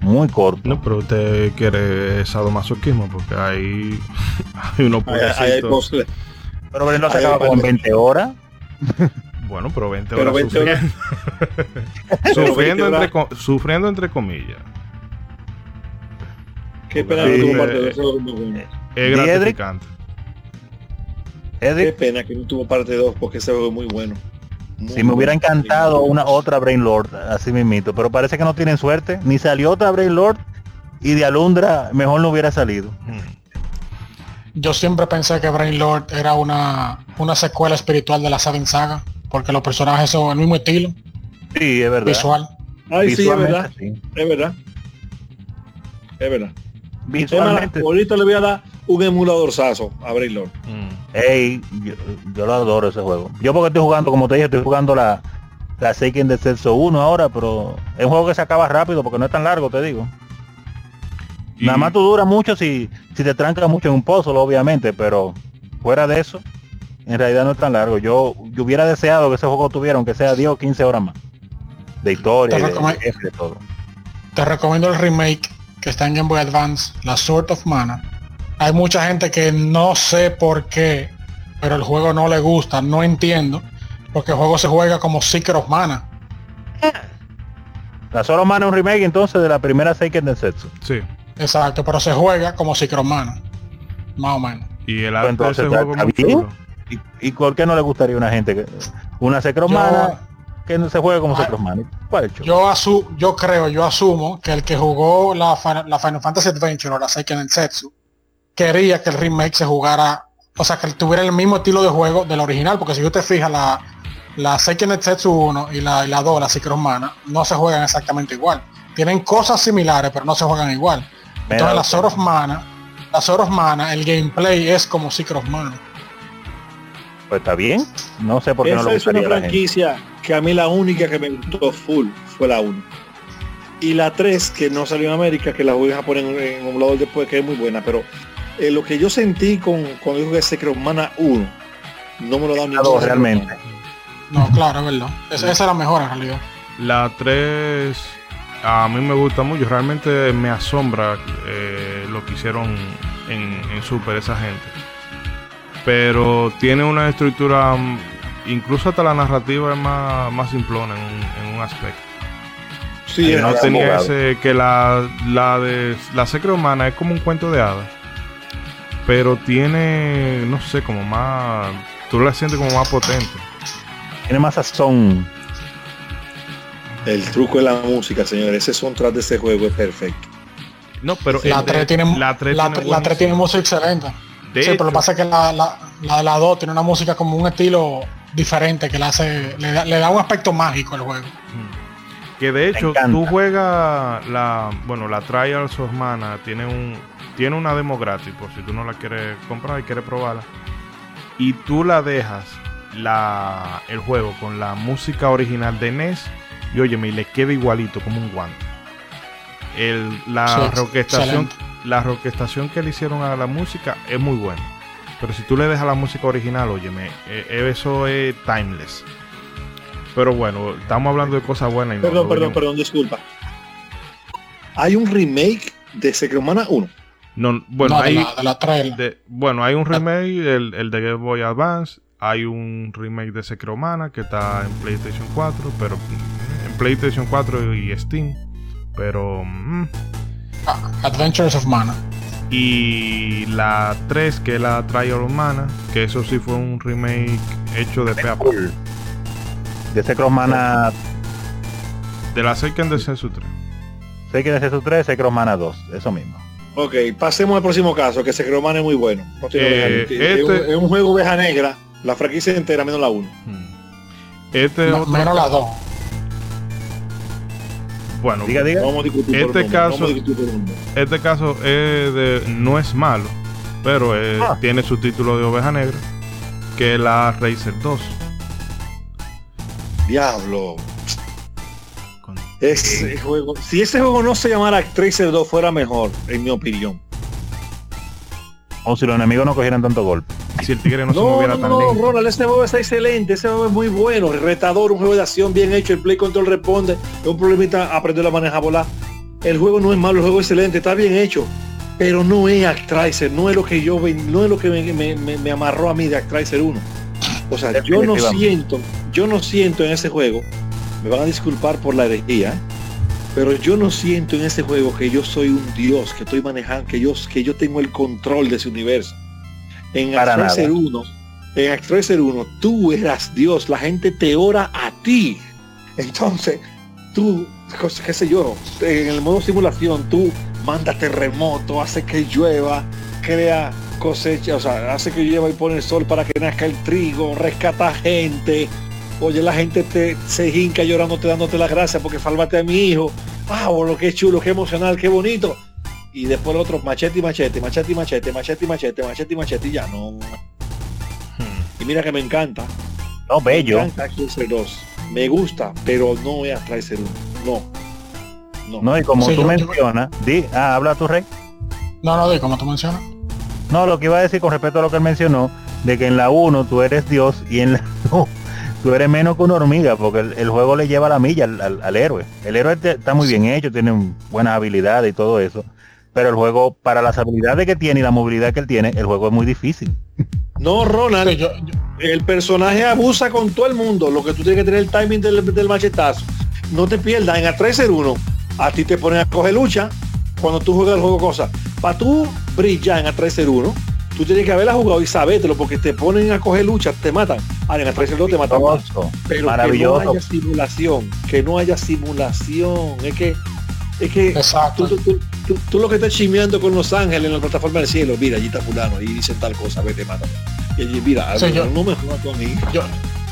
Muy corto. No, pero usted quiere sadomasoquismo porque ahí hay unos Ahí- ahí hay pobrecitos. puzzles. Pero Brain Lord se acaba como en varios. 20 horas. Bueno, pero 20 Pero horas 20 horas. sufriendo. sufriendo, 20 horas. entre, co- sufriendo entre comillas. Qué pena Sí, que no tuvo eh, parte de eso, muy bueno. Es gratificante. Qué pena que no tuvo parte 2 porque ese juego es muy bueno. Muy si me hubiera encantado una otra Brain Lord, así mismito, pero parece que no tienen suerte. Ni salió otra Brain Lord y de Alundra mejor no hubiera salido. Yo siempre pensé que Brain Lord era una, una secuela espiritual de la Seven Saga, porque los personajes son el mismo estilo. Sí, es verdad. visual. Ay, sí, es verdad. sí. Es verdad. Es verdad. Visualmente. ahorita le voy a dar un emuladorzazo a Braylord. Mm. Ey, yo, yo lo adoro ese juego. Yo porque estoy jugando, como te dije, estoy jugando la, la Seiken Descenso 1 ahora, pero es un juego que se acaba rápido porque no es tan largo, te digo. Y- Nada más tú dura mucho si, si te trancas mucho en un pozo, obviamente, pero fuera de eso, en realidad no es tan largo. Yo, yo hubiera deseado que ese juego tuviera, aunque sea 10 o 15 horas más. De historia, Te y de, todo. Te recomiendo el remake que está en Game Boy Advance, La Sword of Mana. Hay mucha gente que no sé por qué, pero el juego no le gusta, no entiendo, porque el juego se juega como Secret of Mana. La solo mano es un remake entonces de la primera Seiken Densetsu. Sí. Exacto, pero se juega como Secret of Mana. Más o menos. Y el arte de entonces, ese juego es ¿está muy bien? chulo. ¿Y, y por qué no le gustaría a una gente que una Secromana que no se juegue como Ah, Secromana? Yo asu yo creo, yo asumo que el que jugó la, Final- la Final Fantasy Adventure o la Seiken Densetsu quería que el remake se jugara, o sea, que tuviera el mismo estilo de juego del original, porque si usted fija la, la Seiken Densetsu 1 y la, y la 2, la Secret of Mana, no se juegan exactamente igual. Tienen cosas similares, pero no se juegan igual. Entonces la Sword of Mana, la Sword of Mana, el gameplay es como Secret of Mana. Pues está bien. No sé por qué no Esa le es una franquicia que a mí la única que me gustó full fue la 1. Y la 3, que no salió en América, que la voy a poner en, en emulador después, que es muy buena. Pero eh, lo que yo sentí con cuando digo que Secret of Mana 1, no me lo da ni dos, realmente. No, claro, es verdad. Esa, esa es la mejor en realidad. La 3 a mí me gusta mucho. Realmente me asombra eh, lo que hicieron en, en Super esa gente. Pero tiene una estructura, mm, incluso hasta la narrativa es más, más simplona en un, en un aspecto. Sí, no tenía abogado. ese que la, la de la Secret Humana es como un cuento de hadas. Pero tiene, no sé, como más. Tú la sientes como más potente. Tiene más sazón. el truco de la música, señores. Ese soundtrack de ese juego es perfecto. No, pero La el- 3 tiene, la 3 la, tiene música excelente. De sí, pero lo que pasa es que la, la, la de la 2 tiene una música como un estilo diferente que le hace, le da, le da un aspecto mágico al juego. Mm. Que de hecho, tú juegas la, bueno, la Trials of Mana tiene un, tiene una demo gratis, por si tú no la quieres comprar y quieres probarla. Y tú la dejas la, el juego con la música original de NES y óyeme, y le queda igualito como un guante. El, la Sí, reorquestación, excelente. La reorquestación que le hicieron a la música es muy buena. Pero si tú le dejas la música original, óyeme, eh, eso es timeless. Pero bueno, estamos hablando de cosas buenas. y no- Perdón, no perdón, perdón, disculpa. Hay un remake de Secret of Mana 1. No, bueno, no, de hay, la, de la 3. de- bueno, hay un remake, el, el de Game Boy Advance. Hay un remake de Secret que está en PlayStation 4, pero mm, en PlayStation 4 y Steam. Pero. mm, Adventures of Mana. y la 3, que es la Trial of Mana, que eso sí fue un remake hecho de pe a pa. De Secromana De la Seiken de Sensu 3. Seiken Densetsu 3, Secromana 2. Eso mismo. Ok, pasemos al próximo caso, que Secret of Mana es muy bueno. No Eh, dejan. Es un- este- es un juego oveja negra, la franquicia entera, menos la 1. Mm. Este No, otro- menos la 2. Bueno, Diga, diga. No vamos a discutir por Este no caso- vamos a discutir por el nombre. Este caso es de, no es malo, pero es- Ah. tiene su título de oveja negra, que es la Racer 2. Diablo. Ese juego, si ese juego no se llamara Tracer 2 fuera mejor, en mi opinión. O si los enemigos no cogieran tanto golpe. Si el tigre no, se No, moviera no, tan no, lento. Ronald, ese juego está excelente, ese juego es muy bueno, retador, un juego de acción bien hecho, el play control responde, es un problemita aprender a manejar volar. El juego no es malo, el juego es excelente, está bien hecho, pero no es Actraiser, no es lo que yo ven- no es lo que me, me- me- me amarró a mí de Actraiser 1. O sea, yo no siento, yo no siento en ese juego, me van a disculpar por la herejía, ¿eh? pero yo no siento en ese juego que yo soy un dios, que estoy manejando, que yo, que yo tengo el control de ese universo. En nada. 1, en Actraiser 1, tú eras Dios, la gente te ora a ti. Entonces, tú, qué sé yo, en el modo simulación, tú mandas terremoto, hace que llueva, crea cosecha, o sea, hace que llueva y pone el sol para que nazca el trigo, rescata gente, Oye, la gente te se hinca llorándote, dándote las gracias porque salvaste a mi hijo. Ah, lo que chulo, qué emocional, qué bonito. Y después el otro, machete y machete, machete y machete, machete y machete, machete y machete, y ya no. Y mira que me encanta. No, bello. Me encanta Cruiser 2. Me gusta, pero no es Tracer 1. No. No. No, y como Sí, tú yo- yo- mencionas, di, ah, habla tu rey. No, no, di, como tú mencionas. No, lo que iba a decir con respecto a lo que él mencionó, de que en la 1 tú eres Dios y en la 2 tú eres menos que una hormiga, porque el, el juego le lleva la milla al, al- al héroe. El héroe te- está muy bien hecho, tiene buenas habilidades y todo eso, pero el juego, para las habilidades que tiene y la movilidad que él tiene, el juego es muy difícil. No, Ronald, Sí, yo- yo- el personaje abusa con todo el mundo. Lo que tú tienes que tener el timing del, del machetazo. No te pierdas. En a 1 a ti te ponen a coger lucha cuando tú juegas el juego cosas. Para tú brillar en a 1 tú tienes que haberla jugado y sabértelo porque te ponen a coger lucha, te matan. Ahora en a 2 te matan más. Hermoso, Pero maravilloso. que no haya simulación. Que no haya simulación. Es que es que Exacto. tú, tú- tú- tú- tú lo que estás chimeando con Los Ángeles en la plataforma del cielo, mira, allí está fulano y dicen tal cosa, vete, mátame. Y allí, mira, Sí, yo- no me jodas tú a mí. yo,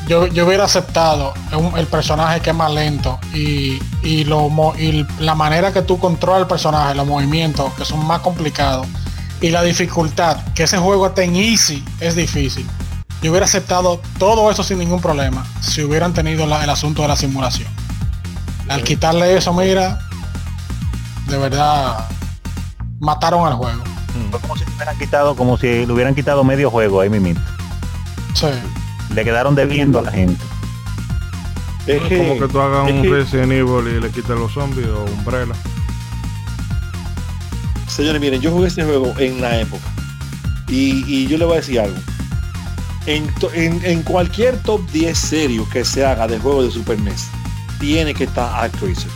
yo, yo hubiera aceptado un- el personaje que es más lento y, y, lo, y la manera que tú controlas el personaje, los movimientos que son más complicados y la dificultad, que ese juego esté en easy, es difícil. Yo hubiera aceptado todo eso sin ningún problema si hubieran tenido la- el asunto de la simulación. Al quitarle eso, mira, de verdad mataron al juego. Fue como si le hubieran quitado, como si le hubieran quitado medio juego ahí mismo. Sí. Le quedaron debiendo a la gente. Es que, como que tú hagas un que- Resident Evil y le quites los zombies o Umbrella. señores, miren, yo jugué este juego en la época. Y, y yo le voy a decir algo. En, to- en- en cualquier top 10 serio que se haga de juego de Super NES, tiene que estar Actracer.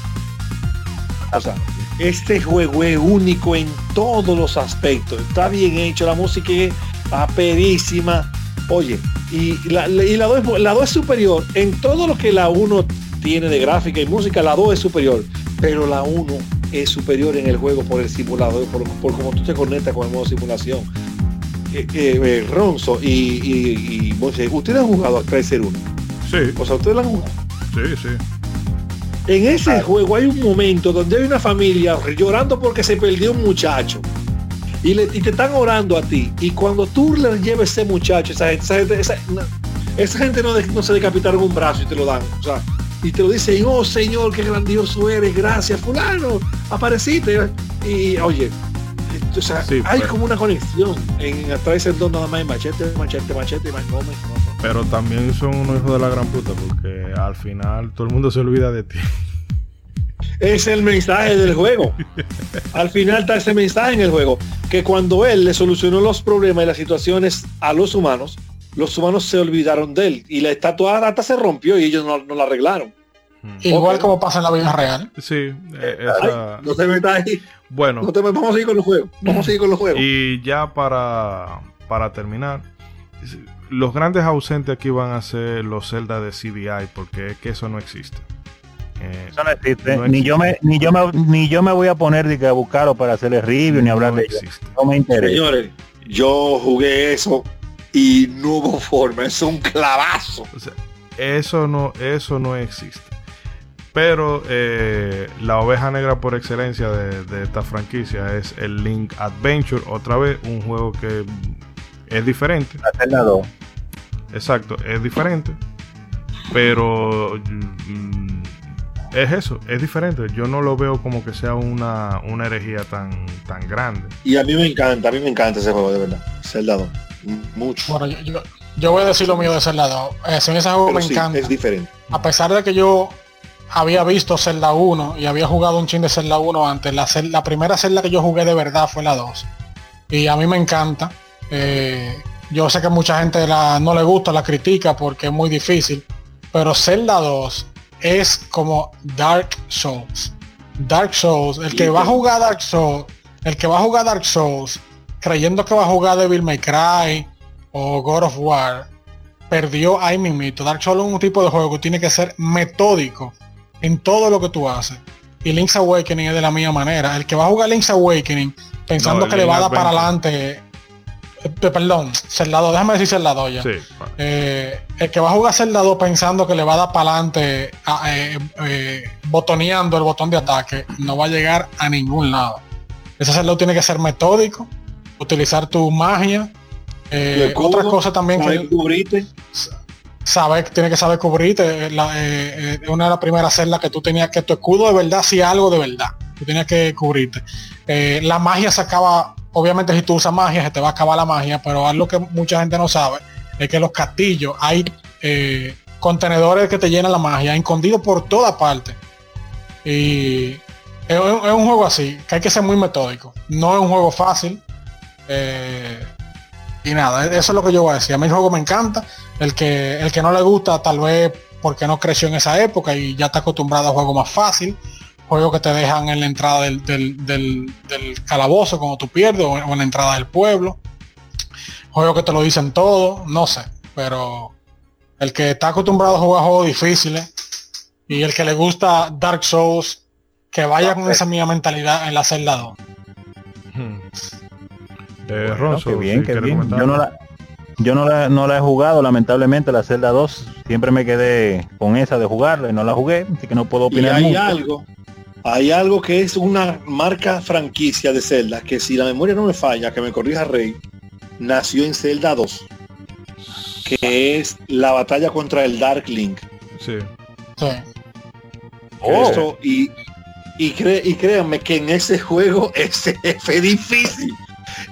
O sea, este juego es único en todos los aspectos. Está bien hecho, la música es aperísima. Oye, y la, y la 2 es- la 2 es superior en todo lo que la 1 tiene de gráfica y música, la 2 es superior. Pero la 1 es superior en el juego por el simulador, por, por cómo tú te conectas con el modo simulación. Eh, eh, eh, Ronzo y, y, y ustedes han jugado a Tracer 1. Sí, O sea, ustedes la han jugado. sí, sí. En ese juego hay un momento donde hay una familia llorando porque se perdió un muchacho. Y, le- y te están orando a ti. Y cuando tú le lleves ese muchacho, esa gente, esa gente, esa, gente no, de- no se decapitaron un brazo y te lo dan. O sea, y te lo dicen, oh Señor, qué grandioso eres, gracias, fulano, apareciste. Y oye, o sea, Sí, hay pero- como una conexión en del dos nada más machete, machete, machete, machete, no, no, no. Pero también son unos hijos de la gran puta porque al final todo el mundo se olvida de ti. Es el mensaje del juego. Al final está ese mensaje en el juego. Que cuando él le solucionó los problemas y las situaciones a los humanos, los humanos se olvidaron de él. Y la estatua hasta se rompió y ellos no, no la arreglaron. Igual como pasa en la vida real. Sí, eh, Ay, esa- no te metas ahí. bueno. No te metas. Vamos a seguir con los juegos. Vamos a seguir con los juegos. Y ya para, para terminar, los grandes ausentes aquí van a ser los Zelda de CDI, porque es que eso no existe. Eh, Eso no existe. No ni existe. yo me, ni yo me, ni yo me voy a poner de que a buscarlo para hacerle review ni hablar no de existe. No me interesa. Señores, yo jugué eso y no hubo forma. Es un clavazo. O sea, eso no, eso no existe. Pero eh, la oveja negra por excelencia de, de esta franquicia es el Link Adventure. Otra vez, un juego que es diferente. Hacerla dos. Exacto, es diferente. Pero mm, es eso, es diferente. Yo no lo veo como que sea una, una herejía tan, tan grande. Y a mí me encanta, a mí me encanta ese juego, de verdad. Zelda 2. Mucho. Bueno, yo, yo, yo voy a decir lo mío de Zelda 2. Eh, si ese juego Pero me sí, encanta. es diferente. a pesar de que yo había visto Zelda 1 y había jugado un chin de Zelda 1 antes, la, la primera Zelda que yo jugué de verdad fue la 2. Y a mí me encanta. Eh, yo sé que mucha gente la, no le gusta, la critica porque es muy difícil. Pero Zelda 2 es como Dark Souls. Dark Souls, el que va a jugar Dark Souls, el que va a jugar Dark Souls, creyendo que va a jugar Devil May Cry o God of War, perdió ahí mismito. Dark Souls es un tipo de juego que tiene que ser metódico en todo lo que tú haces. Y Link's Awakening es de la misma manera. El que va a jugar Link's Awakening pensando No, que le va a dar para adelante. eh, perdón, Zelda 2, déjame decir Zelda 2 ya. Sí. Eh, el que va a jugar Zelda 2 pensando que le va a dar para adelante eh, eh, botoneando el botón de ataque, no va a llegar a ningún lado. Ese Zelda 2 tiene que ser metódico, utilizar tu magia. Eh, otra cosa también que cubrirte. Sabe, tiene que saber cubrirte. eh, eh, eh, una de las primeras celdas que tú tenías que tu escudo de verdad hacía algo de verdad. Tú tenías que cubrirte. La magia se acaba, obviamente si tú usas magia se te va a acabar la magia, pero algo que mucha gente no sabe es que los castillos hay contenedores que te llenan la magia, escondidos por toda parte. Y es, es un juego así, que hay que ser muy metódico. No es un juego fácil. Y nada, eso es lo que yo voy a decir. A mí el juego me encanta. El que, el que no le gusta, tal vez porque no creció en esa época y ya está acostumbrado a juegos más fácil. Juegos que te dejan en la entrada del, del- del- del calabozo cuando tú pierdes o en, o en la entrada del pueblo. Juegos que te lo dicen todo, no sé. Pero el que está acostumbrado a jugar juegos difíciles y el que le gusta Dark Souls, que vaya con esa misma mentalidad en la celda 2. Eh, Bueno, Ronzo, qué bien, sí, qué ¿quiere bien. comentar? Yo no la, yo no la, no la he jugado, lamentablemente, la Zelda 2. Siempre me quedé con esa de jugarla y no la jugué, así que no puedo Y opinar hay mucho. algo, hay algo que es una marca franquicia de Zelda, que si la memoria no me falla, que me corrija Rey, nació en Zelda 2, que es la batalla contra el Dark Link. Sí. Sí. Oh. Eso, y, y, cre- y créanme que en ese juego ese jefe es difícil.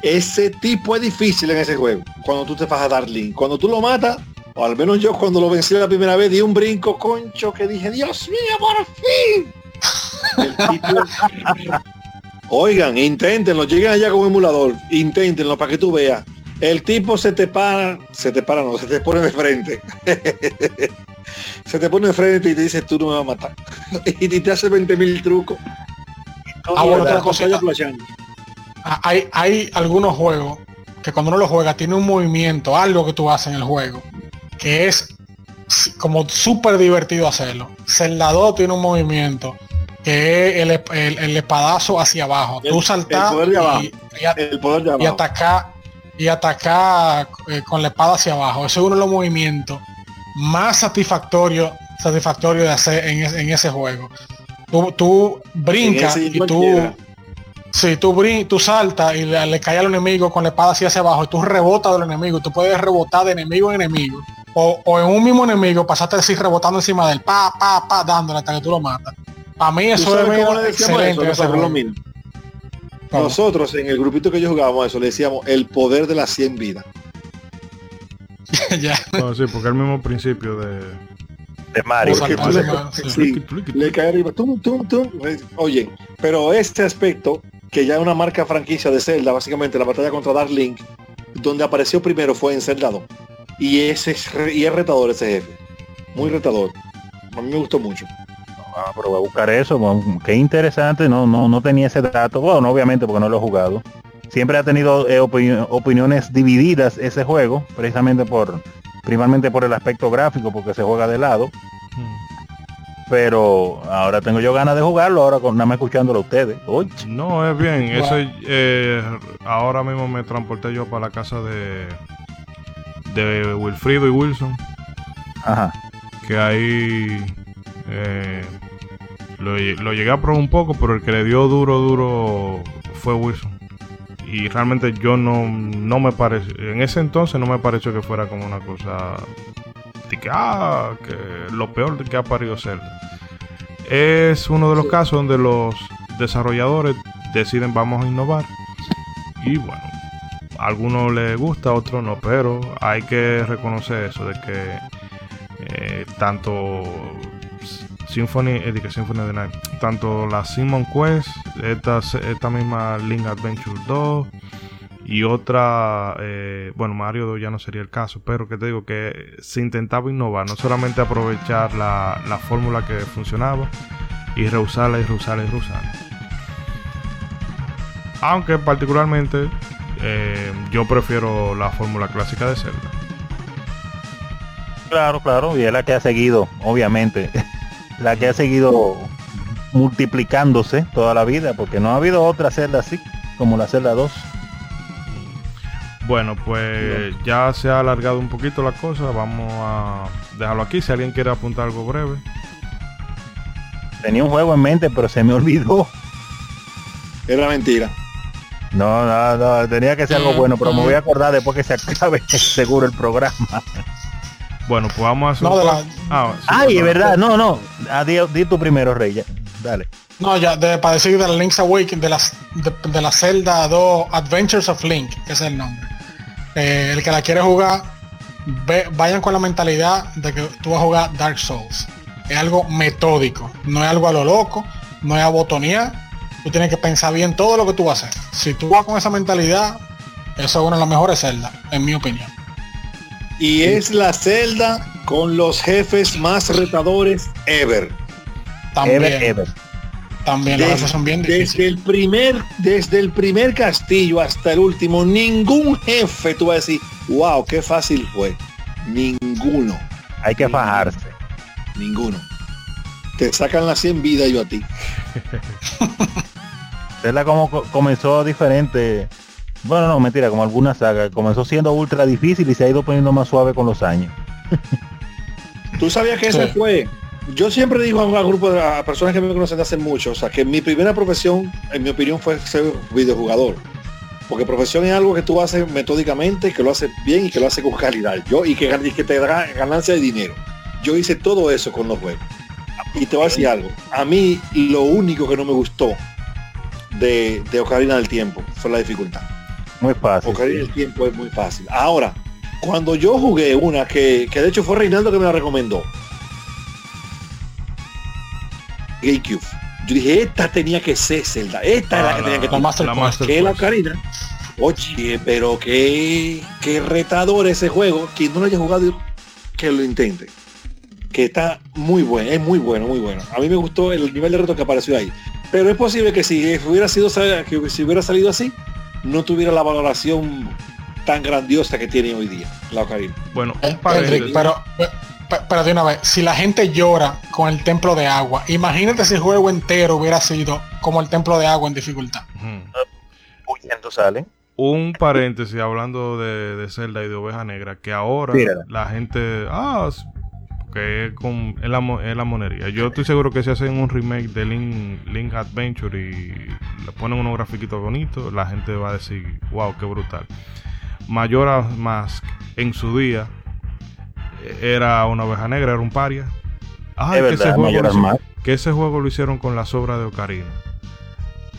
Ese tipo es difícil en ese juego. Cuando tú te vas a dar link. Cuando tú lo matas, o al menos yo cuando lo vencí la primera vez, di un brinco concho que dije, Dios mío, por fin. Tipo- Oigan, inténtenlo, lleguen allá con un emulador, inténtenlo para que tú veas. El tipo se te para, se te para, no, se te pone de frente. se te pone de frente y te dice, tú no me vas a matar. y te hace 20 mil trucos. Ah, bueno, otra la Hay, hay algunos juegos que cuando uno lo juega tiene un movimiento, algo que tú haces en el juego, que es como súper divertido hacerlo. Zelda 2 tiene un movimiento que es el, el- el espadazo hacia abajo. El- tú saltar el poder de abajo. y, y a- El poder de y atacar y atacar eh, con la espada hacia abajo. Eso es uno de los movimientos más satisfactorios satisfactorio de hacer en, es- en ese juego. Tú, tú brincas y tú cualquiera. Si tú brin tú saltas y le, le caes al enemigo con la espada hacia hacia abajo y tú rebotas del enemigo, tú puedes rebotar de enemigo en enemigo. O, o en un mismo enemigo pasaste así rebotando encima de él, pa, pa, pa, dándole hasta que tú lo matas. Para mí ¿Tú eso es decíamos excelente eso? lo mismo. Nosotros en el grupito que yo jugábamos eso le decíamos el poder de las 100 vidas. ya. Bueno, sí, porque es el mismo principio de... De Mario. Porque Exacto, tú le- sí, le cae arriba. tum, tum, tum. Oye, pero este aspecto, que ya es una marca franquicia de Zelda, básicamente la batalla contra Dark Link, donde apareció primero fue en Zelda 2. Y ese es, y es retador ese jefe. Muy retador. A mí me gustó mucho. Ah, pero voy a buscar eso, bueno, qué interesante, no, no, no tenía ese dato, bueno, obviamente porque no lo he jugado. Siempre ha tenido eh, opini- opiniones divididas ese juego, precisamente por, principalmente por el aspecto gráfico, porque se juega de lado, pero ahora tengo yo ganas de jugarlo, ahora con nada más escuchándolo a ustedes. No, es bien. Wow. Ese, eh, ahora mismo me transporté yo para la casa de, de Wilfrido y Wilson. ajá. Que ahí eh, lo, lo llegué a probar un poco, pero el que le dio duro, duro fue Wilson. Y realmente yo no, no me pareció, en ese entonces no me pareció que fuera como una cosa de que, ah, que lo peor que ha parido Zelda. Es uno de los casos donde los desarrolladores deciden vamos a innovar. Y bueno, a algunos les gusta, a otros no, pero hay que reconocer eso de que eh, tanto Symphony, eh, digo, Symphony of the Night, tanto la Simon Quest, esta, esta misma Link Adventure 2 y otra, eh, bueno, Mario 2 ya no sería el caso, pero que te digo que se intentaba innovar, no solamente aprovechar la, la fórmula que funcionaba y reusarla y reusarla y reusarla. Aunque particularmente eh, yo prefiero la fórmula clásica de Zelda. Claro, claro, y es la que ha seguido, obviamente, la que ha seguido multiplicándose toda la vida, porque no ha habido otra celda así como la celda 2. Bueno, pues ya se ha alargado un poquito la cosa. Vamos a dejarlo aquí. Si alguien quiere apuntar algo breve. Tenía un juego en mente, pero se me olvidó. Era mentira. No, no, no, tenía que ser algo bueno, pero me voy a acordar después que se acabe seguro el programa. Bueno, pues vamos a hacer. No, un de la- Ah, sí, Ay, perdón. verdad, no, no. Ah, di, di tú primero, Rey. ya. Dale. No, ya, de, para decir de la Link's Awakening, de, las, de, de la Zelda 2 Adventures of Link, que es el nombre. Eh, el que la quiere jugar, ve- vayan con la mentalidad de que tú vas a jugar Dark Souls. Es algo metódico, no es algo a lo loco, no es a botonear. Tú tienes que pensar bien todo lo que tú vas a hacer. Si tú vas con esa mentalidad, eso es una de las mejores Zelda, en mi opinión. Y es la celda con los jefes más retadores ever. También, Ever, ever. También Desde- jefes son bien desde difíciles. el primer desde el primer castillo hasta el último ningún jefe tú vas a decir wow qué fácil fue ninguno Hay que fajarse. ninguno te sacan las 100 vidas yo a ti Zelda como co- comenzó diferente. Bueno, no, mentira, como alguna saga. Comenzó siendo ultra difícil y se ha ido poniendo más suave con los años. tú sabías que ese Sí. fue yo siempre digo a un grupo de a personas que me conocen de hace mucho o sea que mi primera profesión en mi opinión fue ser videojugador. Porque profesión es algo que tú haces metódicamente que lo haces bien y que lo haces con calidad. Yo y que, gan- y que te da ganancia de dinero. Yo hice todo eso con los juegos. Y te voy a decir algo. A mí lo único que no me gustó de, de Ocarina del Tiempo fue la dificultad. Muy fácil. Ocarina sí. del Tiempo es muy fácil. Ahora cuando yo jugué una que, que de hecho fue Reinaldo que me la recomendó GameCube yo dije esta tenía que ser Zelda esta es la Ah, que tenía que La tener Master la. Master que la. Ocarina. Oye pero qué qué retador ese juego. Quien no lo haya jugado que lo intente. Que está muy bueno es muy bueno muy bueno. A mí me gustó el nivel de reto que apareció ahí. Pero es posible que si hubiera sido que si hubiera salido así no tuviera la valoración tan grandiosa que tiene hoy día la Ocarina. Bueno, un paréntesis. pero, pe- pe- pero de una vez, si la gente llora con el templo de agua, imagínate si el juego entero hubiera sido como el templo de agua en dificultad. Huyendo salen. Un paréntesis hablando de, de Zelda y de Oveja Negra, que ahora la gente, ah, que es, con, es, la, es la monería. Yo estoy seguro que si hacen un remake de Link, Link Adventure y le ponen unos grafiquitos bonitos, la gente va a decir, wow, qué brutal. Mayoras Mask en su día era una oveja negra, era un paria. Ah, Es que, ese juego lo Mask. que ese juego lo hicieron con las obras de Ocarina.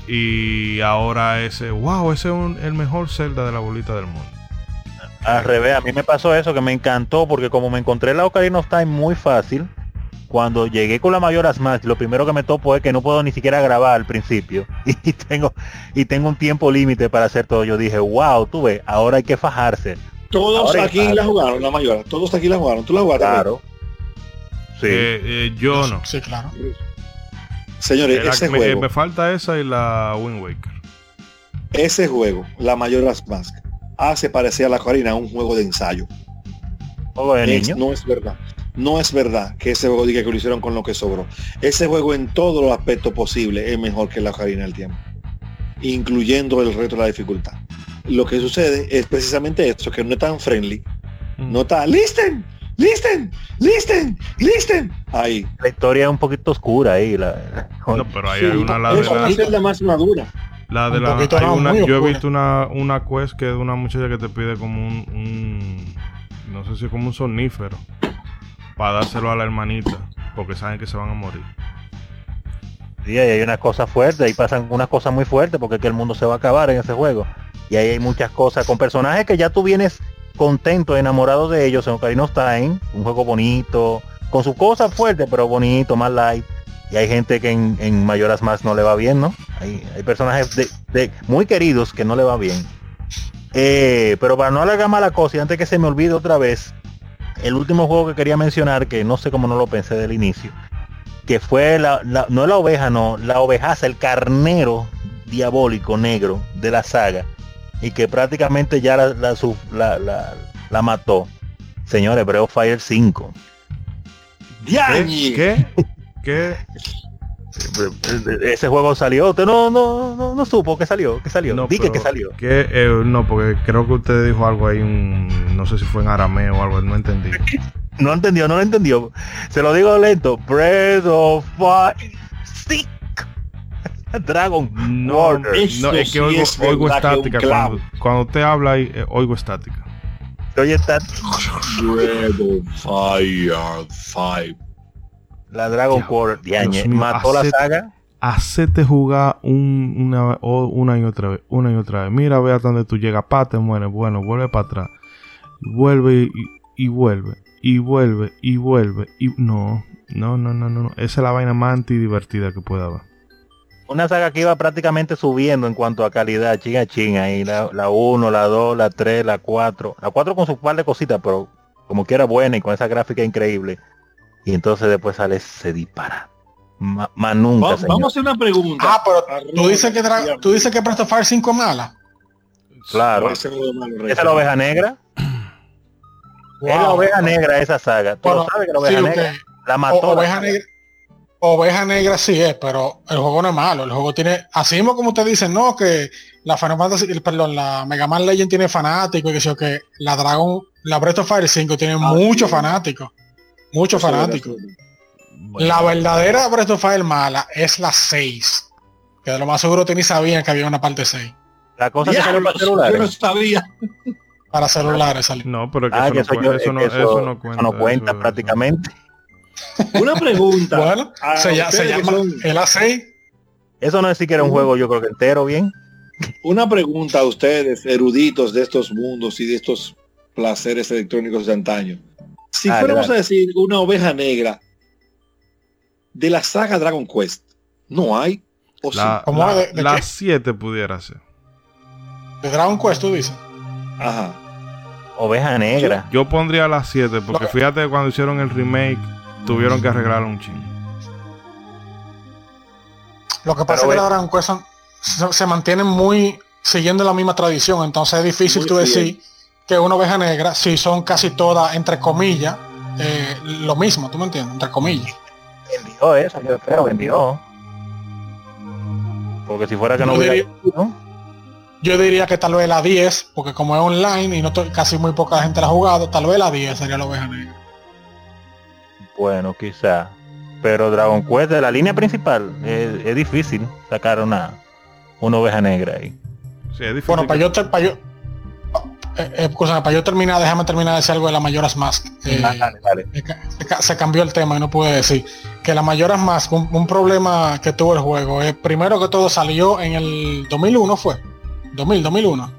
Y ahora ese, wow, ese es un- el mejor Zelda de la bolita del mundo. Al revés, a mí me pasó eso que me encantó porque como me encontré la Ocarina of Time muy fácil, cuando llegué con la Mayoras Mask, lo primero que me topo es que no puedo ni siquiera grabar al principio y tengo y tengo un tiempo límite para hacer todo. Yo dije, wow, tú ves, ahora hay que fajarse. Todos Ahora aquí la jugaron la mayor todos aquí la jugaron tú la jugaste Claro. Sí. Eh, eh, yo no. Sí, claro. señores La- ese me, juego me falta esa y la Wind Waker. ese juego la Majora's Mask hace parecer a la Ocarina un juego de ensayo Juego de Es- niño. no es verdad. No es verdad que ese juego diga que lo hicieron con lo que sobró. Ese juego en todos los aspectos posibles es mejor que la Ocarina del Tiempo. Incluyendo el reto de la dificultad. Lo que sucede es precisamente esto, que no es tan friendly. Mm. No está, listen, listen, listen, listen. Ahí. La historia es un poquito oscura ahí. La, No, pero Sí, hay una la de es una la, más madura. la de Un la hay no, una- yo he visto una, una quest que es de una muchacha que te pide como un, un- no sé si como un sonífero para dárselo a la hermanita porque saben que se van a morir. Sí, hay unas cosas fuertes, ahí pasan unas cosas muy fuertes porque es que el mundo se va a acabar en ese juego. Y ahí hay muchas cosas con personajes que ya tú vienes contento, enamorado de ellos en Ocarina of Time, un juego bonito, con sus cosas fuertes, pero bonito, más light. Y hay gente que en, en Mayoras más no le va bien, ¿no? Hay, hay personajes de, muy queridos que no le va bien. Eh, pero para no alargar más la cosa y antes que se me olvide otra vez, el último juego que quería mencionar, que no sé cómo no lo pensé del inicio, que fue la, la- no la oveja, no, la ovejaza, el carnero diabólico negro de la saga y que prácticamente ya la, la, su- la- la- la mató. Señores, Breath of Fire 5. ¿Qué? ¿Qué? ¿Qué? Ese juego salió, usted no, no, no, no supo que salió, que salió. No, Dije que salió. que, eh, no, porque creo que usted dijo algo ahí, un, no sé si fue en arameo o algo, no entendí. No entendió, no lo entendió. Se lo digo lento. Breath of Fire. Dragon No, Warrior. no, es sí que oigo, es oigo que estática. Cuando, cuando usted habla eh, oigo estática. Oye, está Breath of Fire 5. la Dragon. Diañe, Dios mío, mató la saga. Hacete jugar un, una, o- una y otra vez, una y otra vez. Mira, ve hasta donde tú llegas, pa, te mueres. Bueno, vuelve para atrás. Vuelve y, y vuelve, y vuelve, y vuelve. Y no, no, no, no, no. no. Esa es la vaina más antidivertida que pueda haber. Una saga que iba prácticamente subiendo en cuanto a calidad, chinga chinga. Y la, la 1, la 2, la 3, la 4. La 4 con su par de cositas, pero como que era buena y con esa gráfica increíble. Y entonces después sale ese dispara. Ma- Más nunca, Va- señor. vamos a hacer una pregunta. Ah, pero tú dices que tú dices que Breath of Fire 5 es mala. Claro. Malo. Esa es la oveja negra. Es la Wow. oveja negra esa saga. Tú Bueno, lo sabes que la sí, oveja ok. negra la O- mató. la oveja negra. Oveja negra sí es, pero el juego no es malo. El juego tiene, así mismo como usted dice, no, que la Final Fantasy, el- perdón, la Mega Man Legend tiene fanáticos y que sé que la Dragon, la Breath of Fire 5 tiene muchos sí. fanáticos. Muchos fanáticos. La verdadera Breath of Fire mala es la 6. Que de lo más seguro tenéis sabían que había una parte 6. La cosa que salió para Diablos, Yo no celulares. sabía. Para celulares salió. No, pero es que Ah, eso, que no, eso, cuenta. no cuenta eso- prácticamente. Una pregunta. Bueno, se, ya- llama son- el A6. Eso no es siquiera un juego, yo creo que entero bien. Una pregunta a ustedes, eruditos de estos mundos y de estos placeres electrónicos de antaño. Si Dale, fuéramos dale. a decir una oveja negra de la saga Dragon Quest, ¿no hay? ¿O La, ¿Cómo la- de- de la qué? 7 pudiera ser. De Dragon Quest, tú dices. sí? Ajá. Oveja negra. Yo pondría la 7 porque fíjate cuando hicieron el remake tuvieron que arreglar un chingo. Lo que pasa Pero es que ve- la Dragon Quest son- se, se mantienen muy siguiendo la misma tradición, entonces es difícil tú decir que una oveja negra, si son casi todas, entre comillas, eh, lo mismo, ¿tú me entiendes? Entre comillas. Vendió eso, yo creo, vendió. Porque si fuera que no Yo hubiera... diría- ¿no? Yo diría que tal vez la 10, porque como es online y no casi muy poca gente la ha jugado, tal vez la 10 sería la oveja negra. Bueno, quizá. Pero Dragon Quest de la línea principal es, es difícil sacar una, una oveja negra ahí. Sí, es difícil. Bueno, para yo, ter- para yo, eh, eh, para yo terminar, déjame terminar de decir algo de la Mayoras Mask. Eh, Ah, dale, dale. se ca- se ca- se cambió el tema y no pude decir que la Mayoras Mask, un, un problema que tuvo el juego, es primero que todo salió en el 2001 fue, 2000, 2001.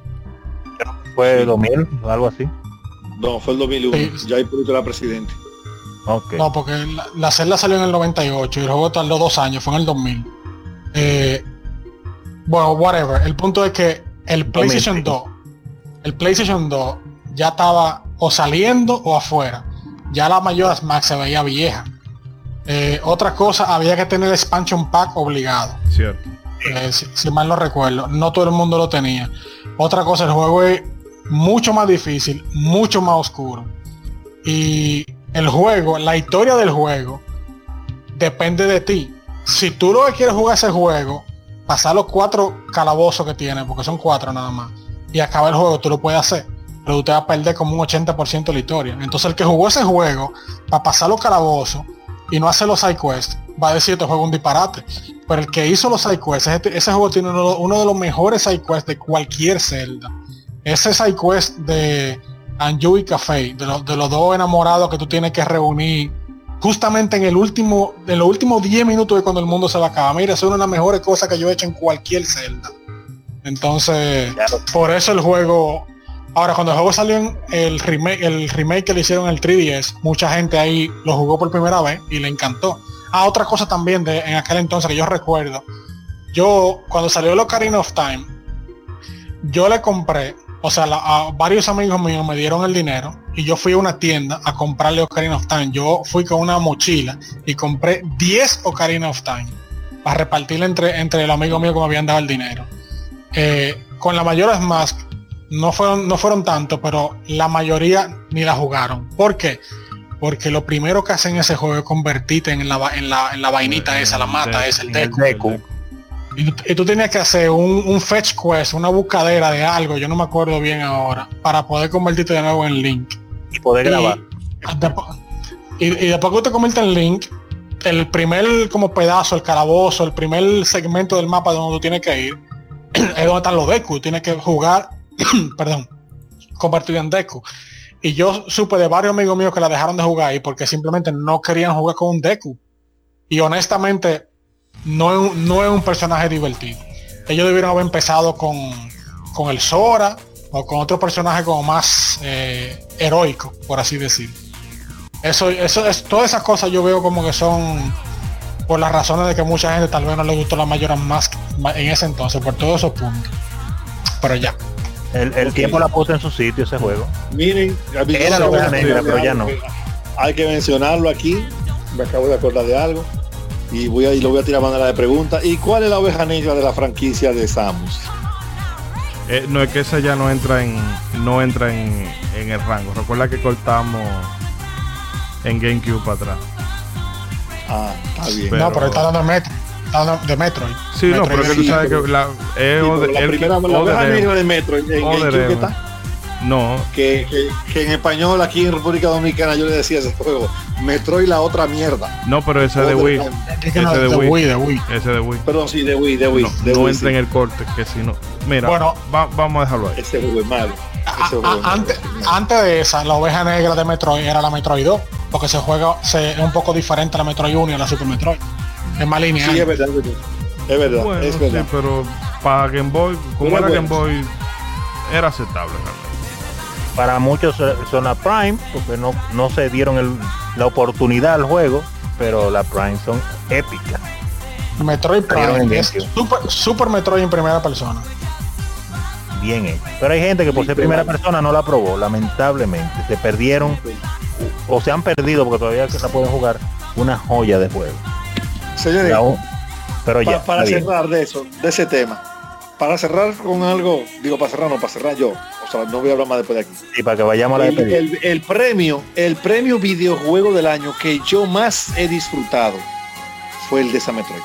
Fue 2000 o algo así. No, fue el 2001. Sí. Ya hay producto era presidente. No, porque la, la celda salió en el 98 y el juego tardó dos años, fue en el 2000. Eh, bueno, whatever. El punto es que el PlayStation 2, el PlayStation 2 ya estaba o saliendo o afuera. Ya la Mayoras Max se veía vieja. Eh, otra cosa, había que tener el expansion pack obligado. Cierto. Eh, si, si mal no recuerdo, no todo el mundo lo tenía. Otra cosa, el juego es mucho más difícil, mucho más oscuro. Y el juego, la historia del juego, depende de ti. Si tú lo que quieres jugar ese juego, pasar los cuatro calabozos que tiene, porque son cuatro nada más, y acabar el juego, tú lo puedes hacer. Pero te vas a perder como un 80% de la historia. Entonces el que jugó ese juego, para pasar los calabozos y no hacer los side quests, va a decir este juego un disparate. Pero el que hizo los side quests, ese, juego tiene uno, uno de los mejores side quests de cualquier Zelda. Ese side quest de Anju y Café, de, los- de los dos enamorados que tú tienes que reunir justamente en el último, en los últimos 10 minutos de cuando el mundo se va a acabar. Mira, es una de las mejores cosas que yo he hecho en cualquier Zelda. Entonces, lo- por eso el juego. Ahora, cuando el juego salió en el remake, el remake que le hicieron el 3DS, mucha gente ahí lo jugó por primera vez y le encantó. Ah, otra cosa también de en aquel entonces que yo recuerdo. Yo, cuando salió el Ocarina of Time, yo le compré, o sea, la- a varios amigos míos me dieron el dinero y yo fui a una tienda a comprarle Ocarina of Time. Yo fui con una mochila y compré 10 Ocarina of Time para repartirle entre, entre el amigo mío que me habían dado el dinero. Eh, con la Mayoras Mask no fueron, no fueron tanto, pero la mayoría ni la jugaron. ¿Por qué? Porque lo primero que hacen en ese juego es convertirte en la, en la, en la vainita esa, la mata esa, el deco. Y tú, y tú tenías que hacer un, un fetch quest, una buscadera de algo, yo no me acuerdo bien ahora, para poder convertirte de nuevo en Link. Y poder grabar. Y, y, y después que te conviertes en Link, el primer como pedazo, el calabozo, el primer segmento del mapa donde tú tienes que ir, es donde están los Deku. Tienes que jugar, perdón, convertido en Deku. Y yo supe de varios amigos míos que la dejaron de jugar ahí porque simplemente no querían jugar con un Deku. Y honestamente, no es, un- no es un personaje divertido. Ellos debieron haber empezado con, con el Sora o con otro personaje como más eh, heroico, por así decir. Eso, eso es, todas esas cosas yo veo como que son por las razones de que mucha gente tal vez no le gustó la Mayor Mask en ese entonces, por todos esos puntos. Pero ya. El, el tiempo la puso en su sitio ese juego. Miren, Era la negra, pero ya no. Hay que mencionarlo aquí. Me acabo de acordar de algo. Y voy a y lo voy a tirar a manera de pregunta. ¿Y cuál es la oveja negra de la franquicia de Samus? Eh, no es que esa ya no entra en no entra en, en el rango. Recuerda que cortamos en GameCube para atrás. Ah, está bien. Pero- no, pero está dando de Metro. Está dando de Metroid. Sí, no, Metroid pero es que tú sabes pero- que la, es Sí, Ode- pero la el- primera, la oveja negra de Metro en, GameCube que está. No, Que, que, que en español aquí en República Dominicana yo le decía ese juego, Metroid la otra mierda. no, pero ese de Wii. Ese de Wii. De Wii. Ese de Wii. Perdón, sí, de Wii, de Wii. No, de no Wii, entra sí. en el corte, que si no. Mira, Bueno. va- vamos a dejarlo ahí. Ese juego es malo. A- Ese juego a- es malo. antes, antes de esa, la oveja negra de Metroid era la Metroid 2, porque se juega se, es un poco diferente a la Metroid 1 y a la Super Metroid. Es más lineal. Sí, es verdad. es verdad. Es verdad, Bueno, es sí, pero para Game Boy, como Era era bueno. Game Boy, era aceptable realmente. Para muchos eh, son la Prime, porque no, no se dieron el- la oportunidad al juego, pero la Prime son épicas. Metroid Prime es super, super Metroid en primera persona. Bien hecho. Pero hay gente que por ser primera persona no la probó, lamentablemente. Se perdieron o se han perdido porque todavía la pueden jugar una joya de juego. Señores, Pero ya, para bien. cerrar de eso, de ese tema, para cerrar con algo, digo para cerrar, no, para cerrar yo, o sea, no voy a hablar más después de aquí. y para que vayamos a la El, el- el premio, el premio videojuego del año que yo más he disfrutado fue el de esa Metroid.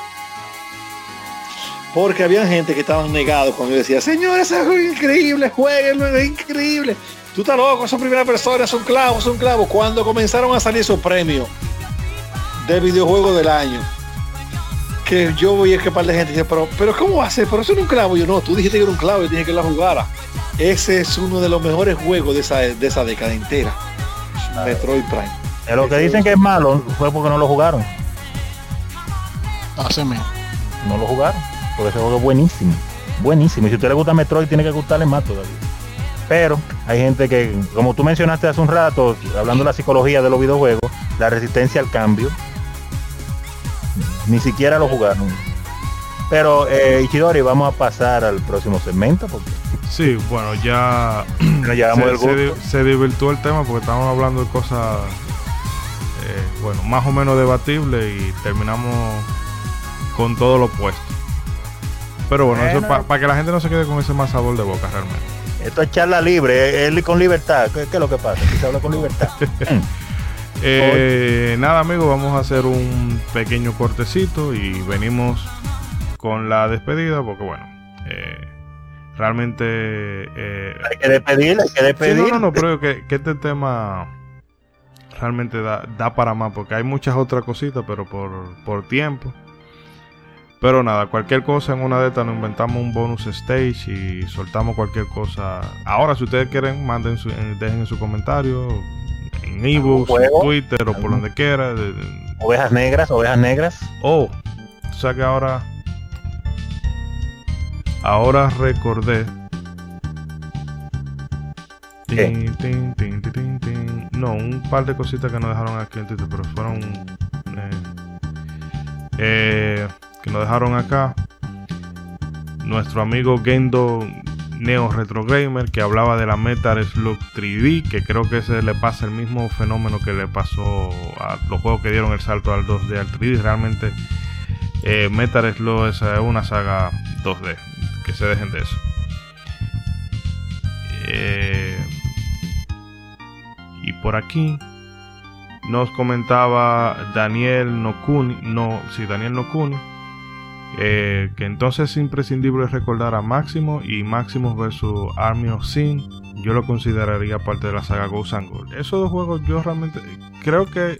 Porque había gente que estaban negados cuando yo decía, señor, ese juego es increíble, jueguenlo, es increíble. Tú estás loco, son primera persona, son clavos, son clavos. Cuando comenzaron a salir esos premios de videojuego del año, que yo veía que par de gente decía, pero, pero ¿cómo va a ser? Pero eso no es un clavo. Yo no, tú dijiste que era un clavo, yo dije que la jugara. Ese es uno de los mejores juegos de esa, de esa década entera. Metroid Prime. Lo que dicen que es malo fue porque no lo jugaron. Mismo. No lo jugaron. Porque ese juego es buenísimo. Buenísimo. Y si a usted le gusta Metroid, tiene que gustarle más todavía. Pero hay gente que, como tú mencionaste hace un rato, hablando de la psicología de los videojuegos, la resistencia al cambio, ni siquiera lo jugaron. Pero, eh, Ichidori, vamos a pasar al próximo segmento porque Sí, bueno, ya se, el se divirtió el tema porque estábamos hablando de cosas, eh, bueno, más o menos debatibles y terminamos con todo lo opuesto. Pero bueno, eso para que la gente no se quede con ese más sabor de boca realmente. Esto es charla libre, él con libertad. ¿Qué, qué es lo que pasa? Aquí se habla con libertad. Eh, nada amigos, vamos a hacer un pequeño cortecito y venimos con la despedida porque bueno, eh, realmente... eh, hay que despedir, hay que Sí, despedir. no, no, no, pero que, que este tema realmente da, da para más, porque hay muchas otras cositas, pero por, por tiempo. Pero nada, cualquier cosa en una de estas nos inventamos un bonus stage y soltamos cualquier cosa. Ahora, si ustedes quieren, manden su, eh, dejen en su comentario, en ebooks, en? Twitter o por ¿Algún- donde quiera. Ovejas negras, ovejas negras. Oh, o sea que ahora. Ahora recordé. ¿Qué? Tin, tin, tin, tin, tin, tin. No, un par de cositas que nos dejaron aquí en Twitter, pero fueron. eh, eh, que nos dejaron acá. Nuestro amigo Gendo Neo Retro Gamer que hablaba de la Metal Slug 3D, que creo que se le pasa el mismo fenómeno que le pasó a los juegos que dieron el salto al 2D al 3D. Realmente eh, Metal Slug es eh, una saga 2D, que se dejen de eso. Eh, y por aquí Nos comentaba Daniel Nokuni, no, sí, Daniel Nokuni, eh, que entonces es imprescindible recordar a Máximo y Máximo versus Army of Sin. Yo lo consideraría parte de la saga Ghost and Gold. Esos dos juegos yo realmente creo que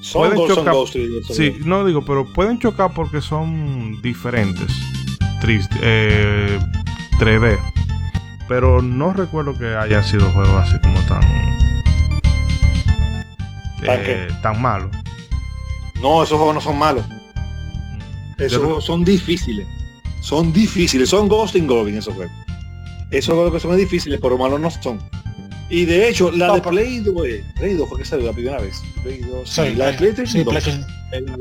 Son Pueden chocar- Ghost 3D, eso Sí, no. digo, pero pueden chocar porque son diferentes. Triste, eh, 3D. Pero no recuerdo que hayan sido juegos así como tan. ¿Tan eh, tan malos. No, esos juegos no son malos. Esos Yo- juegos son difíciles. Son difíciles. Son Ghost and Goblin esos juegos. Esos juegos que son difíciles, pero malos no son. Y de hecho, la No, de Play 2, eh, Play 2 fue que salió la primera vez. Play 2, sí, Sí, la de PlayStation sí, 2, PlayStation.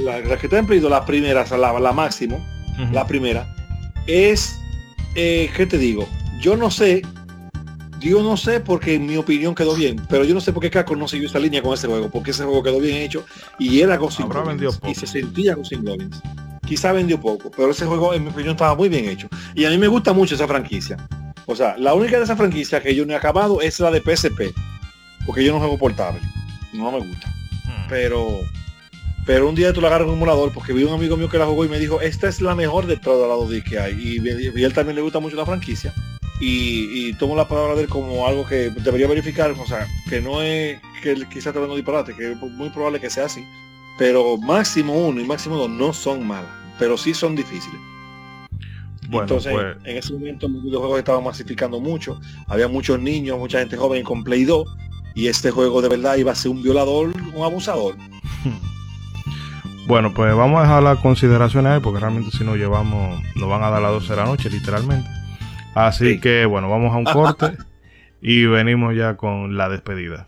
la, la que está en Play 2, la primera, la, la máximo, la primera, es, eh, ¿qué te digo? Yo no sé, yo no sé porque en mi opinión quedó bien, pero yo no sé por qué Capcom no siguió esa línea con ese juego, porque ese juego quedó bien hecho y era Ghost and Habrá Goblins, y se sentía Ghost and Goblins. Quizá vendió poco, pero ese juego en mi opinión estaba muy bien hecho. Y a mí me gusta mucho esa franquicia. O sea, la única de esa franquicia que yo no he acabado es la de PSP, porque yo no juego portable, no me gusta Mm. pero pero un día tú la agarras en un emulador porque vi un amigo mío que la jugó y me dijo esta es la mejor de todas las dos que hay y, él también le gusta mucho la franquicia y, y tomo la palabra de él como algo que debería verificar o sea que no es que él quizás está hablando disparate que es muy probable que sea así pero máximo uno y máximo dos no son malas pero sí son difíciles Bueno, entonces pues. en ese momento los videojuegos estaban masificando mucho había muchos niños mucha gente joven con Play 2 y este juego de verdad iba a ser un violador un abusador Bueno, pues vamos a dejar las consideraciones ahí porque realmente si nos llevamos, nos van a dar las 12 de la noche, literalmente. Así Sí. que bueno, vamos a un corte y venimos ya con la despedida.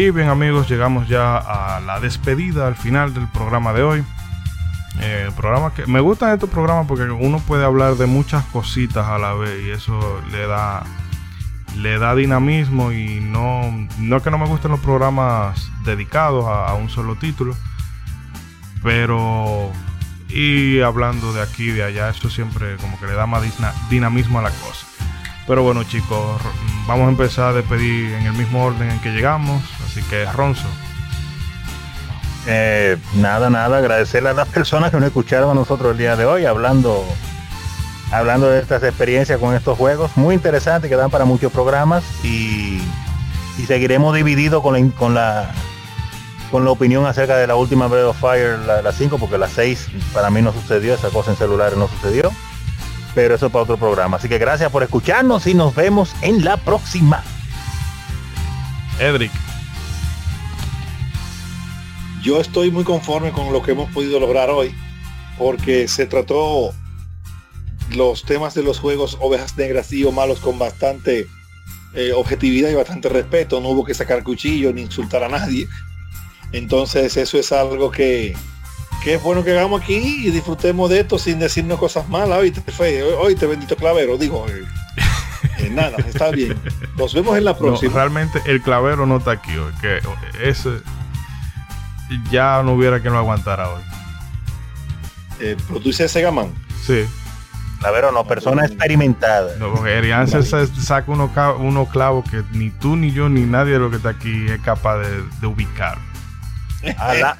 Y bien amigos, llegamos ya a la despedida, al final del programa de hoy. Eh, programa que me gustan estos programas porque uno puede hablar de muchas cositas a la vez y eso le da le da dinamismo y no no es que no me gusten los programas dedicados a, a un solo título, pero y hablando de aquí y de allá eso siempre como que le da más dinamismo a la cosa. Pero bueno chicos, vamos a empezar a despedir en el mismo orden en que llegamos, así que Ronzo. Eh, nada, nada, agradecerle a las personas que nos escucharon a nosotros el día de hoy hablando hablando de estas experiencias con estos juegos muy interesantes que dan para muchos programas y, seguiremos divididos con la, con la con la opinión acerca de la última Breath of Fire, la, la 5, porque la 6 para mí no sucedió, esa cosa en celulares no sucedió, pero eso es para otro programa. Así que gracias por escucharnos y nos vemos en la próxima. Edric. Yo estoy muy conforme con lo que hemos podido lograr hoy, porque se trató los temas de los juegos ovejas negras y o malos con bastante eh, objetividad y bastante respeto. No hubo que sacar cuchillo ni insultar a nadie. Entonces eso es algo que, que es bueno que hagamos aquí y disfrutemos de esto sin decirnos cosas malas. Hoy te fue, hoy te bendito clavero, digo. eh, eh, nada, está bien. Nos vemos en la No, próxima. realmente el clavero no está aquí hoy, que ese ya no hubiera quien lo aguantara hoy. Eh, pero tú dices Segaman. Sí. Clavero no, persona experimentada. No, porque Erian se saca unos unos clavos que ni tú, ni yo, ni nadie de lo que está aquí es capaz de, de ubicar. Ah, la-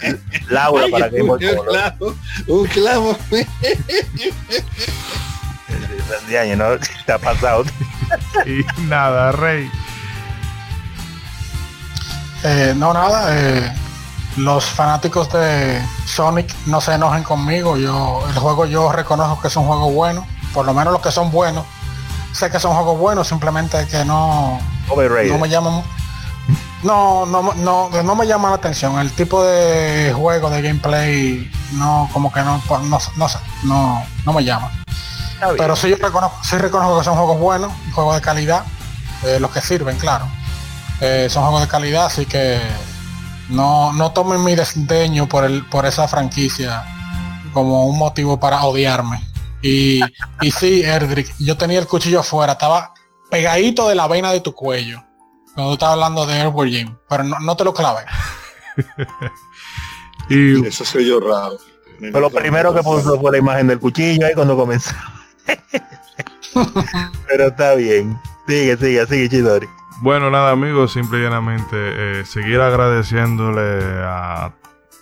Laura Ay, para Game un, clavo, un clavo. De año, ¿no? Te ha pasado. Y nada, Rey. Eh, no, nada. eh, los fanáticos de Sonic no se enojen conmigo. Yo el juego yo reconozco que es un juego bueno. Por lo menos los que son buenos. Sé que son juegos buenos, simplemente que no, Overrated. no me llaman. No, no, no, no me llama la atención. El tipo de juego de gameplay no, como que no, no, no, sé, no, no me llama. Pero sí yo reconozco, sí reconozco que son juegos buenos, juegos de calidad, eh, los que sirven, claro. Eh, son juegos de calidad, así que no, no tomen mi desdeño por el, por esa franquicia como un motivo para odiarme. Y, y sí, Erdrick, yo tenía el cuchillo afuera, estaba pegadito de la vena de tu cuello. Cuando tú hablando de Airborne Jim, pero no, no te lo clavé. Y Eso soy yo raro. Fue lo primero que puso fue la imagen del cuchillo ahí cuando comenzó. Pero está bien. Sigue, sigue, sigue, Chidori. bueno, nada, amigos, simple y llanamente eh, seguir agradeciéndole a,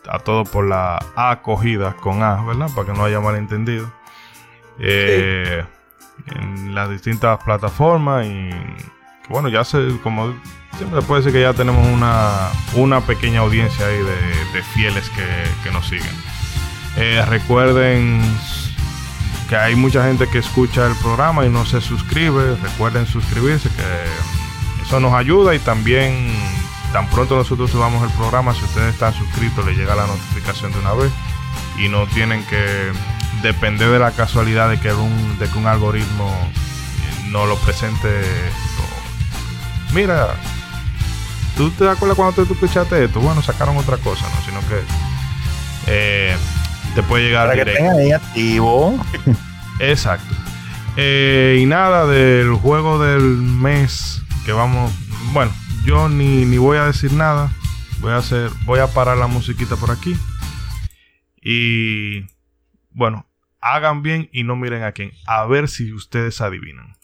a todos por la acogida con A, ¿verdad? Para que no haya malentendido. Eh, En las distintas plataformas y bueno, ya se, como siempre puede decir que ya tenemos una, una pequeña audiencia ahí de, fieles que, que nos siguen. Eh, recuerden que hay mucha gente que escucha el programa y no se suscribe. Recuerden suscribirse, que eso nos ayuda y también tan pronto nosotros subamos el programa, si ustedes están suscritos, les llega la notificación de una vez y no tienen que depender de la casualidad de que un, de que un algoritmo eh, no lo presente. Mira, ¿tú te acuerdas cuando tú escuchaste esto? Bueno, sacaron otra cosa, ¿no? Sino que eh, te puede llegar Para que directo. tengan ahí activo. Exacto. Eh, y nada del juego del mes que vamos. Bueno, yo ni, ni voy a decir nada. Voy a hacer. Voy a parar la musiquita por aquí. Y bueno, hagan bien y no miren a quién. A ver si ustedes adivinan.